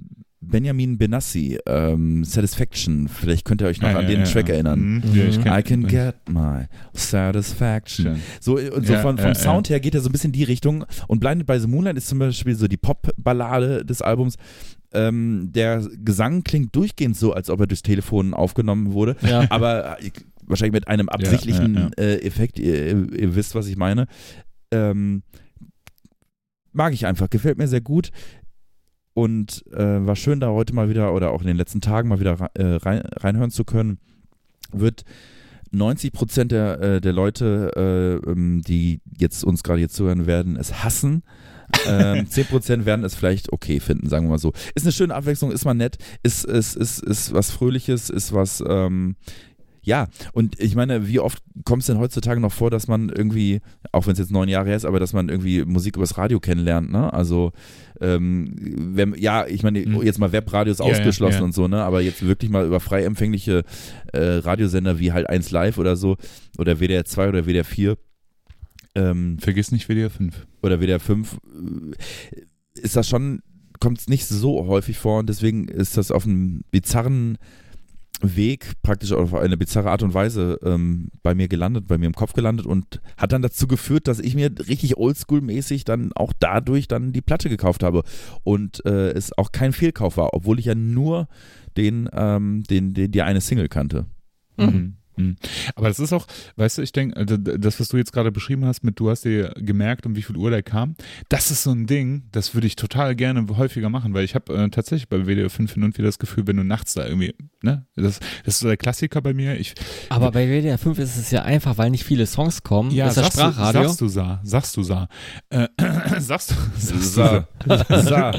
Benjamin Benassi, ähm, Satisfaction. Vielleicht könnt ihr euch noch Ja, an ja, den ja, Track erinnern. Mhm. I can get my satisfaction. Schön. So, und so Ja, von, vom Sound her geht er so ein bisschen in die Richtung. Und Blinded by the Moonlight ist zum Beispiel so die Pop-Ballade des Albums. Ähm, der Gesang klingt durchgehend so, als ob er durchs Telefon aufgenommen wurde. Aber äh, wahrscheinlich mit einem absichtlichen. Äh, Effekt. Ihr, ihr wisst, was ich meine. Ähm, mag ich einfach, gefällt mir sehr gut. Und äh, war schön, da heute mal wieder oder auch in den letzten Tagen mal wieder äh, rein, reinhören zu können. Wird 90 Prozent der, äh, der Leute, äh, ähm, die jetzt uns gerade hier zuhören werden, es hassen. ähm, 10 Prozent werden es vielleicht okay finden, sagen wir mal so. Ist eine schöne Abwechslung, ist mal nett, ist, ist, ist, ist was Fröhliches, ist was, ähm, ja, und ich meine, wie oft kommt es denn heutzutage noch vor, dass man irgendwie, auch wenn es jetzt neun Jahre her ist, aber dass man irgendwie Musik übers Radio kennenlernt, ne? Also, ähm, wenn, ja, ich meine, Mhm. jetzt mal Webradios Ja, ja, ausgeschlossen ja. und so, ne? Aber jetzt wirklich mal über frei empfängliche äh, Radiosender wie halt 1 Live oder so, oder WDR 2 oder WDR 4, ähm, Vergiss nicht WDR 5. oder WDR 5, äh, ist das schon, kommt es nicht so häufig vor und deswegen ist das auf einem bizarren Weg, praktisch auf eine bizarre Art und Weise ähm, bei mir gelandet, bei mir im Kopf gelandet und hat dann dazu geführt, dass ich mir richtig oldschool-mäßig dann auch dadurch dann die Platte gekauft habe und äh, es auch kein Fehlkauf war, obwohl ich ja nur den, ähm, den, den die eine Single kannte. Mhm. Mhm. Aber das ist auch, weißt du, ich denke, das, was du jetzt gerade beschrieben hast, mit du hast dir gemerkt, um wie viel Uhr der kam, das ist so ein Ding, das würde ich total gerne häufiger machen, weil ich habe äh, tatsächlich bei WDR 5 hin und wieder das Gefühl, wenn du nachts da irgendwie, ne, das, das ist so der Klassiker bei mir. Ich, Aber bei WDR 5 ist es ja einfach, weil nicht viele Songs kommen. ja, das ist das sagst, du, Sprachradio. sagst du sa, sagst du sa, äh, sagst du, sagst du Sa. sa,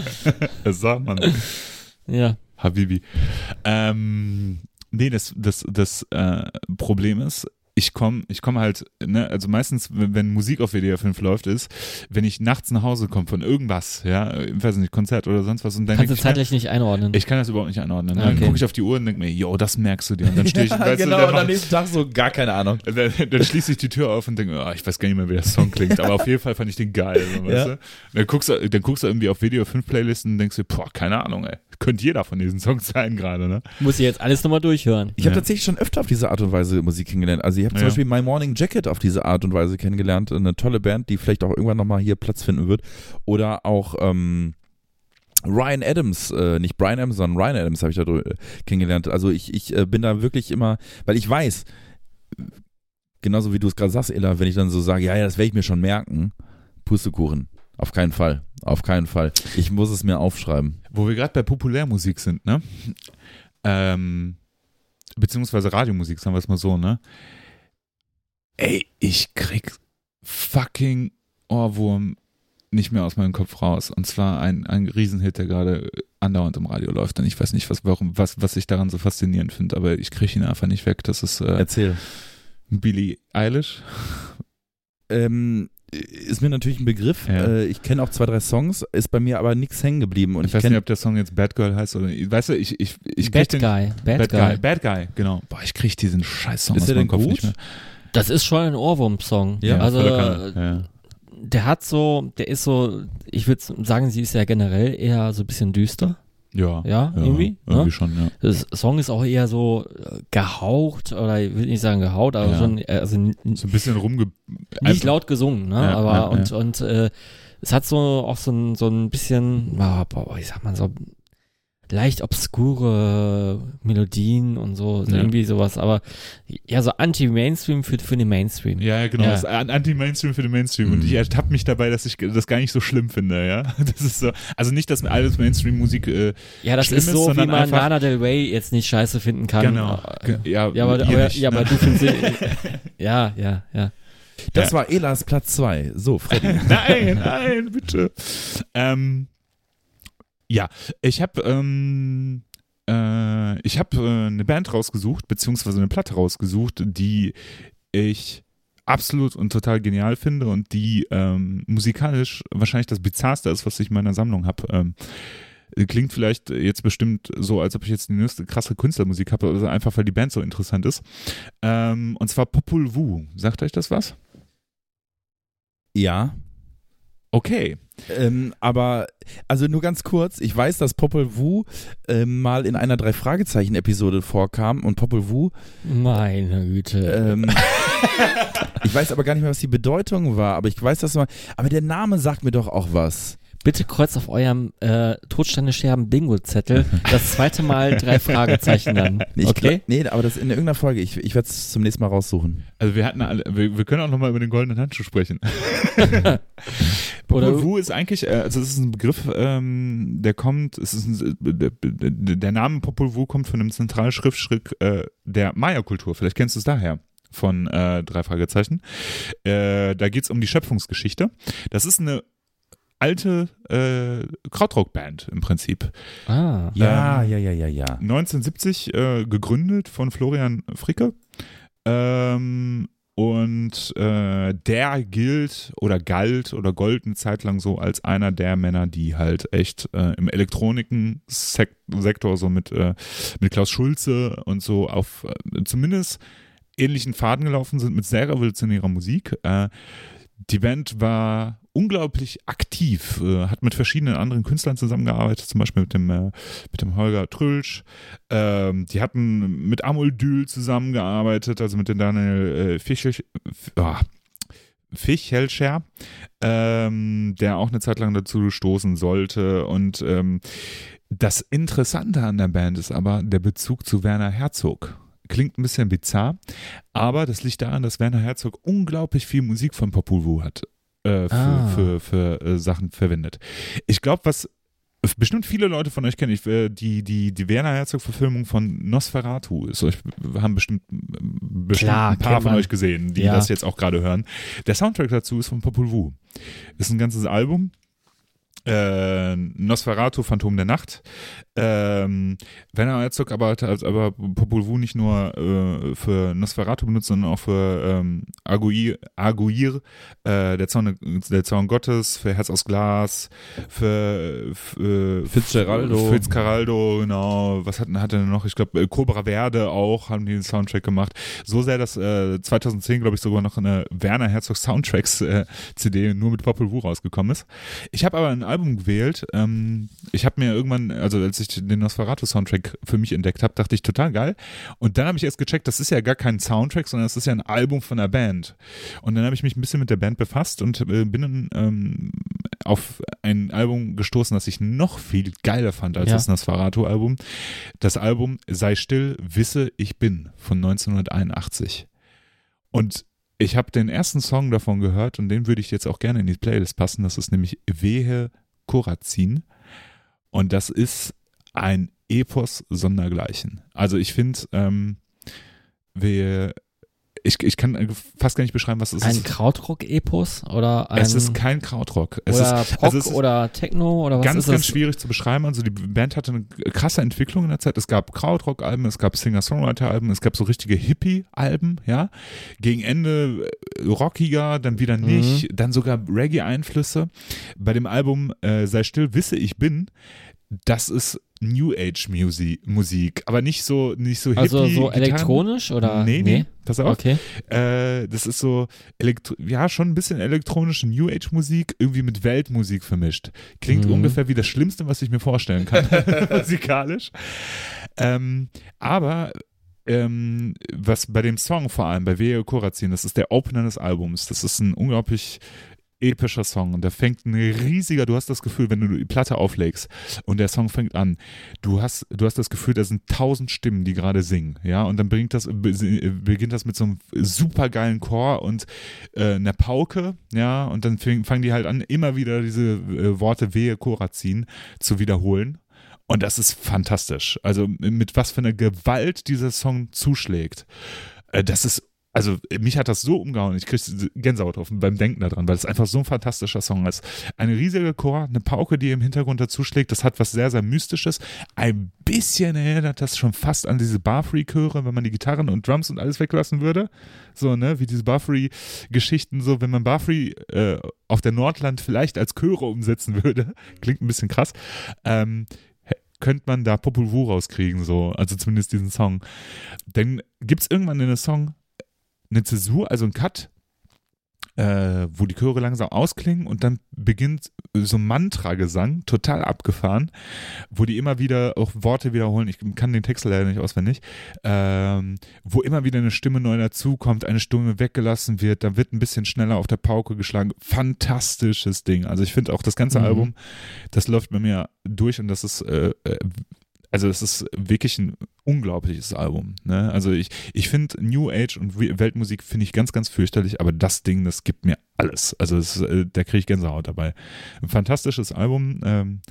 sa, Mann. ja. Habibi. Ähm, nee, das, das, das äh, Problem ist, ich komme ich komm halt, ne, also meistens, wenn, wenn Musik auf WDR 5 läuft, ist, wenn ich nachts nach Hause komme von irgendwas, ja, ich weiß nicht, Konzert oder sonst was und dann Kannst du zeitlich nicht einordnen. ich kann das überhaupt nicht einordnen. Ne? Okay. Dann gucke ich auf die Uhr und denke mir, yo, das merkst du dir. Und dann stehe ich, weißt genau, du, dann, und am nächsten Tag so gar keine Ahnung. dann, dann schließe ich die Tür auf und denke, oh, ich weiß gar nicht mehr, wie der Song klingt, aber auf jeden Fall fand ich den geil. So, weißt Ja. du? Dann, guckst du, dann guckst du irgendwie auf WDR 5 Playlisten und denkst dir, boah, keine Ahnung, ey. Könnte jeder von diesen Songs sein gerade, ne? Muss ich jetzt alles nochmal durchhören. Ich habe Ja. tatsächlich schon öfter auf diese Art und Weise Musik kennengelernt. Also ich habe zum Ja. Beispiel My Morning Jacket auf diese Art und Weise kennengelernt. Eine tolle Band, die vielleicht auch irgendwann nochmal hier Platz finden wird. Oder auch ähm, Ryan Adams, äh, nicht Brian Adams, sondern Ryan Adams habe ich da äh, kennengelernt. Also ich, ich äh, bin da wirklich immer, weil ich weiß, genauso wie du es gerade sagst, Ella, wenn ich dann so sage, ja, ja, das werde ich mir schon merken, Pustekuchen. Auf keinen Fall. Auf keinen Fall. Ich muss es mir aufschreiben. Wo wir gerade bei Populärmusik sind, ne? Ähm, beziehungsweise Radiomusik, sagen wir es mal so, ne? Ey, ich krieg fucking Ohrwurm nicht mehr aus meinem Kopf raus. Und zwar ein, ein Riesenhit, der gerade andauernd im Radio läuft. Und ich weiß nicht, was, warum, was, was ich daran so faszinierend finde, aber ich kriege ihn einfach nicht weg. Das ist äh, Erzähl. Billie Eilish. Ähm, ist mir natürlich ein Begriff. Ja. Äh, ich kenne auch zwei, drei Songs, ist bei mir aber nichts hängen geblieben. Und ich ich, weiß kenn, nicht, ob der Song jetzt Bad Girl heißt oder weißt du, ich ich ich krieg Bad den Guy. Bad, Bad Guy. Guy. Bad Guy, genau. Boah, ich krieg diesen scheiß Song Ist aus meinem Kopf gut? nicht mehr. Das ist schon ein Ohrwurm-Song. Ja, also, ja. der hat so, der ist so, ich würde sagen, sie ist ja generell eher so ein bisschen düster. Ja, Ja, irgendwie, Irgendwie ne? schon, ja. Das Song ist auch eher so äh, gehaucht, oder ich will nicht sagen gehaucht, aber Ja. schon, also So ein bisschen rumge... nicht laut gesungen, ne? Ja, aber ja, und, ja. und äh, es hat so auch so ein, so ein bisschen, ah, boah, ich sag mal so leicht obskure Melodien und so, so Ja. irgendwie sowas, aber ja, so anti-Mainstream für, für den Mainstream. Ja, ja, genau. Ja. Ist Anti-Mainstream für den Mainstream. Und Mhm. ich ertappe mich dabei, dass ich das gar nicht so schlimm finde, ja. Das ist so, also nicht, dass mir alles Mainstream-Musik, äh, Ja, das ist ist, so, wie sondern man einfach- Lana Del Rey jetzt nicht scheiße finden kann. genau. Äh, Ja, Ja, aber, aber, nicht, ja, ne? aber du findest ja, ja, ja. das Ja. war Elas Platz zwei. So, Freddy. nein, nein, bitte. Ähm, ja, ich habe ähm, äh, ich habe äh, eine Band rausgesucht, beziehungsweise eine Platte rausgesucht, die ich absolut und total genial finde und die ähm, musikalisch wahrscheinlich das bizarrste ist, was ich in meiner Sammlung habe. Ähm, klingt vielleicht jetzt bestimmt so, als ob ich jetzt die neueste krasse Künstlermusik habe, also einfach weil die Band so interessant ist. Ähm, und zwar Popul Vuh. Sagt euch das was? ja. Okay. Ähm, aber, also nur ganz kurz, ich weiß, dass Popol Vuh ähm, mal in einer Drei-Fragezeichen-Episode vorkam und Popol Vuh, Meine Güte. ähm, ich weiß aber gar nicht mehr, was die Bedeutung war, aber ich weiß, dass man, aber der Name sagt mir doch auch was. Bitte kreuzt auf eurem äh, Todsteine Scherben Bingo-Zettel das zweite Mal drei Fragezeichen dann. Ich Okay? glaub- Nee, aber das in irgendeiner Folge, ich, ich werde es zum nächsten Mal raussuchen. Also wir hatten alle, wir, wir können auch nochmal über den goldenen Handschuh sprechen. Oder- Popol Vuh ist eigentlich, äh, also es ist ein Begriff, ähm, der kommt, es ist ein, der, der Name Popol Vuh kommt von einem Zentralschriftstück äh, der Maya-Kultur. Vielleicht kennst du es daher von äh, drei Fragezeichen. Äh, da geht es um die Schöpfungsgeschichte. Das ist eine alte äh, Krautrock-Band im Prinzip. Ah. Ja, Ähm, ja, ja, ja, ja. 1970 äh, gegründet von Florian Fricke. Ähm, und äh, der gilt oder galt oder gold eine Zeit lang so als einer der Männer, die halt echt äh, im Elektroniken-Sektor so mit, äh, mit Klaus Schulze und so auf äh, zumindest ähnlichen Faden gelaufen sind mit sehr revolutionärer Musik. Äh, die Band war unglaublich aktiv, äh, hat mit verschiedenen anderen Künstlern zusammengearbeitet, zum Beispiel mit dem, äh, mit dem Holger Trülsch. Ähm, die hatten mit Amoldül zusammengearbeitet, also mit dem Daniel äh, Fischel, F- ah, Fichelscher, ähm, der auch eine Zeit lang dazu stoßen sollte. Und ähm, das Interessante an der Band ist aber der Bezug zu Werner Herzog. Klingt ein bisschen bizarr, aber das liegt daran, dass Werner Herzog unglaublich viel Musik von Popol Vuh hat äh, für, Ah. für, für äh, Sachen verwendet. Ich glaube, was bestimmt viele Leute von euch kennen, ich, äh, die, die, die Werner Herzog-Verfilmung von Nosferatu ist, euch haben bestimmt, bestimmt Klar, ein paar von man. euch gesehen, die Ja. das jetzt auch gerade hören. Der Soundtrack dazu ist von Popol Vuh. Ist ein ganzes Album. Äh, Nosferatu, Phantom der Nacht. Ähm, Werner Herzog aber, hat also aber Popol Vuh nicht nur äh, für Nosferatu benutzt, sondern auch für ähm, Arguir, Arguir äh, der, Zorn, der Zorn Gottes, für Herz aus Glas, für, für Fitzgeraldo. Fitzgeraldo, genau. Was hatten hat er noch? Ich glaube, Cobra Verde auch haben die den Soundtrack gemacht. So sehr, dass äh, 2010, glaube ich, sogar noch eine Werner Herzog Soundtracks äh, CD nur mit Popol Vuh rausgekommen ist. Ich habe aber ein Album gewählt. Ähm, ich habe mir irgendwann, also als ich den Nosferatu Soundtrack für mich entdeckt habe, dachte ich total geil. Und dann habe ich erst gecheckt, das ist ja gar kein Soundtrack, sondern das ist ja ein Album von einer Band. Und dann habe ich mich ein bisschen mit der Band befasst und äh, bin dann ähm, auf ein Album gestoßen, das ich noch viel geiler fand als Ja. das Nosferatu-Album. Das Album Sei still, wisse, ich bin von 1981. Und ich habe den ersten Song davon gehört und den würde ich jetzt auch gerne in die Playlist passen. Das ist nämlich Wehe Korazin. Und das ist ein Epos sondergleichen. Also ich finde, ähm, wir ich, ich kann fast gar nicht beschreiben, was es ein ist. Ein Krautrock-Epos oder ein Es ist kein Krautrock. Es oder ist, Pop also ist oder Techno oder was ganz, ist Ganz, ganz schwierig zu beschreiben. Also die Band hatte eine krasse Entwicklung in der Zeit. Es gab Krautrock-Alben, es gab Singer-Songwriter-Alben, es gab so richtige Hippie-Alben, ja. Gegen Ende äh, rockiger, dann wieder nicht, mhm. dann sogar Reggae-Einflüsse. Bei dem Album äh, Sei still, wisse ich bin, das ist New Age Musik, Musik, aber nicht so nicht so Also Hippie, so elektronisch oder nee, nee, nee, pass auf. Okay. Äh, das ist so Elektro ja, schon ein bisschen elektronische New Age Musik irgendwie mit Weltmusik vermischt. Klingt mhm. ungefähr wie das schlimmste, was ich mir vorstellen kann musikalisch. Ähm, aber ähm, was bei dem Song vor allem, bei Wehe Korazin, das ist der Opener des Albums. Das ist ein unglaublich epischer Song und da fängt ein riesiger, du hast das Gefühl, wenn du die Platte auflegst und der Song fängt an, du hast, du hast das Gefühl, da sind tausend Stimmen, die gerade singen, ja, und dann bringt das, beginnt das mit so einem supergeilen Chor und äh, einer Pauke, ja, und dann fangen die halt an, immer wieder diese äh, Worte Wehe, Korazin zu wiederholen und das ist fantastisch. Also mit was für einer Gewalt dieser Song zuschlägt. Äh, das ist also mich hat das so umgehauen, ich kriege Gänsehaut auf, beim Denken daran, weil es einfach so ein fantastischer Song ist. Eine riesige Chor, eine Pauke, die im Hintergrund dazu schlägt, das hat was sehr, sehr Mystisches. Ein bisschen erinnert das schon fast an diese Barfree-Chöre, wenn man die Gitarren und Drums und alles weglassen würde. So, ne, wie diese Barfree-Geschichten, so, wenn man Barfree äh, auf der Nordland vielleicht als Chöre umsetzen würde. Klingt ein bisschen krass. Ähm, könnte man da Popol Vuh rauskriegen, so, also zumindest diesen Song. Dann gibt es irgendwann in einem Song eine Zäsur, also ein Cut, äh, wo die Chöre langsam ausklingen und dann beginnt so Mantra-Gesang, total abgefahren, wo die immer wieder auch Worte wiederholen. Ich kann den Text leider nicht auswendig, ähm, wo immer wieder eine Stimme neu dazukommt, eine Stimme weggelassen wird, dann wird ein bisschen schneller auf der Pauke geschlagen. Fantastisches Ding. Also ich finde auch das ganze mhm. Album, das läuft bei mir durch und das ist äh, äh also es ist wirklich ein unglaubliches Album. Ne? Also ich, ich finde New Age und Weltmusik finde ich ganz, ganz fürchterlich, aber das Ding, das gibt mir alles. Also es, äh, da kriege ich Gänsehaut dabei. Ein fantastisches Album. Ähm,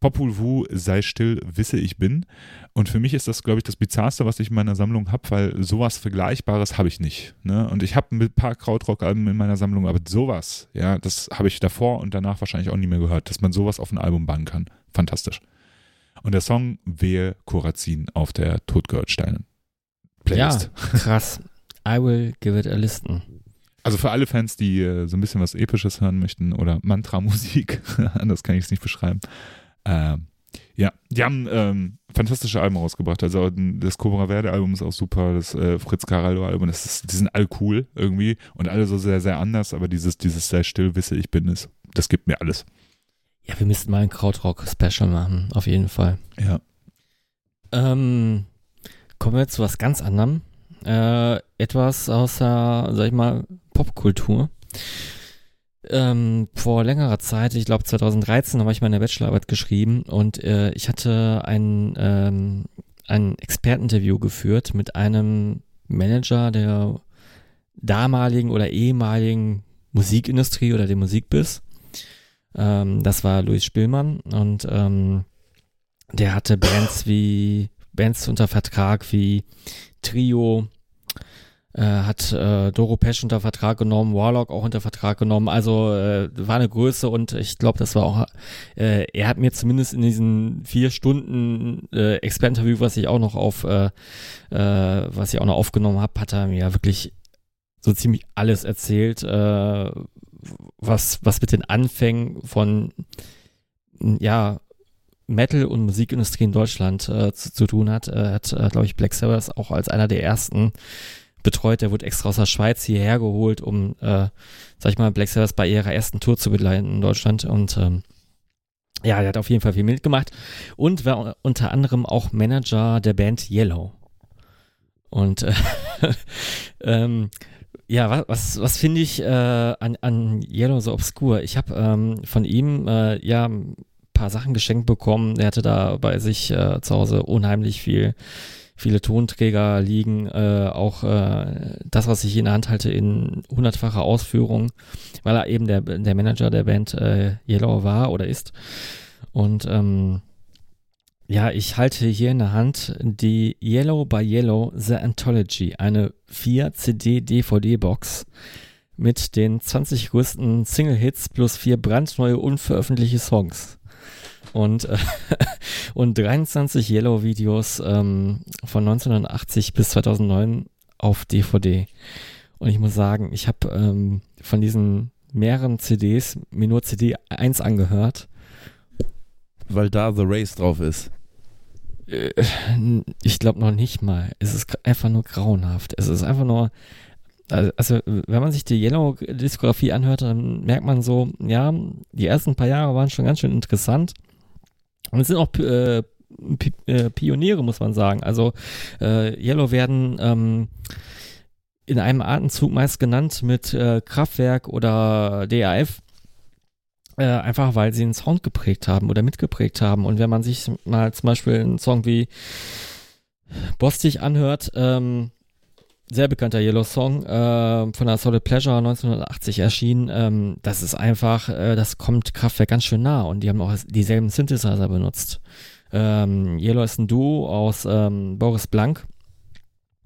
Popul Vuh, sei still, wisse ich bin. Und für mich ist das, glaube ich, das Bizarrste, was ich in meiner Sammlung habe, weil sowas Vergleichbares habe ich nicht. Ne? Und ich habe ein paar Krautrock-Alben in meiner Sammlung, aber sowas, ja, das habe ich davor und danach wahrscheinlich auch nie mehr gehört, dass man sowas auf ein Album bannen kann. Fantastisch. Und der Song Wehe Korazin auf der Todgehört-Steinen Playlist. Ja, krass. I will give it a listen. Also für alle Fans, die äh, so ein bisschen was Episches hören möchten oder Mantra-Musik, anders kann ich es nicht beschreiben. Ähm, ja, die haben ähm, fantastische Alben rausgebracht. Also das Cobra Verde Album ist auch super, das äh, Fritz Caraldo Album, das ist, die sind alle cool irgendwie und alle so sehr, sehr anders, aber dieses, dieses sehr still wisse ich bin, ist, das gibt mir alles. Ja, wir müssten mal ein Krautrock-Special machen, auf jeden Fall. Ja. Ähm, kommen wir zu was ganz anderem. Äh, etwas aus der, sag ich mal, Popkultur. Ähm, vor längerer Zeit, ich glaube 2013, habe ich meine Bachelorarbeit geschrieben und äh, ich hatte ein, ähm, ein Experteninterview geführt mit einem Manager der damaligen oder ehemaligen Musikindustrie oder dem Musikbiss. Ähm, das war Luis Spillmann und ähm, der hatte Bands wie Bands unter Vertrag wie Trio, äh, hat äh, Doro Pesch unter Vertrag genommen, Warlock auch unter Vertrag genommen. Also äh, war eine Größe und ich glaube, das war auch, äh, er hat mir zumindest in diesen vier Stunden äh, Expert-Interview, was ich auch noch auf, äh, äh, was ich auch noch aufgenommen habe, hat er mir wirklich so ziemlich alles erzählt, äh, was, was mit den Anfängen von, ja, Metal- und Musikindustrie in Deutschland äh, zu, zu, tun hat. Er hat, äh, glaube ich, Black Sabbath auch als einer der ersten betreut. Der wurde extra aus der Schweiz hierher geholt, um, äh, sag ich mal, Black Sabbath bei ihrer ersten Tour zu begleiten in Deutschland. Und ähm, ja, der hat auf jeden Fall viel mitgemacht und war unter anderem auch Manager der Band Yellow. Und äh, ähm, ja, was, was, was finde ich äh, an, an Yellow so obskur? Ich habe ähm, von ihm äh, ja ein paar Sachen geschenkt bekommen. Er hatte da bei sich äh, zu Hause unheimlich viel viele Tonträger liegen, äh, auch äh, das, was ich in der Hand halte, in hundertfacher Ausführung, weil er eben der, der Manager der Band äh, Yellow war oder ist. Und ähm, ja, ich halte hier in der Hand die Yellow by Yellow The Anthology, eine 4-CD-DVD-Box mit den 20 größten Single-Hits plus vier brandneue unveröffentlichte Songs. Und, äh, und 23 Yellow-Videos ähm, von 1980 bis 2009 auf DVD. Und ich muss sagen, ich habe ähm, von diesen mehreren CDs mir nur CD 1 angehört. Weil da The Race drauf ist. Äh, ich glaube noch nicht mal. Es ist einfach nur grauenhaft. Es ist einfach nur. Also, wenn man sich die Yellow-Diskografie anhört, dann merkt man so, ja, die ersten paar Jahre waren schon ganz schön interessant. Und es sind auch äh, äh, Pioniere, muss man sagen. Also, äh, Yellow werden ähm, in einem Atemzug meist genannt mit äh, Kraftwerk oder DAF. Äh, einfach weil sie einen Sound geprägt haben oder mitgeprägt haben. Und wenn man sich mal zum Beispiel einen Song wie Bostig anhört, ähm, sehr bekannter Yellow Song äh, von der Solid Pleasure 1980 erschienen. Ähm, das ist einfach, äh, das kommt Kraftwerk ganz schön nah und die haben auch dieselben Synthesizer benutzt. Ähm, Yellow ist ein Duo aus ähm, Boris Blank,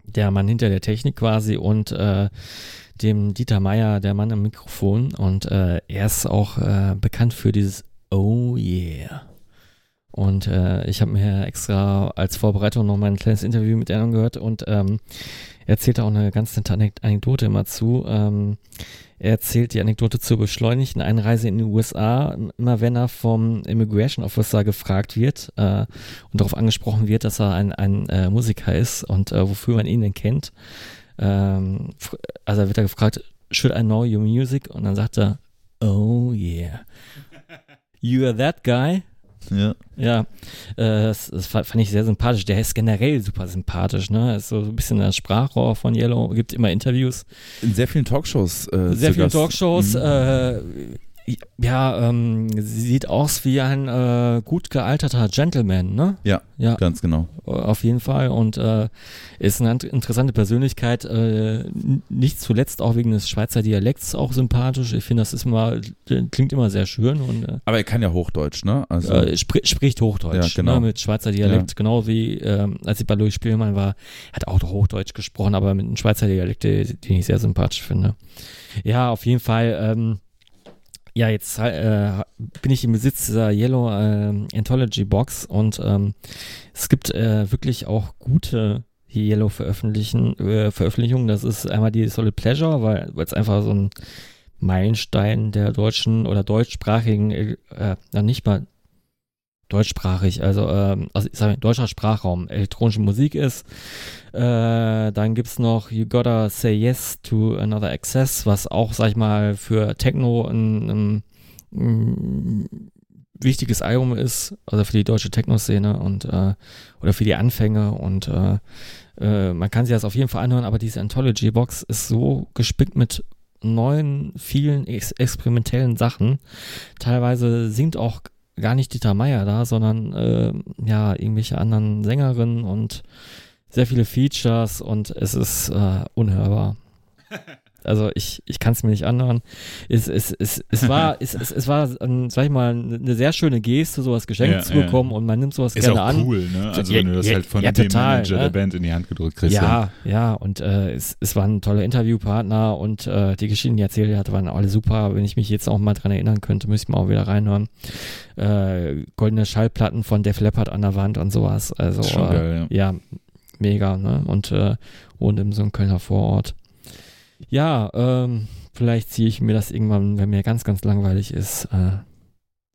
der Mann hinter der Technik quasi und äh, dem Dieter Meier, der Mann am Mikrofon. Und äh, er ist auch äh, bekannt für dieses Oh yeah. Und äh, ich habe mir extra als Vorbereitung noch mal ein kleines Interview mit ihm gehört und ähm, er erzählt auch eine ganz nette Anekdote immer zu. Ähm, er erzählt die Anekdote zur beschleunigten Einreise in die USA, immer wenn er vom Immigration Officer gefragt wird äh, und darauf angesprochen wird, dass er ein, ein äh, Musiker ist und äh, wofür man ihn denn kennt, ähm, also wird er gefragt, should I know your music? Und dann sagt er, oh yeah. You are that guy? Ja. Ja, äh, das, das, fand ich sehr sympathisch. Der ist generell super sympathisch, ne? Ist so ein bisschen das Sprachrohr von Yellow, gibt immer Interviews. In sehr vielen Talkshows. Äh, sehr vielen Talkshows. Mhm. Äh, ja, ähm, sieht aus wie ein äh, gut gealterter Gentleman, ne? Ja, ja, ganz genau. Auf jeden Fall und äh, ist eine interessante Persönlichkeit, äh, nicht zuletzt auch wegen des Schweizer Dialekts auch sympathisch. Ich finde, das ist immer, klingt immer sehr schön. Und, äh, Aber er kann ja Hochdeutsch, ne? Also, äh, spr spricht Hochdeutsch, ja, genau. ne? mit Schweizer Dialekt, ja. genau wie ähm, als ich bei Louis Spielmann war, hat auch Hochdeutsch gesprochen, aber mit einem Schweizer Dialekt, den ich sehr sympathisch finde. Ja, auf jeden Fall. Ähm, ja, jetzt äh, bin ich im Besitz dieser Yellow äh, Anthology Box und ähm, es gibt äh, wirklich auch gute Yellow veröffentlichen, äh, Veröffentlichungen. Das ist einmal die Solid Pleasure, weil es einfach so ein Meilenstein der deutschen oder deutschsprachigen, äh, äh nicht mal deutschsprachig, also, ähm, also ich sage deutscher Sprachraum, elektronische Musik ist. Äh, dann gibt's noch You Gotta Say Yes to Another Access, was auch, sag ich mal, für Techno ein, ein, ein wichtiges Album ist, also für die deutsche Techno-Szene und äh, oder für die Anfänge und äh, äh, man kann sich das auf jeden Fall anhören, aber diese Anthology-Box ist so gespickt mit neuen, vielen ex experimentellen Sachen. Teilweise singt auch gar nicht Dieter Meier da, sondern äh, ja, irgendwelche anderen Sängerinnen und sehr viele Features und es ist äh, unhörbar. Also ich, ich kann es mir nicht anhören. Es, es, es, es war, es, es, es war, ähm, sag ich mal, eine sehr schöne Geste, sowas geschenkt ja, zu bekommen ja. und man nimmt sowas ist gerne auch an. cool, ne? Also ja, wenn du das halt von dem total, Manager ne? der Band in die Hand gedrückt kriegst. Ja, ja, und äh, es, es war ein toller Interviewpartner und äh, die Geschichten, die er erzählt hat, waren alle super. Wenn ich mich jetzt auch mal dran erinnern könnte, müsste ich mal auch wieder reinhören. Äh, goldene Schallplatten von Def Leppard an der Wand und sowas. Also äh, geil, ja. mega, ne? Und äh, wohnt in so einem Kölner Vorort. Ja, ähm, vielleicht ziehe ich mir das irgendwann, wenn mir ganz, ganz langweilig ist, äh,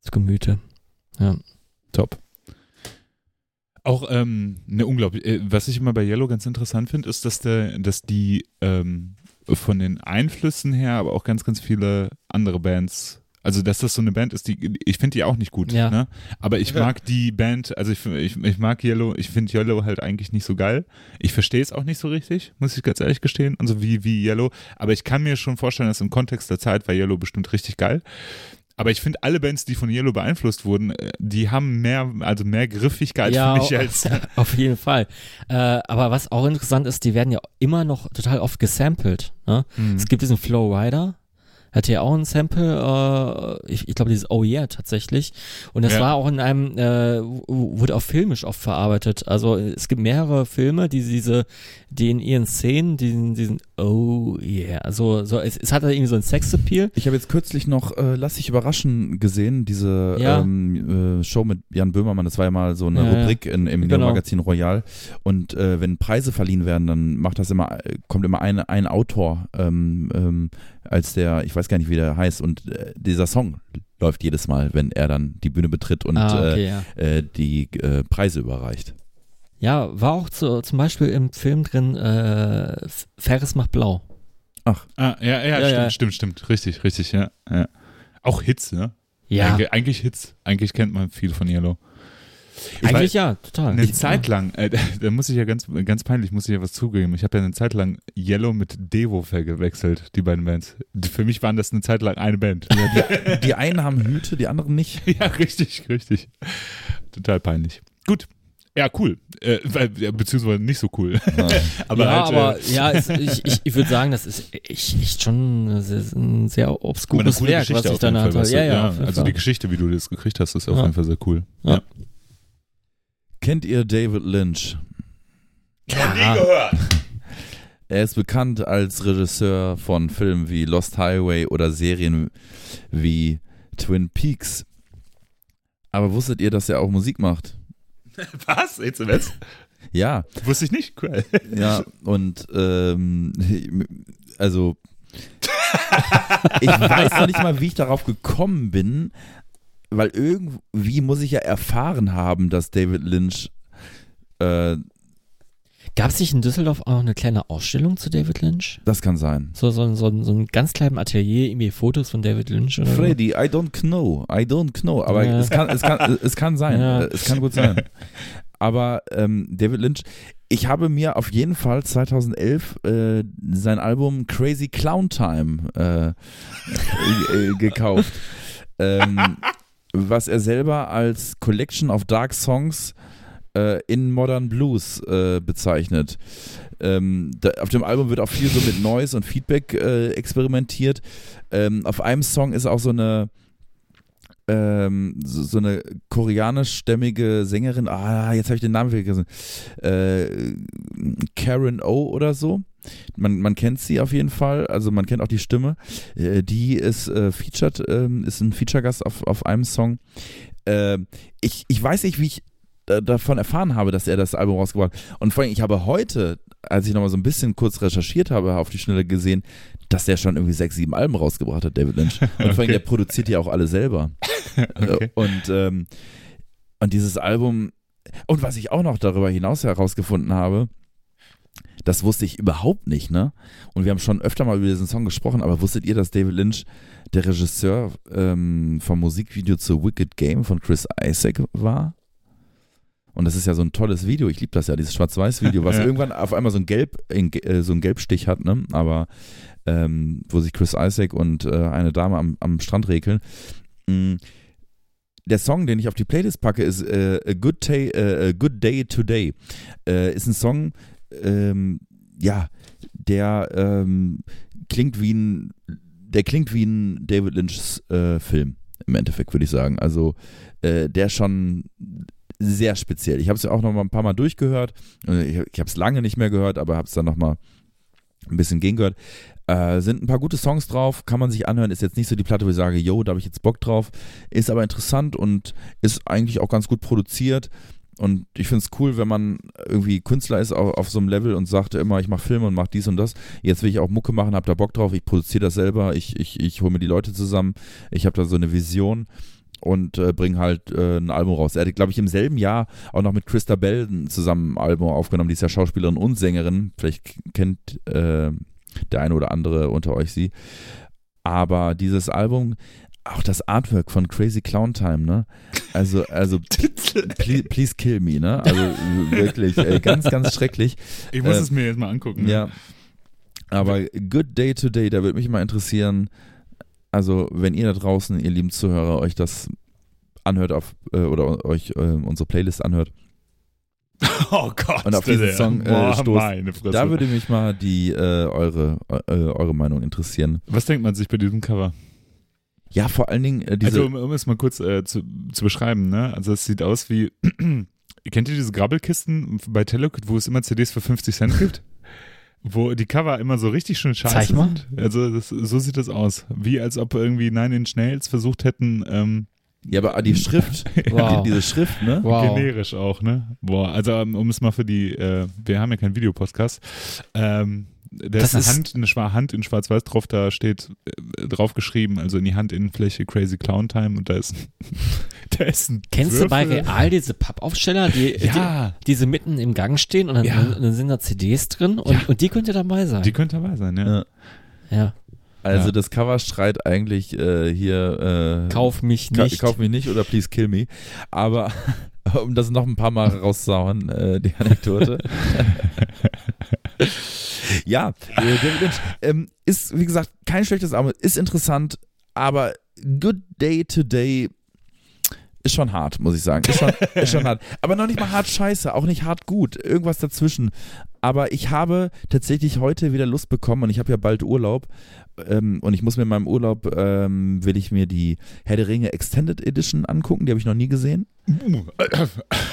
zu Gemüte. Ja. Top. Auch ähm, ne, unglaublich. Äh, was ich immer bei Yellow ganz interessant finde, ist, dass der, dass die ähm, von den Einflüssen her, aber auch ganz, ganz viele andere Bands also, dass das so eine Band ist, die ich finde die auch nicht gut. Ja. Ne? Aber ich mag die Band, also ich, ich, ich mag Yellow, ich finde Yellow halt eigentlich nicht so geil. Ich verstehe es auch nicht so richtig, muss ich ganz ehrlich gestehen. Und so wie, wie Yellow. Aber ich kann mir schon vorstellen, dass im Kontext der Zeit war Yellow bestimmt richtig geil. Aber ich finde, alle Bands, die von Yellow beeinflusst wurden, äh, die haben mehr, also mehr Griffigkeit ja, für mich als. auf jeden Fall. Äh, aber was auch interessant ist, die werden ja immer noch total oft gesampelt. Ne? Mhm. Es gibt diesen Flow Rider, hatte ja auch ein Sample, äh, ich, ich glaube dieses Oh Yeah tatsächlich. Und das Ja. war auch in einem, äh, wurde auch filmisch oft verarbeitet. Also es gibt mehrere Filme, die diese, die in ihren Szenen, diesen, diesen Oh Yeah, also so, es, es hatte irgendwie so ein Sexappeal. Ich habe jetzt kürzlich noch äh, Lass dich überraschen gesehen, diese Ja. ähm, äh, Show mit Jan Böhmermann. Das war ja mal so eine Ja, ja. Rubrik in, im Genau. Magazin Royal. Und äh, wenn Preise verliehen werden, dann macht das immer, kommt immer ein, ein Autor ähm, ähm, als der, ich weiß gar nicht, wie der heißt. Und äh, dieser Song läuft jedes Mal, wenn er dann die Bühne betritt und ah, okay, ja. äh, äh, die äh, Preise überreicht. Ja, war auch zu, zum Beispiel im Film drin, äh, Ferris macht blau. Ah, ja, ja, Ja, stimmt, ja. stimmt, stimmt. Richtig, richtig, ja. ja. Auch Hits, ne? Ja, Eig eigentlich Hits. Eigentlich kennt man viel von Yellow. Ich eigentlich ja, total. Eine Ich- Zeit lang, äh, da muss ich ja ganz, ganz peinlich, muss ich ja was zugeben. Ich habe ja eine Zeit lang Yellow mit Devo verwechselt, die beiden Bands. Für mich waren das eine Zeit lang eine Band. Die einen haben Hüte, die anderen nicht. ja, richtig, richtig. Total peinlich. Gut. Ja, cool. Äh, weil- ja, beziehungsweise nicht so cool. aber ja, halt, aber äh, ja, es, ich, ich, ich würde sagen, das ist echt, echt schon ein sehr, ein obskures coole Werk, was Geschichte ich auf dann jeden Fall. hatte. weißt du? Ja, ja, jeden also die Geschichte, wie du das gekriegt hast, ist auf Ja. jeden Fall sehr cool. Ja. Kennt ihr David Lynch? Ja. Er ist bekannt als Regisseur von Filmen wie Lost Highway oder Serien wie Twin Peaks. Aber wusstet ihr, dass er auch Musik macht? Was? Ernst? Ja, Wusste ich nicht. Cool. ja, und ähm, also ich weiß noch nicht mal, wie ich darauf gekommen bin, weil irgendwie muss ich ja erfahren haben, dass David Lynch äh, Gab es nicht in Düsseldorf auch noch eine kleine Ausstellung zu David Lynch? das kann sein. So, so, so, so ein ganz kleinen Atelier, irgendwie Fotos von David Lynch oder so? Freddy, I don't know, I don't know, aber Ja. es, kann, es, kann, es kann sein, Ja. Äh, es kann gut sein. Aber ähm, David Lynch, ich habe mir auf jeden Fall 2011 äh, sein Album Crazy Clown Time äh, äh, gekauft, ähm, was er selber als Collection of Dark Songs äh, in Modern Blues äh, bezeichnet. Ähm, da, auf dem Album wird auch viel so mit Noise und Feedback äh, experimentiert. Ähm, auf einem Song ist auch so eine ähm, so, so eine koreanischstämmige Sängerin, ah, jetzt habe ich den Namen vergessen, äh, Karen O oder so. Man, man kennt sie auf jeden Fall, also man kennt auch die Stimme. Äh, die ist äh, featured, ähm, ist ein Feature-Gast auf, auf einem Song. Äh, ich, ich weiß nicht, wie ich davon erfahren habe, dass er das Album rausgebracht hat. Und vor allem, ich habe heute, als ich nochmal so ein bisschen kurz recherchiert habe, auf die Schnelle gesehen, dass der schon irgendwie sechs, sieben Alben rausgebracht hat, David Lynch. Und vor allem, der produziert die auch alle selber. Okay. Äh, Und, ähm, und dieses Album, und was ich auch noch darüber hinaus herausgefunden habe, das wusste ich überhaupt nicht, ne? Und wir haben schon öfter mal über diesen Song gesprochen, aber wusstet ihr, dass David Lynch der Regisseur ähm, vom Musikvideo zu Wicked Game von Chris Isaac war? Und das ist ja so ein tolles Video. Ich liebe das ja, dieses Schwarz-Weiß-Video, was Ja. irgendwann auf einmal so ein Gelb, äh, so ein Gelbstich hat, ne? Aber ähm, wo sich Chris Isaac und äh, eine Dame am, am Strand regeln. Mm. Der Song, den ich auf die Playlist packe, ist äh, A, Good Day, äh, A Good Day Today. Äh, ist ein Song, ähm, ja, der ähm, klingt wie ein, der klingt wie ein David Lynchs äh, Film im Endeffekt, würde ich sagen. Also äh, der schon sehr speziell. Ich habe es ja auch noch mal ein paar Mal durchgehört. Äh, Ich, ich habe es lange nicht mehr gehört, aber habe es dann noch mal ein bisschen gegengehört. Äh, sind ein paar gute Songs drauf, kann man sich anhören. Ist jetzt nicht so die Platte, wo ich sage, yo, da habe ich jetzt Bock drauf. Ist aber interessant und ist eigentlich auch ganz gut produziert. Und ich finde es cool, wenn man irgendwie Künstler ist auf, auf so einem Level und sagt immer, ich mache Filme und mache dies und das. Jetzt will ich auch Mucke machen, habe da Bock drauf, ich produziere das selber, ich, ich, ich hole mir die Leute zusammen, ich habe da so eine Vision und äh, bringe halt äh, ein Album raus. Er hat, glaube ich, im selben Jahr auch noch mit Christa Bell zusammen ein Album aufgenommen, die ist ja Schauspielerin und Sängerin. Vielleicht kennt äh, der eine oder andere unter euch sie. Aber dieses Album, auch das Artwork von Crazy Clown Time, ne? Also, also please, please kill me, ne? Also wirklich, ey, ganz, ganz schrecklich. Ich muss Äh, es mir jetzt mal angucken. Ja. Aber Good Day Today, da würde mich mal interessieren, Also, wenn ihr da draußen, ihr lieben Zuhörer, euch das anhört auf äh, oder euch äh, unsere Playlist anhört Oh Gott. und auf diesen Song äh, Boah, stoßt, meine Fresse. da würde mich mal die äh, eure äh, eure Meinung interessieren. Was denkt man sich bei diesem Cover? Ja, vor allen Dingen äh, diese also, um, um es mal kurz zu, zu beschreiben, ne? Also, es sieht aus wie. Kennt ihr diese Grabbelkisten bei Telekit, wo es immer CDs für 50 Cent gibt? Wo die Cover immer so richtig schön scheiße Zeig mal. sind. Also, das, so sieht das aus. Wie als ob irgendwie Nine Inch Nails versucht hätten, ähm, ja, aber die Schrift, Wow. die, diese Schrift, ne? Wow. generisch auch, ne? Boah, also, um, um es mal für die, äh, wir haben ja keinen Videopodcast, ähm, da Das ist eine ist- Hand, eine schwa- Hand in Schwarz-Weiß drauf, da steht äh, drauf geschrieben, also in die Handinnenfläche Crazy Clown Time und da ist, da ist ein Kennst du bei Würfel. Real diese Pappaufsteller, die, Ja. die diese mitten im Gang stehen und dann, Ja. dann sind da CDs drin und, Ja. und die könnte dabei sein. Die könnte dabei sein, ja. Ja. ja. Also Ja. das Cover schreit eigentlich äh, hier äh, Kauf mich Ka nicht. kauf mich nicht oder please kill me. Aber um das noch ein paar Mal rauszuhauen, äh, die Anekdote. ja, äh, David Lynch ähm, ist, wie gesagt, kein schlechtes Album, ist interessant, aber Good Day Today ist schon hart, muss ich sagen. Ist schon, ist schon hart. Aber noch nicht mal hart scheiße, auch nicht hart gut. Irgendwas dazwischen. Aber ich habe tatsächlich heute wieder Lust bekommen und ich habe ja bald Urlaub. Ähm, und ich muss mir in meinem Urlaub, ähm, will ich mir die Herr der Ringe Extended Edition angucken. Die habe ich noch nie gesehen.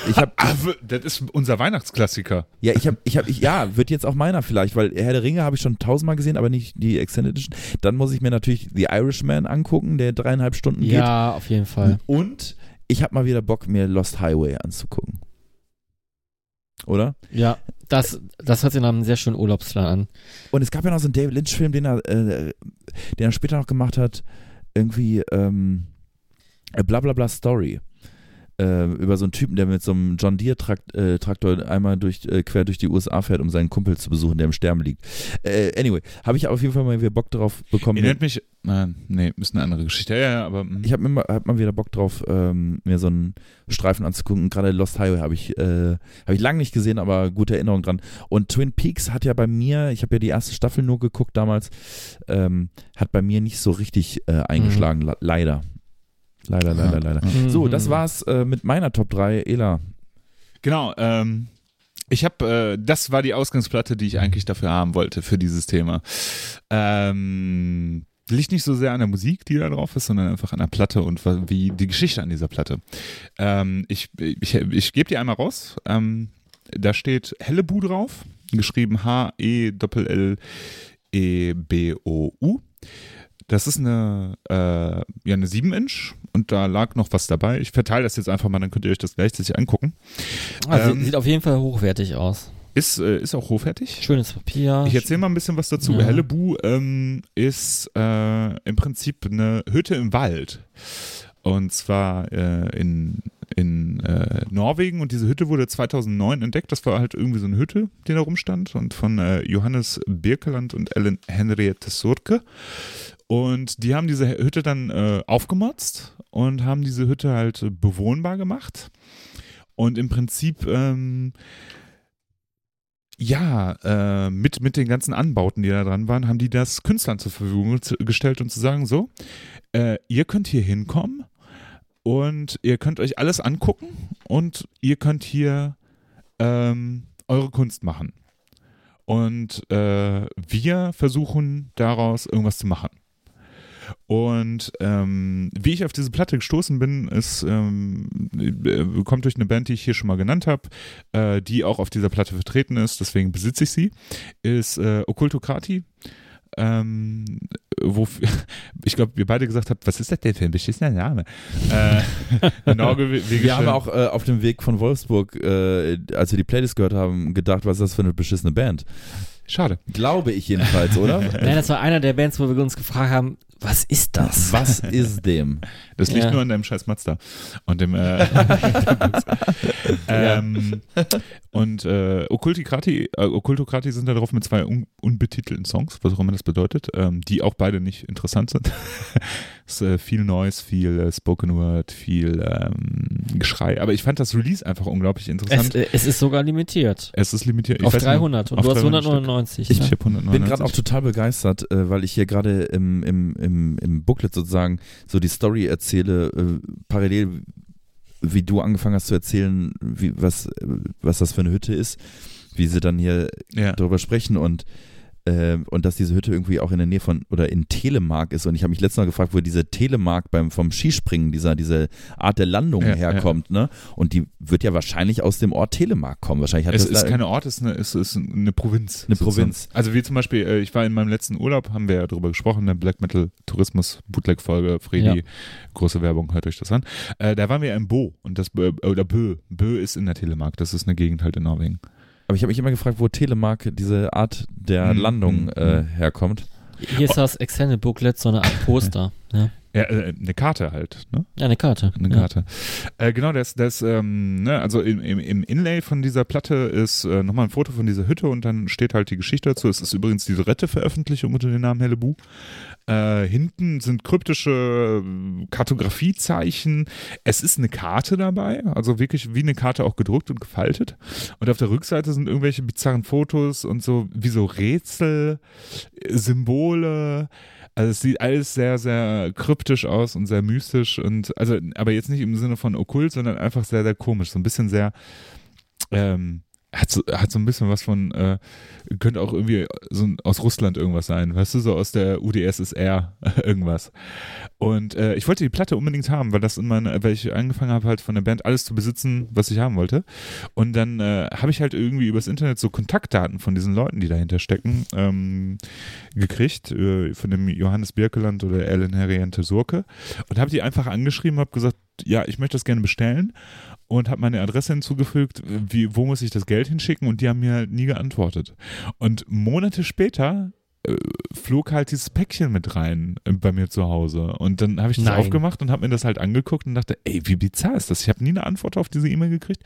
Ich habe Ah, das ist unser Weihnachtsklassiker. ja, ich habe, ich habe, ich, ja, wird jetzt auch meiner vielleicht, weil Herr der Ringe habe ich schon tausendmal gesehen, aber nicht die Extended Edition. Dann muss ich mir natürlich The Irishman angucken, der dreieinhalb Stunden geht. ja, auf jeden Fall. Und ich habe mal wieder Bock, mir Lost Highway anzugucken. Oder? Ja, das, das hört sich nach einem sehr schönen Urlaubsplan an. Und es gab ja noch so einen David Lynch-Film, den er, äh, den er später noch gemacht hat, irgendwie ähm, Blablabla Story. Äh, über so einen Typen, der mit so einem John Deere Trakt, äh, Traktor einmal durch, äh, quer durch die USA fährt, um seinen Kumpel zu besuchen, der im Sterben liegt. Äh, anyway, habe ich auf jeden Fall mal wieder Bock drauf bekommen. Erinnert mich, nein, nee, ist eine andere Geschichte. Ja, ja, aber mm. Ich habe immer hab mal wieder Bock drauf, ähm, mir so einen Streifen anzugucken. Gerade Lost Highway habe ich, äh, hab ich lange nicht gesehen, aber gute Erinnerung dran. Und Twin Peaks hat ja bei mir, ich habe ja die erste Staffel nur geguckt damals, ähm, hat bei mir nicht so richtig äh, eingeschlagen, le- leider. Leider, leider, leider. Ja. So, Mhm. das war's äh, mit meiner Top 3. Ela. Genau, ähm, ich habe, äh, das war die Ausgangsplatte, die ich eigentlich dafür haben wollte, für dieses Thema. Ähm, liegt nicht so sehr an der Musik, die da drauf ist, sondern einfach an der Platte und wie die Geschichte an dieser Platte. Ähm, ich ich, ich gebe die einmal raus. Ähm, da steht Hellebu drauf, geschrieben H-E-L-L-E-B-O-U. Das ist eine, äh, ja, eine 7-Inch und da lag noch was dabei. Ich verteile das jetzt einfach mal, dann könnt ihr euch das gleichzeitig angucken. Also, Ähm, sieht auf jeden Fall hochwertig aus. Ist, äh, ist auch hochwertig. Schönes Papier. Ich erzähle mal ein bisschen was dazu. Ja. Hellebu ähm, ist äh, im Prinzip eine Hütte im Wald. Und zwar äh, in, in äh, Norwegen. Und diese Hütte wurde 2009 entdeckt. Das war halt irgendwie so eine Hütte, die da rumstand. Und von äh, Johannes Birkeland und Ellen Henriette Surke. Und die haben diese Hütte dann äh, aufgemotzt und haben diese Hütte halt äh, bewohnbar gemacht. Und im Prinzip ähm, ja, äh, mit, mit den ganzen Anbauten, die da dran waren, haben die das Künstlern zur Verfügung gestellt und zu sagen, so, äh, ihr könnt hier hinkommen und ihr könnt euch alles angucken und ihr könnt hier ähm, eure Kunst machen. Und äh, wir versuchen daraus irgendwas zu machen. Und ähm, wie ich auf diese Platte gestoßen bin, ist, ähm, äh, kommt durch eine Band, die ich hier schon mal genannt habe, äh, die auch auf dieser Platte vertreten ist, deswegen besitze ich sie, ist äh, Okkultokrati. Ähm, wo ich glaube, wir beide gesagt haben, was ist das denn für ein beschissener Name? Äh, norwegische, Wir haben auch äh, auf dem Weg von Wolfsburg, äh, als wir die Playlist gehört haben, gedacht, was ist das für eine beschissene Band? Schade. Glaube ich jedenfalls, oder? Nein, das war einer der Bands, wo wir uns gefragt haben, was ist das? Was ist dem? Das liegt Ja. nur an deinem scheiß Mazda. Und dem äh, ähm, Und äh, Okkultikrati, äh, Okkultokrati sind da drauf mit zwei un unbetitelten Songs, was auch immer das bedeutet, ähm, die auch beide nicht interessant sind. Es ist äh, viel Noise, viel äh, Spoken Word, viel ähm, Geschrei. Aber ich fand das Release einfach unglaublich Es, interessant. äh, es ist sogar limitiert. Es, ist limitiert. Ich auf weiß nicht, 300 und auf du hast 300 Stück. 199. Ich ne? habe 199. bin gerade auch total begeistert, äh, weil ich hier gerade im, im, im, im Booklet sozusagen so die Story erzähle, äh, parallel wie du angefangen hast zu erzählen, wie, was, was das für eine Hütte ist, wie sie dann hier ja. darüber sprechen und äh, und dass diese Hütte irgendwie auch in der Nähe von oder in Telemark ist und ich habe mich letztes Mal gefragt, wo diese Telemark beim vom Skispringen dieser diese Art der Landung Ja, herkommt, ne? Und die wird ja wahrscheinlich aus dem Ort Telemark kommen. Wahrscheinlich hat Es ist da keine Ort, es ist eine, es ist eine Provinz. Eine sozusagen. Provinz. Also wie zum Beispiel, äh, ich war in meinem letzten Urlaub, haben wir ja drüber gesprochen, in der Black Metal Tourismus Bootleg Folge, Fredi, Ja. große Werbung, hört euch das an. Äh, da waren wir in Bo und das, äh, oder Bö, Bö ist in der Telemark, das ist eine Gegend halt in Norwegen. Aber ich habe mich immer gefragt, wo Telemark diese Art der Mhm, Landung mhm, äh, herkommt. Hier ist das Extended Booklet, so eine Art Poster. Ja, Ja, äh, eine Karte halt, ne? ja eine Karte. Eine ja. Karte. Äh, genau, das, das, ähm, ne, also im, im, im Inlay von dieser Platte ist äh, nochmal ein Foto von dieser Hütte und dann steht halt die Geschichte dazu. Es ist übrigens diese Rette-Veröffentlichung unter dem Namen Hellebu. Äh, hinten sind kryptische äh, Kartografiezeichen. Es ist eine Karte dabei, also wirklich wie eine Karte auch gedruckt und gefaltet. Und auf der Rückseite sind irgendwelche bizarren Fotos und so wie so Rätsel, äh, Symbole. Also es sieht alles sehr, sehr kryptisch aus und sehr mystisch und also, aber jetzt nicht im Sinne von okkult, sondern einfach sehr, sehr komisch. So ein bisschen sehr, ähm, hat so, hat so ein bisschen was von, äh, könnte auch irgendwie so ein, aus Russland irgendwas sein, weißt du, so aus der UdSSR irgendwas. Und äh, ich wollte die Platte unbedingt haben, weil das in meiner, weil ich angefangen habe halt von der Band alles zu besitzen, was ich haben wollte. Und dann äh, habe ich halt irgendwie übers Internet so Kontaktdaten von diesen Leuten, die dahinter stecken, ähm, gekriegt, äh, von dem Johannes Birkeland oder Ellen Heriente Surke und habe die einfach angeschrieben, habe gesagt, ja, ich möchte das gerne bestellen und habe meine Adresse hinzugefügt, wie, wo muss ich das Geld hinschicken und die haben mir nie geantwortet. Und Monate später äh, flog halt dieses Päckchen mit rein äh, bei mir zu Hause und dann habe ich das Nein. aufgemacht und habe mir das halt angeguckt und dachte, ey, wie bizarr ist das? Ich habe nie eine Antwort auf diese E-Mail gekriegt.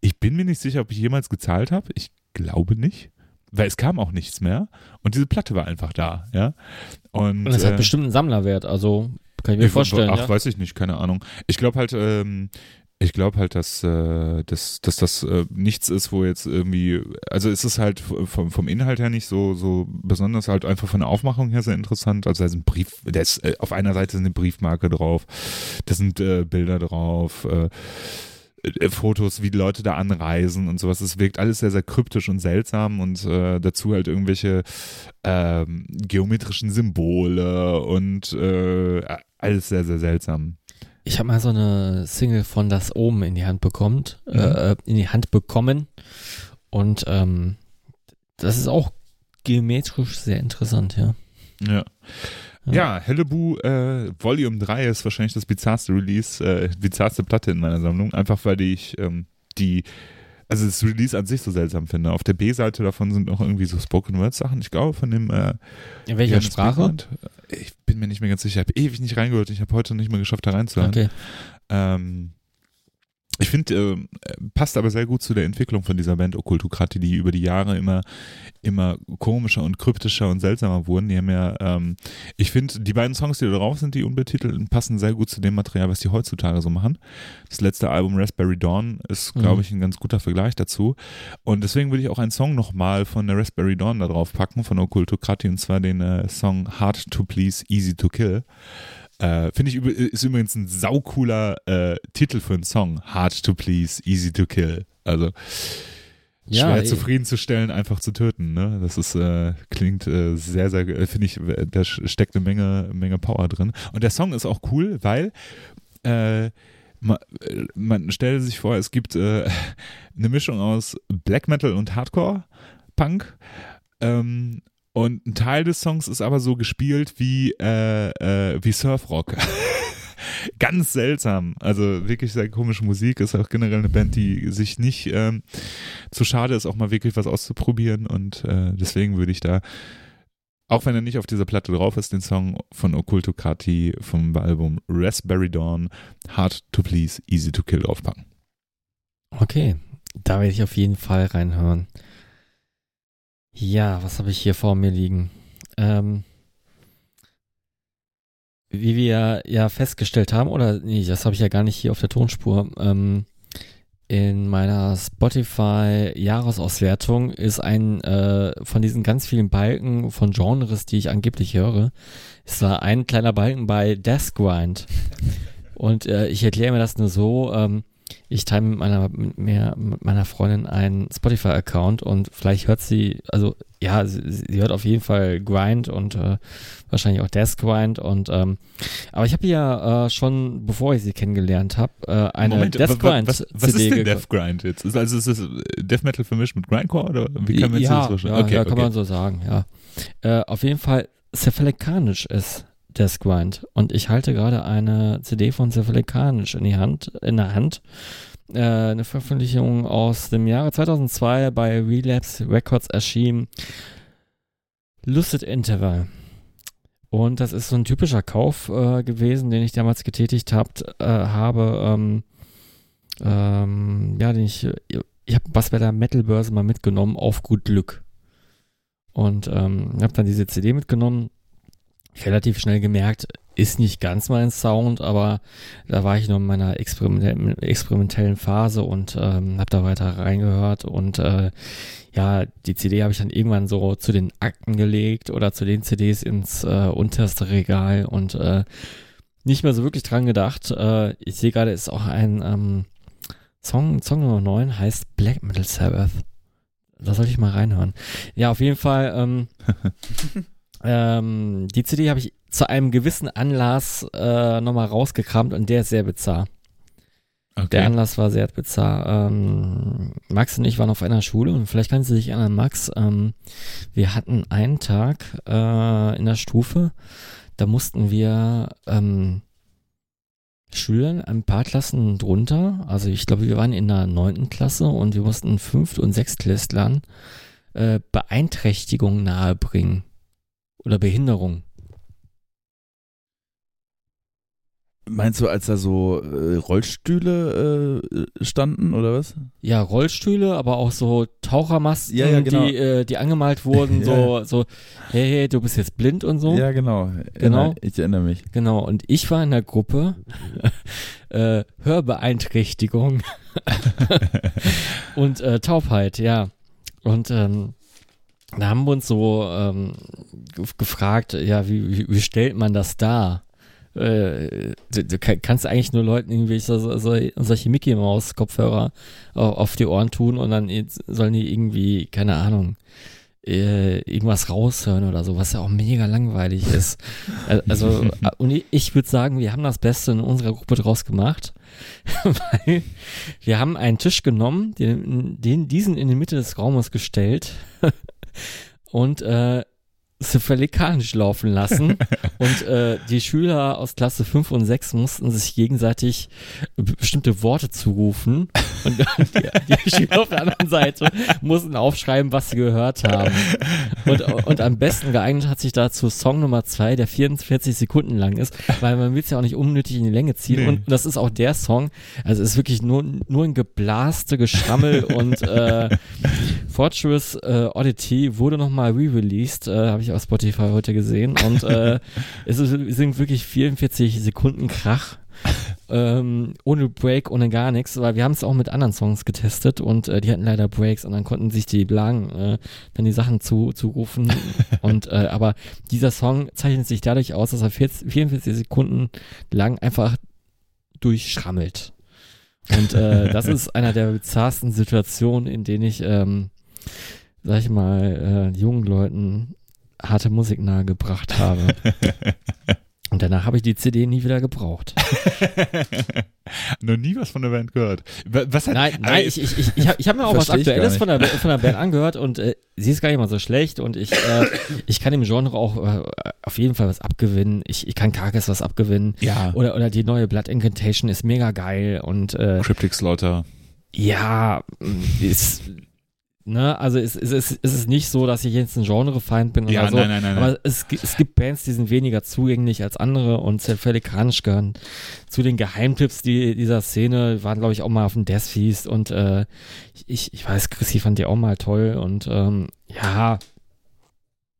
Ich bin mir nicht sicher, ob ich jemals gezahlt habe. Ich glaube nicht. Weil es kam auch nichts mehr und diese Platte war einfach da, ja. Und, Und es hat äh, bestimmt einen Sammlerwert, also kann ich mir ich- vorstellen. Ach, ja. weiß ich nicht, keine Ahnung. Ich glaube halt, ähm, ich glaube halt, dass, äh, dass, dass das äh, nichts ist, wo jetzt irgendwie, also es ist halt vom, vom Inhalt her nicht so, so besonders, halt einfach von der Aufmachung her sehr interessant. Also da ist ein Brief, da ist, äh, auf einer Seite eine Briefmarke drauf, da sind äh, Bilder drauf, äh, äh, Fotos, wie Leute da anreisen und sowas. Es wirkt alles sehr, sehr kryptisch und seltsam und dazu halt irgendwelche ähm, geometrischen Symbole und alles sehr, sehr seltsam. Ich habe mal so eine Single von Das Omen in die Hand bekommt, Mhm. äh, in die Hand bekommen. Und ähm, das ist auch geometrisch sehr interessant, ja. Ja. Ja. Hellebu äh, Volume 3 ist wahrscheinlich das bizarrste Release, äh, bizarrste Platte in meiner Sammlung, einfach weil ich ähm, die, also das Release an sich so seltsam finde. Auf der B-Seite davon sind noch irgendwie so Spoken Word Sachen, ich glaube von dem äh, In welcher Sprache? Bierland. Ich bin mir nicht mehr ganz sicher, ich habe ewig nicht reingehört, ich habe heute nicht mehr geschafft da reinzuhören. Okay. Ähm, ich finde, äh, passt aber sehr gut zu der Entwicklung von dieser Band Okkultokratie, die über die Jahre immer, immer komischer und kryptischer und seltsamer wurden. Die haben ja, ähm, ich finde, die beiden Songs, die da drauf sind, die unbetitelten, passen sehr gut zu dem Material, was die heutzutage so machen. Das letzte Album Raspberry Dawn ist, Mhm. glaube ich, ein ganz guter Vergleich dazu. Und deswegen würde ich auch einen Song nochmal von der Raspberry Dawn da drauf packen, von Okkultokratie, und zwar den äh, Song Hard to Please, Easy to Kill. Äh, Finde ich üb- ist übrigens ein saucooler äh, Titel für einen Song. Hard to please, easy to kill. Also Ja, schwer eh. zufriedenzustellen, einfach zu töten. Ne? Das ist äh, klingt äh, sehr, sehr, äh, finde ich, äh, da steckt eine Menge, Menge Power drin. Und der Song ist auch cool, weil äh, äh, man stelle sich vor, es gibt äh, eine Mischung aus Black Metal und Hardcore Punk. Ähm, und ein Teil des Songs ist aber so gespielt wie, äh, äh, wie Surfrock. Ganz seltsam. Also wirklich sehr komische Musik. Ist auch generell eine Band, die sich nicht ähm, zu schade ist, auch mal wirklich was auszuprobieren. Und äh, deswegen würde ich da, auch wenn er nicht auf dieser Platte drauf ist, den Song von Okkultokratie vom Album Raspberry Dawn, Hard to Please, Easy to Kill draufpacken. Okay, da werde ich auf jeden Fall reinhören. Ja, was habe ich hier vor mir liegen? Ähm, wie wir ja festgestellt haben, oder nee, das habe ich ja gar nicht hier auf der Tonspur, ähm, in meiner Spotify-Jahresauswertung ist ein äh, von diesen ganz vielen Balken von Genres, die ich angeblich höre, ist da ein kleiner Balken bei Death Grind. Und äh, ich erkläre mir das nur so, ähm, ich teile mit meiner, mit, mir, mit meiner Freundin einen Spotify-Account und vielleicht hört sie, also ja, sie, sie hört auf jeden Fall Grind und äh, wahrscheinlich auch Death Grind und ähm, aber ich habe ja äh, schon, bevor ich sie kennengelernt habe, äh, eine Moment, Death Grind was, was CD ist denn Death Grind jetzt? Ist, also ist es Death Metal vermischt mit Grindcore oder wie kann man ja, das vorstellen? Ja, okay, ja, kann okay. man so sagen, ja. Äh, auf jeden Fall Cephalicanisch ist Death Grind und ich halte gerade eine CD von Cephalicanisch in in der Hand. Äh, eine Veröffentlichung aus dem Jahre 2002 bei Relapse Records erschien. Lucid Interval. Und das ist so ein typischer Kauf äh, gewesen, den ich damals getätigt habt, äh, habe. Ähm, ähm, ja, den ich, ich habe was bei der Metal-Börse mal mitgenommen, auf gut Glück. Und ähm, habe dann diese CD mitgenommen. Relativ schnell gemerkt, ist nicht ganz mein Sound, aber da war ich noch in meiner experimentellen, Phase und ähm, habe da weiter reingehört und äh, ja, die CD habe ich dann irgendwann so zu den Akten gelegt oder zu den CDs ins äh, unterste Regal und äh, nicht mehr so wirklich dran gedacht. Äh, ich sehe gerade, ist auch ein ähm, Song, Song Nummer 9 heißt Black Metal Sabbath. Da sollte ich mal reinhören. Ja, auf jeden Fall, ähm, ähm, die CD habe ich zu einem gewissen Anlass äh, nochmal rausgekramt und der ist sehr bizarr. Der okay. Anlass war sehr bizarr. Ähm, Max und ich waren auf einer Schule und vielleicht kannst du dich erinnern, Max, ähm, wir hatten einen Tag äh, in der Stufe, da mussten wir ähm, Schülern ein paar Klassen drunter, also ich glaube, wir waren in der neunten Klasse und wir mussten Fünft- und Sechstklässlern äh, Beeinträchtigung nahebringen oder Behinderung. Meinst du, als da so äh, Rollstühle äh, standen oder was? Ja, Rollstühle, aber auch so Tauchermasken, Ja, ja, genau. die, äh, die angemalt wurden, so, so, hey, hey, du bist jetzt blind und so. Ja, genau. Genau. Ich erinnere mich. Genau, und ich war in der Gruppe äh, Hörbeeinträchtigung und äh, Taubheit, ja. Und ähm, da haben wir uns so ähm, ge- gefragt, ja, wie, wie, wie stellt man das dar? Äh, du, du kann- kannst eigentlich nur Leuten irgendwie so, so, so, solche Mickey Maus Kopfhörer auf, die Ohren tun und dann sollen die irgendwie, keine Ahnung, äh, irgendwas raushören oder so, was ja auch mega langweilig ist. Al- Also, äh, und ich- ich würde sagen, wir haben das Beste in unserer Gruppe draus gemacht, weil wir haben einen Tisch genommen, den, den diesen in die Mitte des Raumes gestellt und äh, Cephalicanisch laufen lassen und äh, die Schüler aus Klasse 5 und 6 mussten sich gegenseitig be- bestimmte Worte zurufen und die, die Schüler auf der anderen Seite mussten aufschreiben, was sie gehört haben. Und, und am besten geeignet hat sich dazu Song Nummer 2, der 44 Sekunden lang ist, weil man will es ja auch nicht unnötig in die Länge ziehen. Nee. Und das ist auch der Song, also es ist wirklich nur, nur ein geblaste Geschrammel und äh, Fortress äh, Oddity wurde nochmal re-released, äh, habe ich auf Spotify heute gesehen. Und äh, es, ist, sind wirklich 44 Sekunden Krach. ähm, ohne Break, ohne gar nichts, weil wir haben es auch mit anderen Songs getestet und äh, die hatten leider Breaks und dann konnten sich die Blagen äh, dann die Sachen zu, zurufen. und äh, aber dieser Song zeichnet sich dadurch aus, dass er 40, 44 Sekunden lang einfach durchschrammelt. Und äh, das ist einer der bizarrsten Situationen, in denen ich, ähm, sag ich mal, äh, jungen Leuten harte Musik nahegebracht habe. Und danach habe ich die CD nie wieder gebraucht. Noch nie was von der Band gehört. Wa- Was hat, Nein, nein, ich, ich, ich, ich habe hab mir auch was Aktuelles von der, von der Band angehört und äh, sie ist gar nicht mal so schlecht und ich, äh, ich kann dem Genre auch äh, auf jeden Fall was abgewinnen. Ich, ich kann Karkes was abgewinnen. ja, Oder, oder die neue Blood Incantation ist mega geil und äh, Cryptic Slaughter. ja, ist, ne, also es, es, es, es ist nicht so, dass ich jetzt ein Genrefeind bin Ja, oder so. nein, nein, nein. nein. Aber es, gi- es gibt Bands, die sind weniger zugänglich als andere und Cephalicanisch gehören zu den Geheimtipps die, dieser Szene, waren glaube ich auch mal auf dem Death Feast und äh, ich, ich weiß, Chrissy fand die auch mal toll und ähm, ja,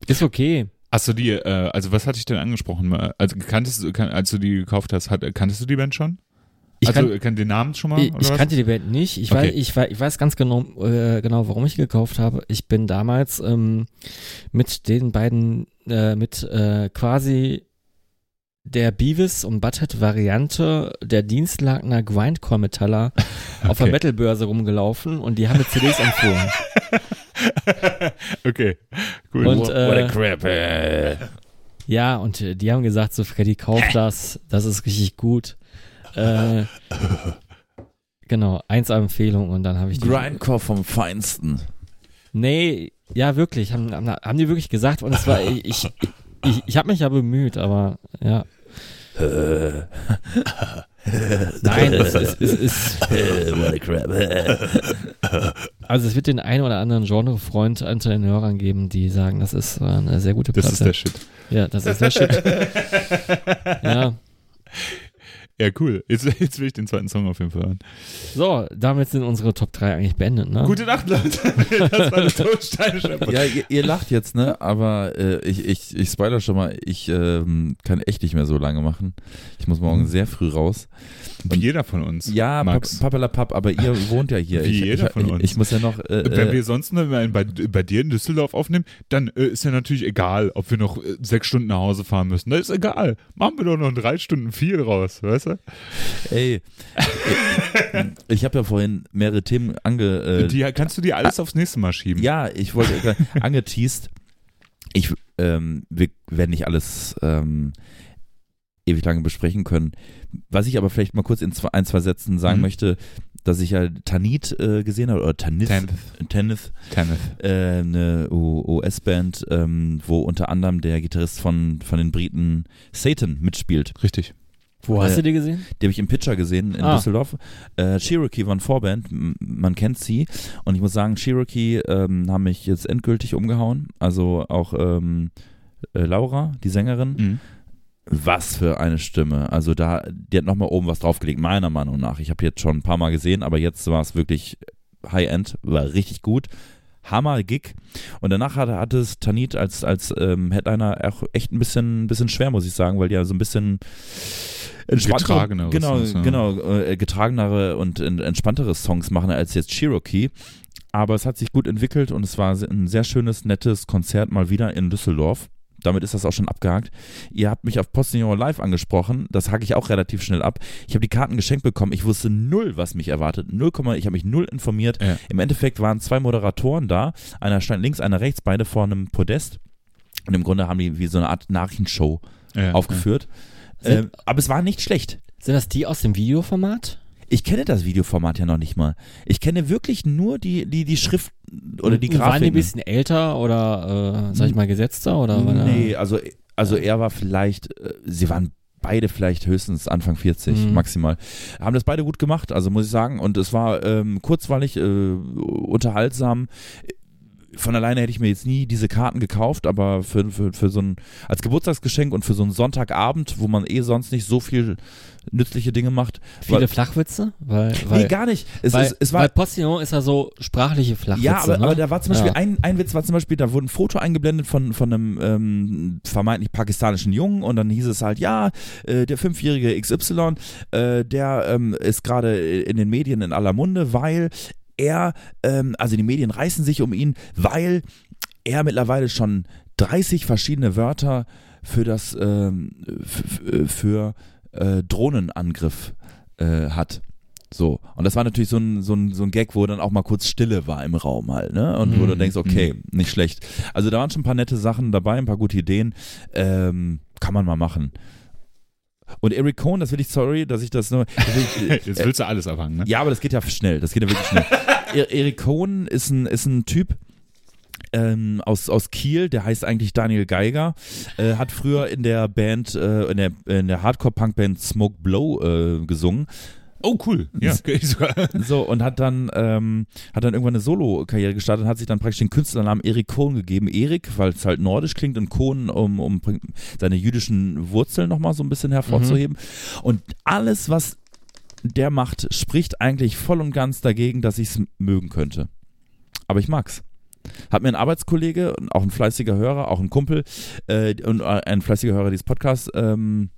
ist okay. Du die, äh, also was hatte ich denn angesprochen? Also kanntest du, kan- als du die gekauft hast, hat, kanntest du die Band schon? Ich, also kann, kann den Namen schon mal? ich, oder ich kannte die Band nicht. Ich, Okay. weiß, ich, weiß, ich weiß ganz genau, äh, genau, warum ich gekauft habe. Ich bin damals ähm, mit den beiden, äh, mit äh, quasi der Beavis und Butthead Variante der Dienstlagner Grindcore Metaller auf der Okay. Metalbörse rumgelaufen und die haben mir CDs empfohlen. okay, cool. Und, What äh, a crap. Äh. Ja, und äh, die haben gesagt, so Freddy, kauf das, das ist richtig gut. Äh, genau, eins Empfehlung und dann habe ich die. Grindcore vom Feinsten. Nee, ja, wirklich, haben, haben, haben die wirklich gesagt und es war, ich, ich, ich, ich habe mich ja bemüht, aber ja. Nein, es ist, es ist, also es wird den einen oder anderen Genrefreund unter den Hörern geben, die sagen, das ist äh, eine sehr gute das Platte. ist der Shit. ja, das ist der Shit. ja, Ja, cool. Jetzt, jetzt will ich den zweiten Song auf jeden Fall hören. so, damit sind unsere Top 3 eigentlich beendet, ne? Gute Nacht, Leute. Das war eine totsteinische Ja, ihr, ihr lacht jetzt, ne? Aber äh, ich, ich, ich spoiler schon mal, ich ähm, kann echt nicht mehr so lange machen. Ich muss morgen sehr früh raus. Wie jeder von uns. Ja, Max. Pap Papalapap, aber ihr wohnt ja hier. Wie ich, jeder ich, von ich, uns. Ich muss ja noch. Äh, Wenn äh, wir sonst nur bei, bei, bei dir in Düsseldorf aufnehmen, dann äh, ist ja natürlich egal, ob wir noch äh, sechs Stunden nach Hause fahren müssen. Das ist egal. Machen wir doch noch drei Stunden viel raus, weißt du? Ey, ich habe ja vorhin mehrere Themen ange. Äh, die, kannst du dir alles aufs nächste Mal schieben. Ja, ich wollte gerade- angeteased. Ich, ähm, wir werden nicht alles ähm, ewig lange besprechen können. Was ich aber vielleicht mal kurz in zwei, ein, zwei Sätzen sagen Mhm. möchte, dass ich ja Tanit äh, gesehen habe, oder Tanith, Tanith. Tanith Tanith. äh, eine US-Band, ähm, wo unter anderem der Gitarrist von, von den Briten Satan mitspielt. Richtig. Wo hast Äh, du die gesehen? Die habe ich im Pitcher gesehen in Ah. Düsseldorf. Äh, Cherokee waren Vorband, m- man kennt sie. Und ich muss sagen, Cherokee ähm, haben mich jetzt endgültig umgehauen. Also auch ähm, äh, Laura, die Sängerin. Mhm. Was für eine Stimme. Also da, die hat nochmal oben was draufgelegt, meiner Meinung nach. Ich habe jetzt schon ein paar Mal gesehen, aber jetzt war es wirklich High-End, war richtig gut. Hammer Gig. Und danach hatte, hatte es Tanit als, als ähm, Headliner auch echt ein bisschen, bisschen schwer, muss ich sagen, weil die ja so ein bisschen entspanntere- genau, Songs, ja. genau, äh, getragenere und en- entspanntere Songs machen als jetzt Cherokee. Aber es hat sich gut entwickelt und es war ein sehr schönes, nettes Konzert mal wieder in Düsseldorf. Damit ist das auch schon abgehakt. Ihr habt mich auf Postillon Live angesprochen. Das hake ich auch relativ schnell ab. Ich habe die Karten geschenkt bekommen. Ich wusste null, was mich erwartet. Null, Komma- ich habe mich null informiert. Ja. Im Endeffekt waren zwei Moderatoren da. Einer stand links, einer rechts, beide vor einem Podest. Und im Grunde haben die wie so eine Art Nachrichtenshow Ja, aufgeführt. Ähm, aber es war nicht schlecht. Sind das die aus dem Videoformat? Ich kenne das Videoformat ja noch nicht mal. Ich kenne wirklich nur die, die, die Schrift oder die Waren die ein Grafik. bisschen älter oder, äh, sag ich mal, gesetzter? Oder war Nee, also, also er war vielleicht, äh, sie waren beide vielleicht höchstens Anfang 40 Mhm. maximal. Haben das beide gut gemacht, also muss ich sagen. Und es war ähm, kurzweilig, äh, unterhaltsam. Von alleine hätte ich mir jetzt nie diese Karten gekauft, aber für, für, für so ein, als Geburtstagsgeschenk und für so einen Sonntagabend, wo man eh sonst nicht so viel nützliche Dinge macht. Viele weil, Flachwitze? Weil, weil, nee, gar nicht. Es, weil, es, es war, weil Postillon ist ja so sprachliche Flachwitze. ja, aber, ne? aber da war zum Beispiel Ja. ein, ein Witz war zum Beispiel, da wurde ein Foto eingeblendet von, von einem ähm, vermeintlich pakistanischen Jungen und dann hieß es halt, ja, äh, der fünfjährige XY, äh, der ähm, ist gerade in den Medien in aller Munde, weil er, ähm, also die Medien reißen sich um ihn, weil er mittlerweile schon 30 verschiedene Wörter für das, ähm, f- für äh, Drohnenangriff äh, hat. So, und das war natürlich so ein, so, ein, so ein Gag, wo dann auch mal kurz Stille war im Raum halt, ne? Und wo du Mhm. denkst, okay, nicht schlecht. Also da waren schon ein paar nette Sachen dabei, ein paar gute Ideen. Ähm, kann man mal machen. Und Eric Cohn, das will ich, sorry, dass ich das nur. Ich, Jetzt willst du alles abhangen, ne? ja, aber das geht ja schnell. Das geht ja wirklich schnell. Er- Erik Cohn ist ein, ist ein Typ ähm, aus, aus Kiel, der heißt eigentlich Daniel Geiger, äh, hat früher in der Band, äh, in der, in der Hardcore-Punk-Band Smoke Blow äh, gesungen. Oh, cool. Ja, okay, sogar. So, und hat dann, ähm, hat dann irgendwann eine Solo-Karriere gestartet und hat sich dann praktisch den Künstlernamen Erik Kohn gegeben. Erik, weil es halt nordisch klingt und Kohn, um, um seine jüdischen Wurzeln nochmal so ein bisschen hervorzuheben. Und alles, was der macht, spricht eigentlich voll und ganz dagegen, dass ich es mögen könnte. Aber ich mag's. hat mir ein Arbeitskollege, auch ein fleißiger Hörer, auch ein Kumpel äh, und ein fleißiger Hörer dieses Podcasts, ähm,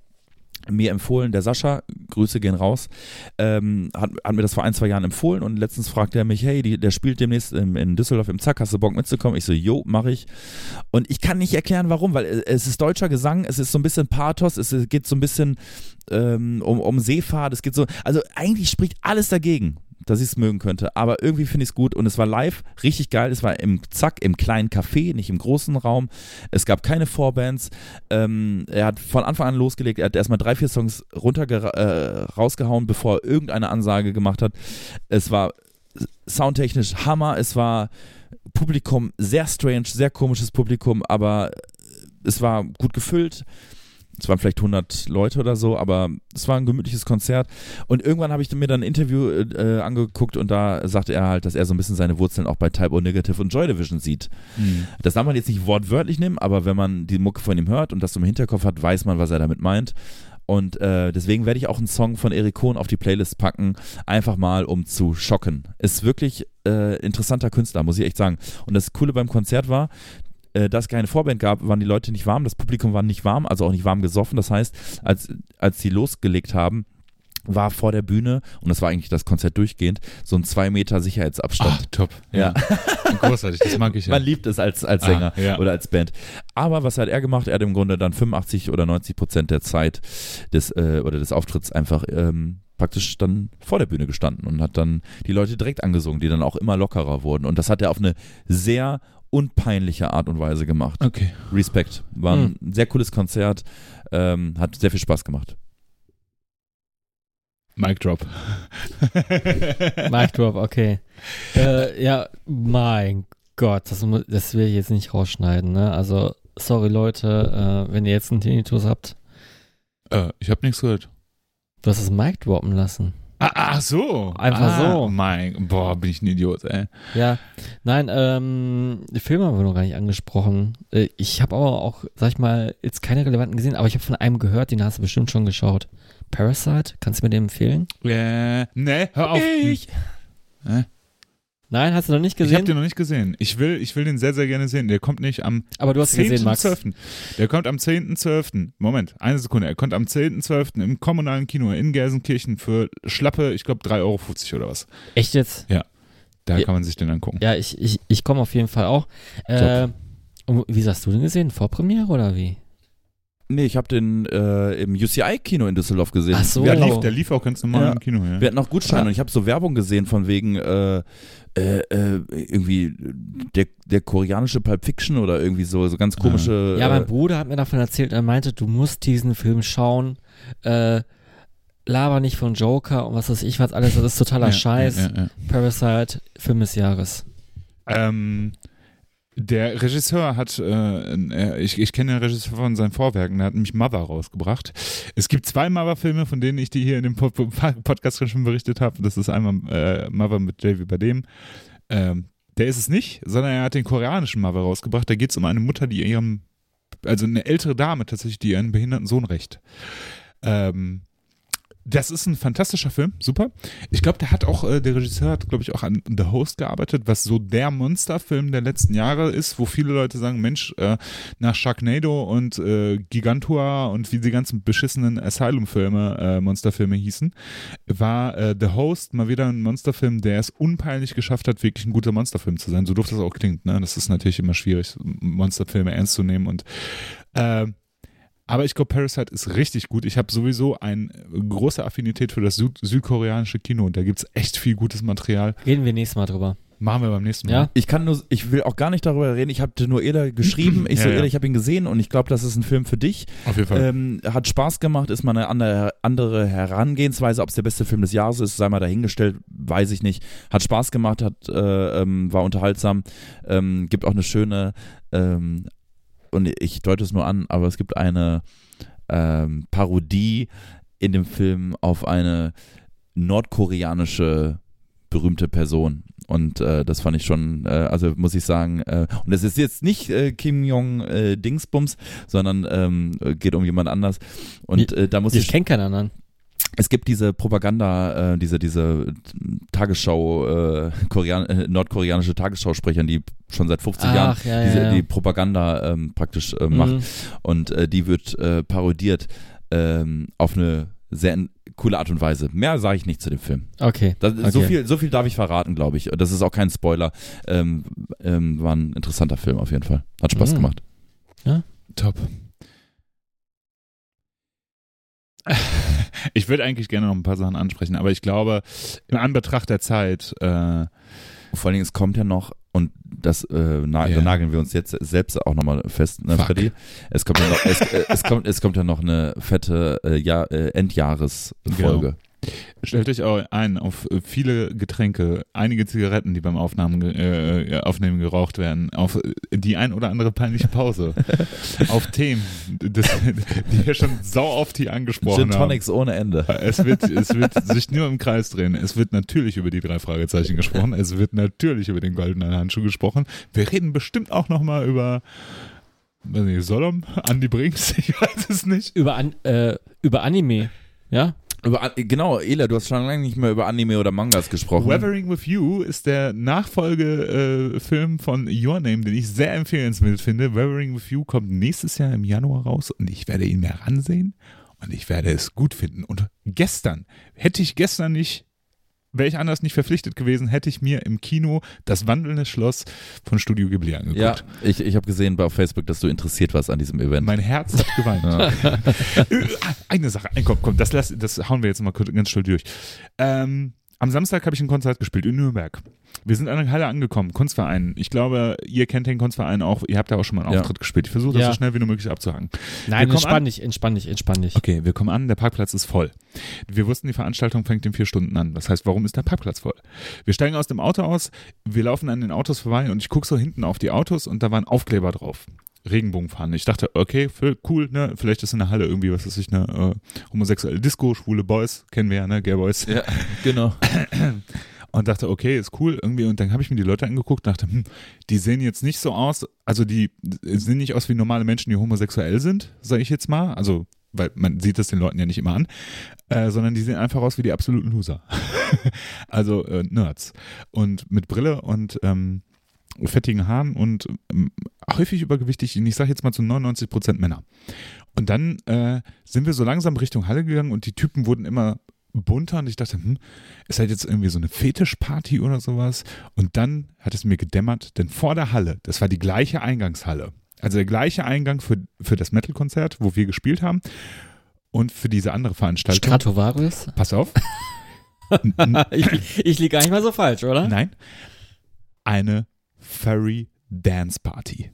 mir empfohlen, der Sascha, Grüße gehen raus, ähm, hat, hat, mir das vor ein, zwei Jahren empfohlen und letztens fragte er mich, hey, die, der spielt demnächst in, in, Düsseldorf im Zack, hast du Bock mitzukommen? Ich so, jo, mach ich. Und ich kann nicht erklären, warum, weil es ist deutscher Gesang, es ist so ein bisschen Pathos, es geht so ein bisschen ähm, um, um Seefahrt, es geht so, also eigentlich spricht alles dagegen dass ich es mögen könnte. Aber irgendwie finde ich es gut und es war live richtig geil. Es war im Zack, im kleinen Café, nicht im großen Raum. Es gab keine Vorbands. Ähm, er hat von Anfang an losgelegt. Er hat erstmal drei, vier Songs runter äh, rausgehauen, bevor er irgendeine Ansage gemacht hat. Es war soundtechnisch Hammer. Es war Publikum sehr strange, sehr komisches Publikum, aber es war gut gefüllt es waren vielleicht 100 Leute oder so, aber es war ein gemütliches Konzert. Und irgendwann habe ich mir dann ein Interview äh, angeguckt und da sagte er halt, dass er so ein bisschen seine Wurzeln auch bei Type O Negative und Joy Division sieht. Mhm. Das darf man jetzt nicht wortwörtlich nehmen, aber wenn man die Mucke von ihm hört und das im Hinterkopf hat, weiß man, was er damit meint. Und äh, deswegen werde ich auch einen Song von Erik Kohn auf die Playlist packen, einfach mal um zu schocken. Ist wirklich äh, interessanter Künstler, muss ich echt sagen. Und das Coole beim Konzert war, äh, da es keine Vorband gab, waren die Leute nicht warm, das Publikum war nicht warm, also auch nicht warm gesoffen. Das heißt, als, als sie losgelegt haben, war vor der Bühne, und das war eigentlich das Konzert durchgehend, so ein zwei Meter Sicherheitsabstand. Ach, top. Ja. ja. Großartig, das mag ich ja. Man liebt es als, als Sänger ah, ja. oder als Band. Aber was hat er gemacht? Er hat im Grunde dann 85 oder 90 Prozent der Zeit des, äh, oder des Auftritts einfach ähm, praktisch dann vor der Bühne gestanden und hat dann die Leute direkt angesungen, die dann auch immer lockerer wurden. Und das hat er auf eine sehr unpeinliche Art und Weise gemacht. Okay. Respekt. War ein hm. sehr cooles Konzert. Ähm, hat sehr viel Spaß gemacht. Mic Drop. Mic Drop, okay. Äh, ja, mein Gott, das, das will ich jetzt nicht rausschneiden, ne? Also, sorry Leute, äh, wenn ihr jetzt einen Tinnitus habt. Äh, ich habe nichts gehört. Du hast das Mic droppen lassen. Ah, ach so. Einfach ah, so. Mein, boah, bin ich ein Idiot, ey. Ja, nein, ähm, Filme haben wir noch gar nicht angesprochen. Äh, ich habe aber auch, sag ich mal, jetzt keine relevanten gesehen, aber ich habe von einem gehört, den hast du bestimmt schon geschaut. Parasite, kannst du mir den empfehlen? Äh, ne, hör auf. Ich. Äh? Nein, hast du noch nicht gesehen? Ich habe den noch nicht gesehen. Ich will, ich will den sehr, sehr gerne sehen. Der kommt nicht am Aber du hast 10. gesehen, Max. 12. Der kommt am 10.12. Moment, eine Sekunde. Er kommt am 10.12. im kommunalen Kino in Gelsenkirchen für schlappe, ich glaube, 3,50 Euro oder was. Echt jetzt? Ja. Da ja. kann man sich den angucken. Ja, ich, ich, ich komme auf jeden Fall auch. Äh, wie hast du den gesehen? Vorpremiere oder wie? Nee, ich habe den äh, im UCI-Kino in Düsseldorf gesehen. Ach so. Ja, lief, der lief auch ganz normal ja. im Kino. Ja. Wir hatten auch Gutscheine ja. und ich habe so Werbung gesehen von wegen äh, äh, äh, irgendwie der, der koreanische Pulp Fiction oder irgendwie so, so ganz komische. Ja, mein äh, Bruder hat mir davon erzählt, er meinte, du musst diesen Film schauen. Äh, laber nicht von Joker und was weiß ich was alles, das ist totaler ja, Scheiß. Parasite, Film des Jahres. Ähm, der Regisseur hat, äh, ich, ich kenne den Regisseur von seinen Vorwerken, der hat nämlich Mother rausgebracht. Es gibt zwei Mother-Filme, von denen ich die hier in dem Podcast schon berichtet habe. Das ist einmal äh, Mother mit Davy Badem. Ähm, der ist es nicht, sondern er hat den koreanischen Mother rausgebracht. Da geht es um eine Mutter, die ihrem, also eine ältere Dame tatsächlich, die ihren behinderten Sohn rächt. Ähm, das ist ein fantastischer Film, super. Ich glaube, der hat auch, äh, der Regisseur hat, glaube ich, auch an The Host gearbeitet, was so der Monsterfilm der letzten Jahre ist, wo viele Leute sagen, Mensch, äh, nach Sharknado und äh, Gigantua und wie die ganzen beschissenen Asylum-Filme, äh, Monsterfilme hießen, war äh, The Host mal wieder ein Monsterfilm, der es unpeinlich geschafft hat, wirklich ein guter Monsterfilm zu sein. So doof das auch klingt, ne? Das ist natürlich immer schwierig, Monsterfilme ernst zu nehmen und äh, aber ich glaube, Parasite ist richtig gut. Ich habe sowieso eine große Affinität für das Süd südkoreanische Kino und da gibt es echt viel gutes Material. Reden wir nächstes Mal drüber. Machen wir beim nächsten Mal. Ja. Ich kann nur, ich will auch gar nicht darüber reden. Ich habe nur Eda geschrieben. Ich ja, so, Eda, ich habe ihn gesehen und ich glaube, das ist ein Film für dich. Auf jeden Fall. Ähm, hat Spaß gemacht, ist mal eine andere, andere Herangehensweise. Ob es der beste Film des Jahres ist, sei mal dahingestellt, weiß ich nicht. Hat Spaß gemacht, hat, äh, ähm, war unterhaltsam, ähm, gibt auch eine schöne ähm, und ich deute es nur an, aber es gibt eine ähm, Parodie in dem Film auf eine nordkoreanische berühmte Person. Und äh, das fand ich schon, äh, also muss ich sagen, äh, und es ist jetzt nicht äh, Kim Jong äh, Dingsbums, sondern ähm, geht um jemand anders. Und äh, da muss ich. Ich kenne keinen anderen. Es gibt diese Propaganda, äh, diese, diese Tagesschau, äh, Korean äh, nordkoreanische Tagesschausprechern, die schon seit 50 Ach, Jahren ja, diese, ja, ja. die Propaganda ähm, praktisch äh, macht. Mhm. Und äh, die wird äh, parodiert ähm, auf eine sehr in- coole Art und Weise. Mehr sage ich nicht zu dem Film. Okay. Das, okay. so, viel, so viel darf ich verraten, glaube ich. Das ist auch kein Spoiler. Ähm, ähm, war ein interessanter Film auf jeden Fall. Hat Spaß Mhm. gemacht. Top. Ich würde eigentlich gerne noch ein paar Sachen ansprechen, aber ich glaube, in Anbetracht der Zeit, äh, Vor allen Dingen, es kommt ja noch, und das äh, na, da nageln wir uns jetzt selbst auch nochmal fest, ne, Fuck. Freddy? Es kommt ja noch, es, äh, es, kommt, es kommt ja noch eine fette äh, ja, äh, Endjahresfolge. Stellt euch auch ein auf äh, viele Getränke, einige Zigaretten, die beim Aufnahmen, ge- äh, Aufnehmen geraucht werden, auf äh, die ein oder andere peinliche Pause, auf Themen, das, die wir schon sau oft hier angesprochen Gin haben. Tonics ohne Ende. Es wird, es wird sich nur im Kreis drehen. Es wird natürlich über die drei Fragezeichen gesprochen. Es wird natürlich über den goldenen Handschuh gesprochen. Wir reden bestimmt auch nochmal über weiß nicht, Solom, Andy Brinks, ich weiß es nicht. Über, an, äh, über Anime. Ja? Über, genau, Ela, du hast schon lange nicht mehr über Anime oder Mangas gesprochen. Weathering with You ist der Nachfolgefilm äh, von Your Name, den ich sehr empfehlenswert finde. Weathering with You kommt nächstes Jahr im Januar raus und ich werde ihn mir ansehen und ich werde es gut finden. Und gestern, hätte ich gestern nicht, wäre ich anders nicht verpflichtet gewesen, hätte ich mir im Kino das wandelnde Schloss von Studio Ghibli angeguckt. ja, ich, ich habe gesehen bei Facebook, dass du interessiert warst an diesem Event. Mein Herz hat geweint. Ja. Äh, Eine Sache, komm, komm, das, lass, das hauen wir jetzt mal ganz schnell durch. Ähm, am Samstag habe ich ein Konzert gespielt in Nürnberg. Wir sind an der Halle angekommen, Kunstverein. Ich glaube, ihr kennt den Kunstverein auch, ihr habt da auch schon mal einen Ja. Auftritt gespielt. Ich versuche das Ja. so schnell wie nur möglich abzuhaken. Nein, entspann an. dich, entspann dich, entspann dich. Okay, wir kommen an, der Parkplatz ist voll. Wir wussten, die Veranstaltung fängt in vier Stunden an. Das heißt, warum ist der Parkplatz voll? Wir steigen aus dem Auto aus, wir laufen an den Autos vorbei und ich gucke so hinten auf die Autos und da waren Aufkleber drauf. Regenbogenfahnen. Ich dachte, okay, cool, ne? Vielleicht ist in der Halle irgendwie, was ist ich, eine äh, homosexuelle Disco, schwule Boys, kennen wir ja, ne? Gay Boys. ja, genau. Und dachte, okay, ist cool irgendwie. Und dann habe ich mir die Leute angeguckt und dachte, hm, die sehen jetzt nicht so aus, also die sehen nicht aus wie normale Menschen, die homosexuell sind, sage ich jetzt mal. Also, weil man sieht das den Leuten ja nicht immer an, äh, sondern die sehen einfach aus wie die absoluten Loser. also äh, Nerds. Und mit Brille und ähm, fettigen Haaren und ähm, häufig übergewichtig, ich sage jetzt mal zu 99 Prozent Männer. Und dann äh, sind wir so langsam Richtung Halle gegangen und die Typen wurden immer bunter und ich dachte, hm, ist halt jetzt irgendwie so eine Fetischparty oder sowas. Und dann hat es mir gedämmert, denn vor der Halle, das war die gleiche Eingangshalle, also der gleiche Eingang für, für das Metal-Konzert, wo wir gespielt haben und für diese andere Veranstaltung. Stratovarius? Pass auf. Ich, ich liege gar nicht mal so falsch, oder? Nein. Eine Furry Dance Party.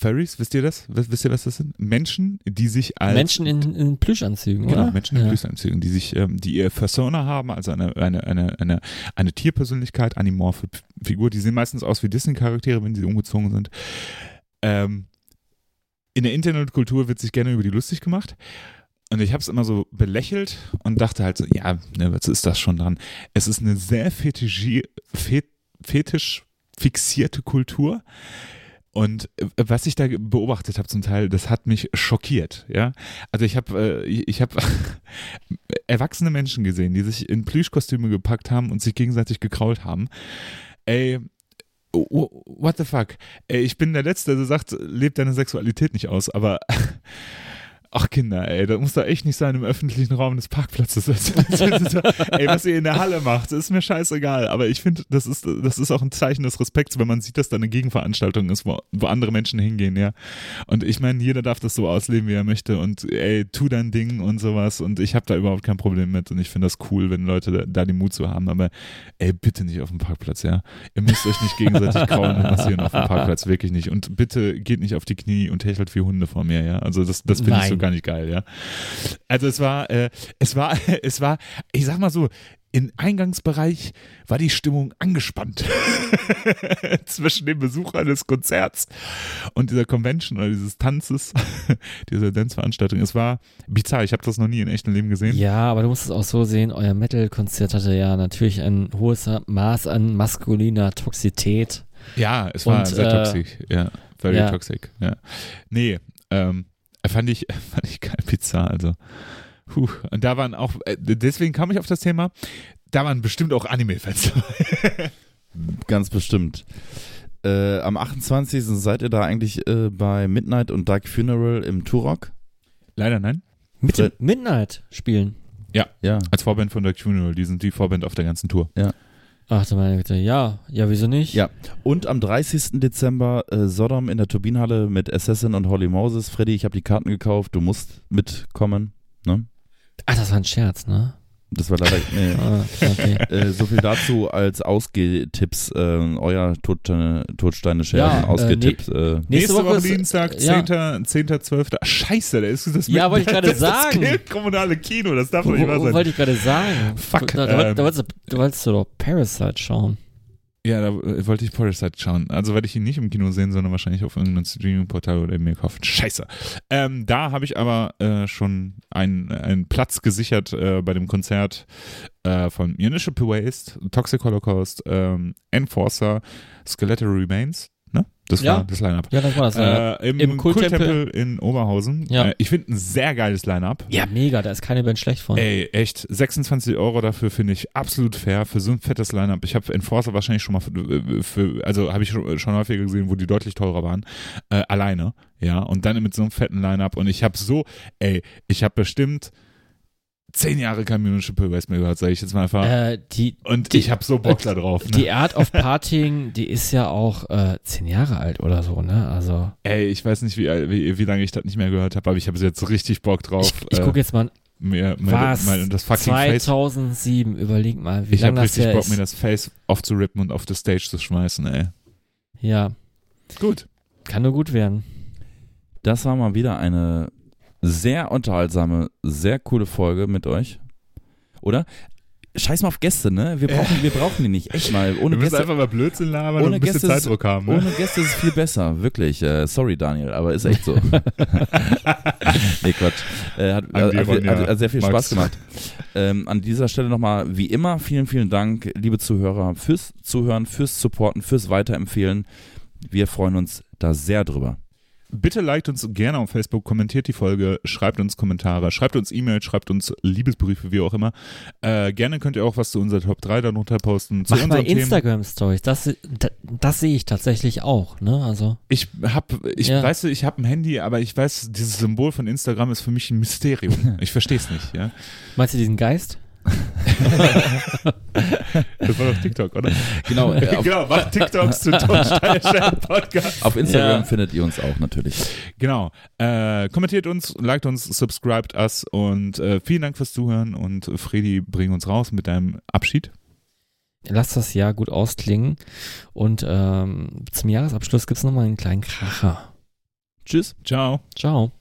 Furries, wisst ihr das? Wisst ihr, was das sind? Menschen, die sich als Menschen in, in Plüschanzügen, Genau, oder? Menschen in ja. Plüschanzügen, die sich, ähm, die ihr Persona haben, also eine, eine, eine, eine, eine Tierpersönlichkeit, animorphe Figur, die sehen meistens aus wie Disney-Charaktere, wenn sie umgezogen sind. Ähm, in der Internetkultur wird sich gerne über die lustig gemacht. Und ich habe es immer so belächelt und dachte halt so, ja, ne, was ist das schon dran? Es ist eine sehr fetischi fet fetisch fixierte Kultur. Und äh, was ich da beobachtet habe zum Teil, das hat mich schockiert, ja. Also ich habe äh, ich habe erwachsene Menschen gesehen, die sich in Plüschkostüme gepackt haben und sich gegenseitig gekrault haben. Ey, w- what the fuck? Ich bin der Letzte, der sagt, lebt deine Sexualität nicht aus, aber Ach Kinder, ey, das muss doch echt nicht sein im öffentlichen Raum des Parkplatzes. ey, was ihr in der Halle macht, ist mir scheißegal. Aber ich finde, das ist, das ist auch ein Zeichen des Respekts, wenn man sieht, dass da eine Gegenveranstaltung ist, wo, wo andere Menschen hingehen, ja. Und ich meine, jeder darf das so ausleben, wie er möchte. Und ey, tu dein Ding und sowas. Und ich habe da überhaupt kein Problem mit. Und ich finde das cool, wenn Leute da, da den Mut zu haben. Aber ey, bitte nicht auf dem Parkplatz, ja. Ihr müsst euch nicht gegenseitig kraulen und massieren auf dem Parkplatz, wirklich nicht. Und bitte geht nicht auf die Knie und hechelt wie Hunde vor mir, ja. Also das, das finde ich so Gar nicht geil, ja. Also es war, äh, es war, es war, ich sag mal so, im Eingangsbereich war die Stimmung angespannt zwischen dem Besucher des Konzerts und dieser Convention oder dieses Tanzes, dieser Dance-Veranstaltung. Es war bizarr. Ich habe das noch nie in echtem Leben gesehen. Ja, aber du musst es auch so sehen, euer Metal-Konzert hatte ja natürlich ein hohes Maß an maskuliner Toxität. Ja, es war Und, sehr äh, toxisch. Ja, very ja. toxic. Ja. Nee, ähm, fand ich, fand ich geil bizarr. Also Puh, und da waren auch, äh, deswegen kam ich auf das Thema, da waren bestimmt auch Anime-Fans dabei. Ganz bestimmt. Äh, am 28. seid ihr da eigentlich äh, bei Midnight und Dark Funeral im Turok? Leider nein. Mit Midnight spielen. Ja. Als Vorband von Dark Funeral, die sind die Vorband auf der ganzen Tour. Ach du meine Güte, ja, ja, wieso nicht? Ja. Und am 30. Dezember äh, Sodom in der Turbinenhalle mit Assassin und Holly Moses. Freddy, ich habe die Karten gekauft, du musst mitkommen. Ne? Ach, das war ein Scherz, ne? Das war leider. Nee. Ah, okay. Äh, so viel dazu als Ausgehtipps, äh, euer Todsteine, Todsteine Scherben, Ja, äh, Ausgehtipps. Äh, Nächste Woche ist- Dienstag, ja. 10. 10. 12. Scheiße, da ist das Ja, wollte ich gerade ist sagen. Das kommunale Kino, das darf doch nicht wahr wo sein. wollte ich gerade sagen? Fuck, Da, da, ähm. da, wolltest du, da wolltest du doch Parasite schauen. Ja, da äh, wollte ich Parasite schauen. Also werde ich ihn nicht im Kino sehen, sondern wahrscheinlich auf irgendeinem Streaming-Portal oder mir kaufen. Scheiße. Ähm, da habe ich aber äh, schon einen, Platz gesichert äh, bei dem Konzert äh, von Municipal Waste, Toxic Holocaust, ähm, Enforcer, Skeletal Remains. Ne? Das Ja. war das Line-Up. Ja, das war das. ja. Äh, Im, Im Kulttempel. Kulttempel in Oberhausen. Ja. Äh, ich finde ein sehr geiles Line-Up. ja, mega, da ist keine Band schlecht von. Ey, echt, 26 Euro dafür finde ich absolut fair für so ein fettes Line-Up. Ich habe Enforcer wahrscheinlich schon mal für, für also habe ich schon, schon häufiger gesehen, wo die deutlich teurer waren. Äh, alleine, ja. Und dann mit so einem fetten Line-Up. Und ich habe so, ey, ich habe bestimmt zehn Jahre kein Municipal Waste mehr gehört, sage ich jetzt mal einfach. Äh, die, Und die- ich habe so Bock da drauf. Ne? die Art of Partying, die ist ja auch äh, zehn Jahre alt oder so, ne? Also, Ey, ich weiß nicht, wie, wie, wie lange ich das nicht mehr gehört habe, aber ich habe jetzt richtig Bock drauf. ich, ich gucke jetzt mal, äh, mir, mir, was? mal das fucking Face 2007, überleg mal, wie Ich habe lange das richtig her Bock, ist. mir das Face aufzurippen und auf die Stage zu schmeißen, ey. ja, Gut. kann nur gut werden. das war mal wieder eine sehr unterhaltsame, sehr coole Folge mit euch. Oder? Scheiß mal auf Gäste, ne? Wir brauchen, wir brauchen die nicht. Echt mal. Ohne Wir müssen Gäste, einfach mal Blödsinn labern ohne und ein bisschen Gäste ist- Zeitdruck haben. Ne? ohne Gäste ist es viel besser. Wirklich. Äh, sorry, Daniel, aber ist echt so. nee, Quatsch. Äh, hat, hat, hat, hat sehr viel Max. Spaß gemacht. Ähm, an dieser Stelle nochmal, wie immer, vielen, vielen Dank, liebe Zuhörer, fürs Zuhören, fürs Supporten, fürs Weiterempfehlen. Wir freuen uns da sehr drüber. Bitte liked uns gerne auf Facebook, kommentiert die Folge, schreibt uns Kommentare, schreibt uns E-Mails, schreibt uns Liebesbriefe, wie auch immer. Äh, gerne könnt ihr auch was zu unserer Top 3 darunter posten. Zu Mach mal. Instagram-Stories, das, das, das sehe ich tatsächlich auch, ne? Also, Ich hab, ich Ja. weiß, ich habe ein Handy, aber ich weiß, dieses Symbol von Instagram ist für mich ein Mysterium. Ich verstehe es nicht, ja. meinst du diesen Geist? Das war doch TikTok, oder? Genau, äh, auf, genau, macht TikToks zu Podcast. auf Instagram Ja. findet ihr uns auch natürlich. Genau. Äh, kommentiert uns, liked uns, subscribed us und äh, vielen Dank fürs Zuhören und Freddy, bring uns raus mit deinem Abschied. Lass das Jahr gut ausklingen und ähm, zum Jahresabschluss gibt es nochmal einen kleinen Kracher. Tschüss. Ciao. Ciao.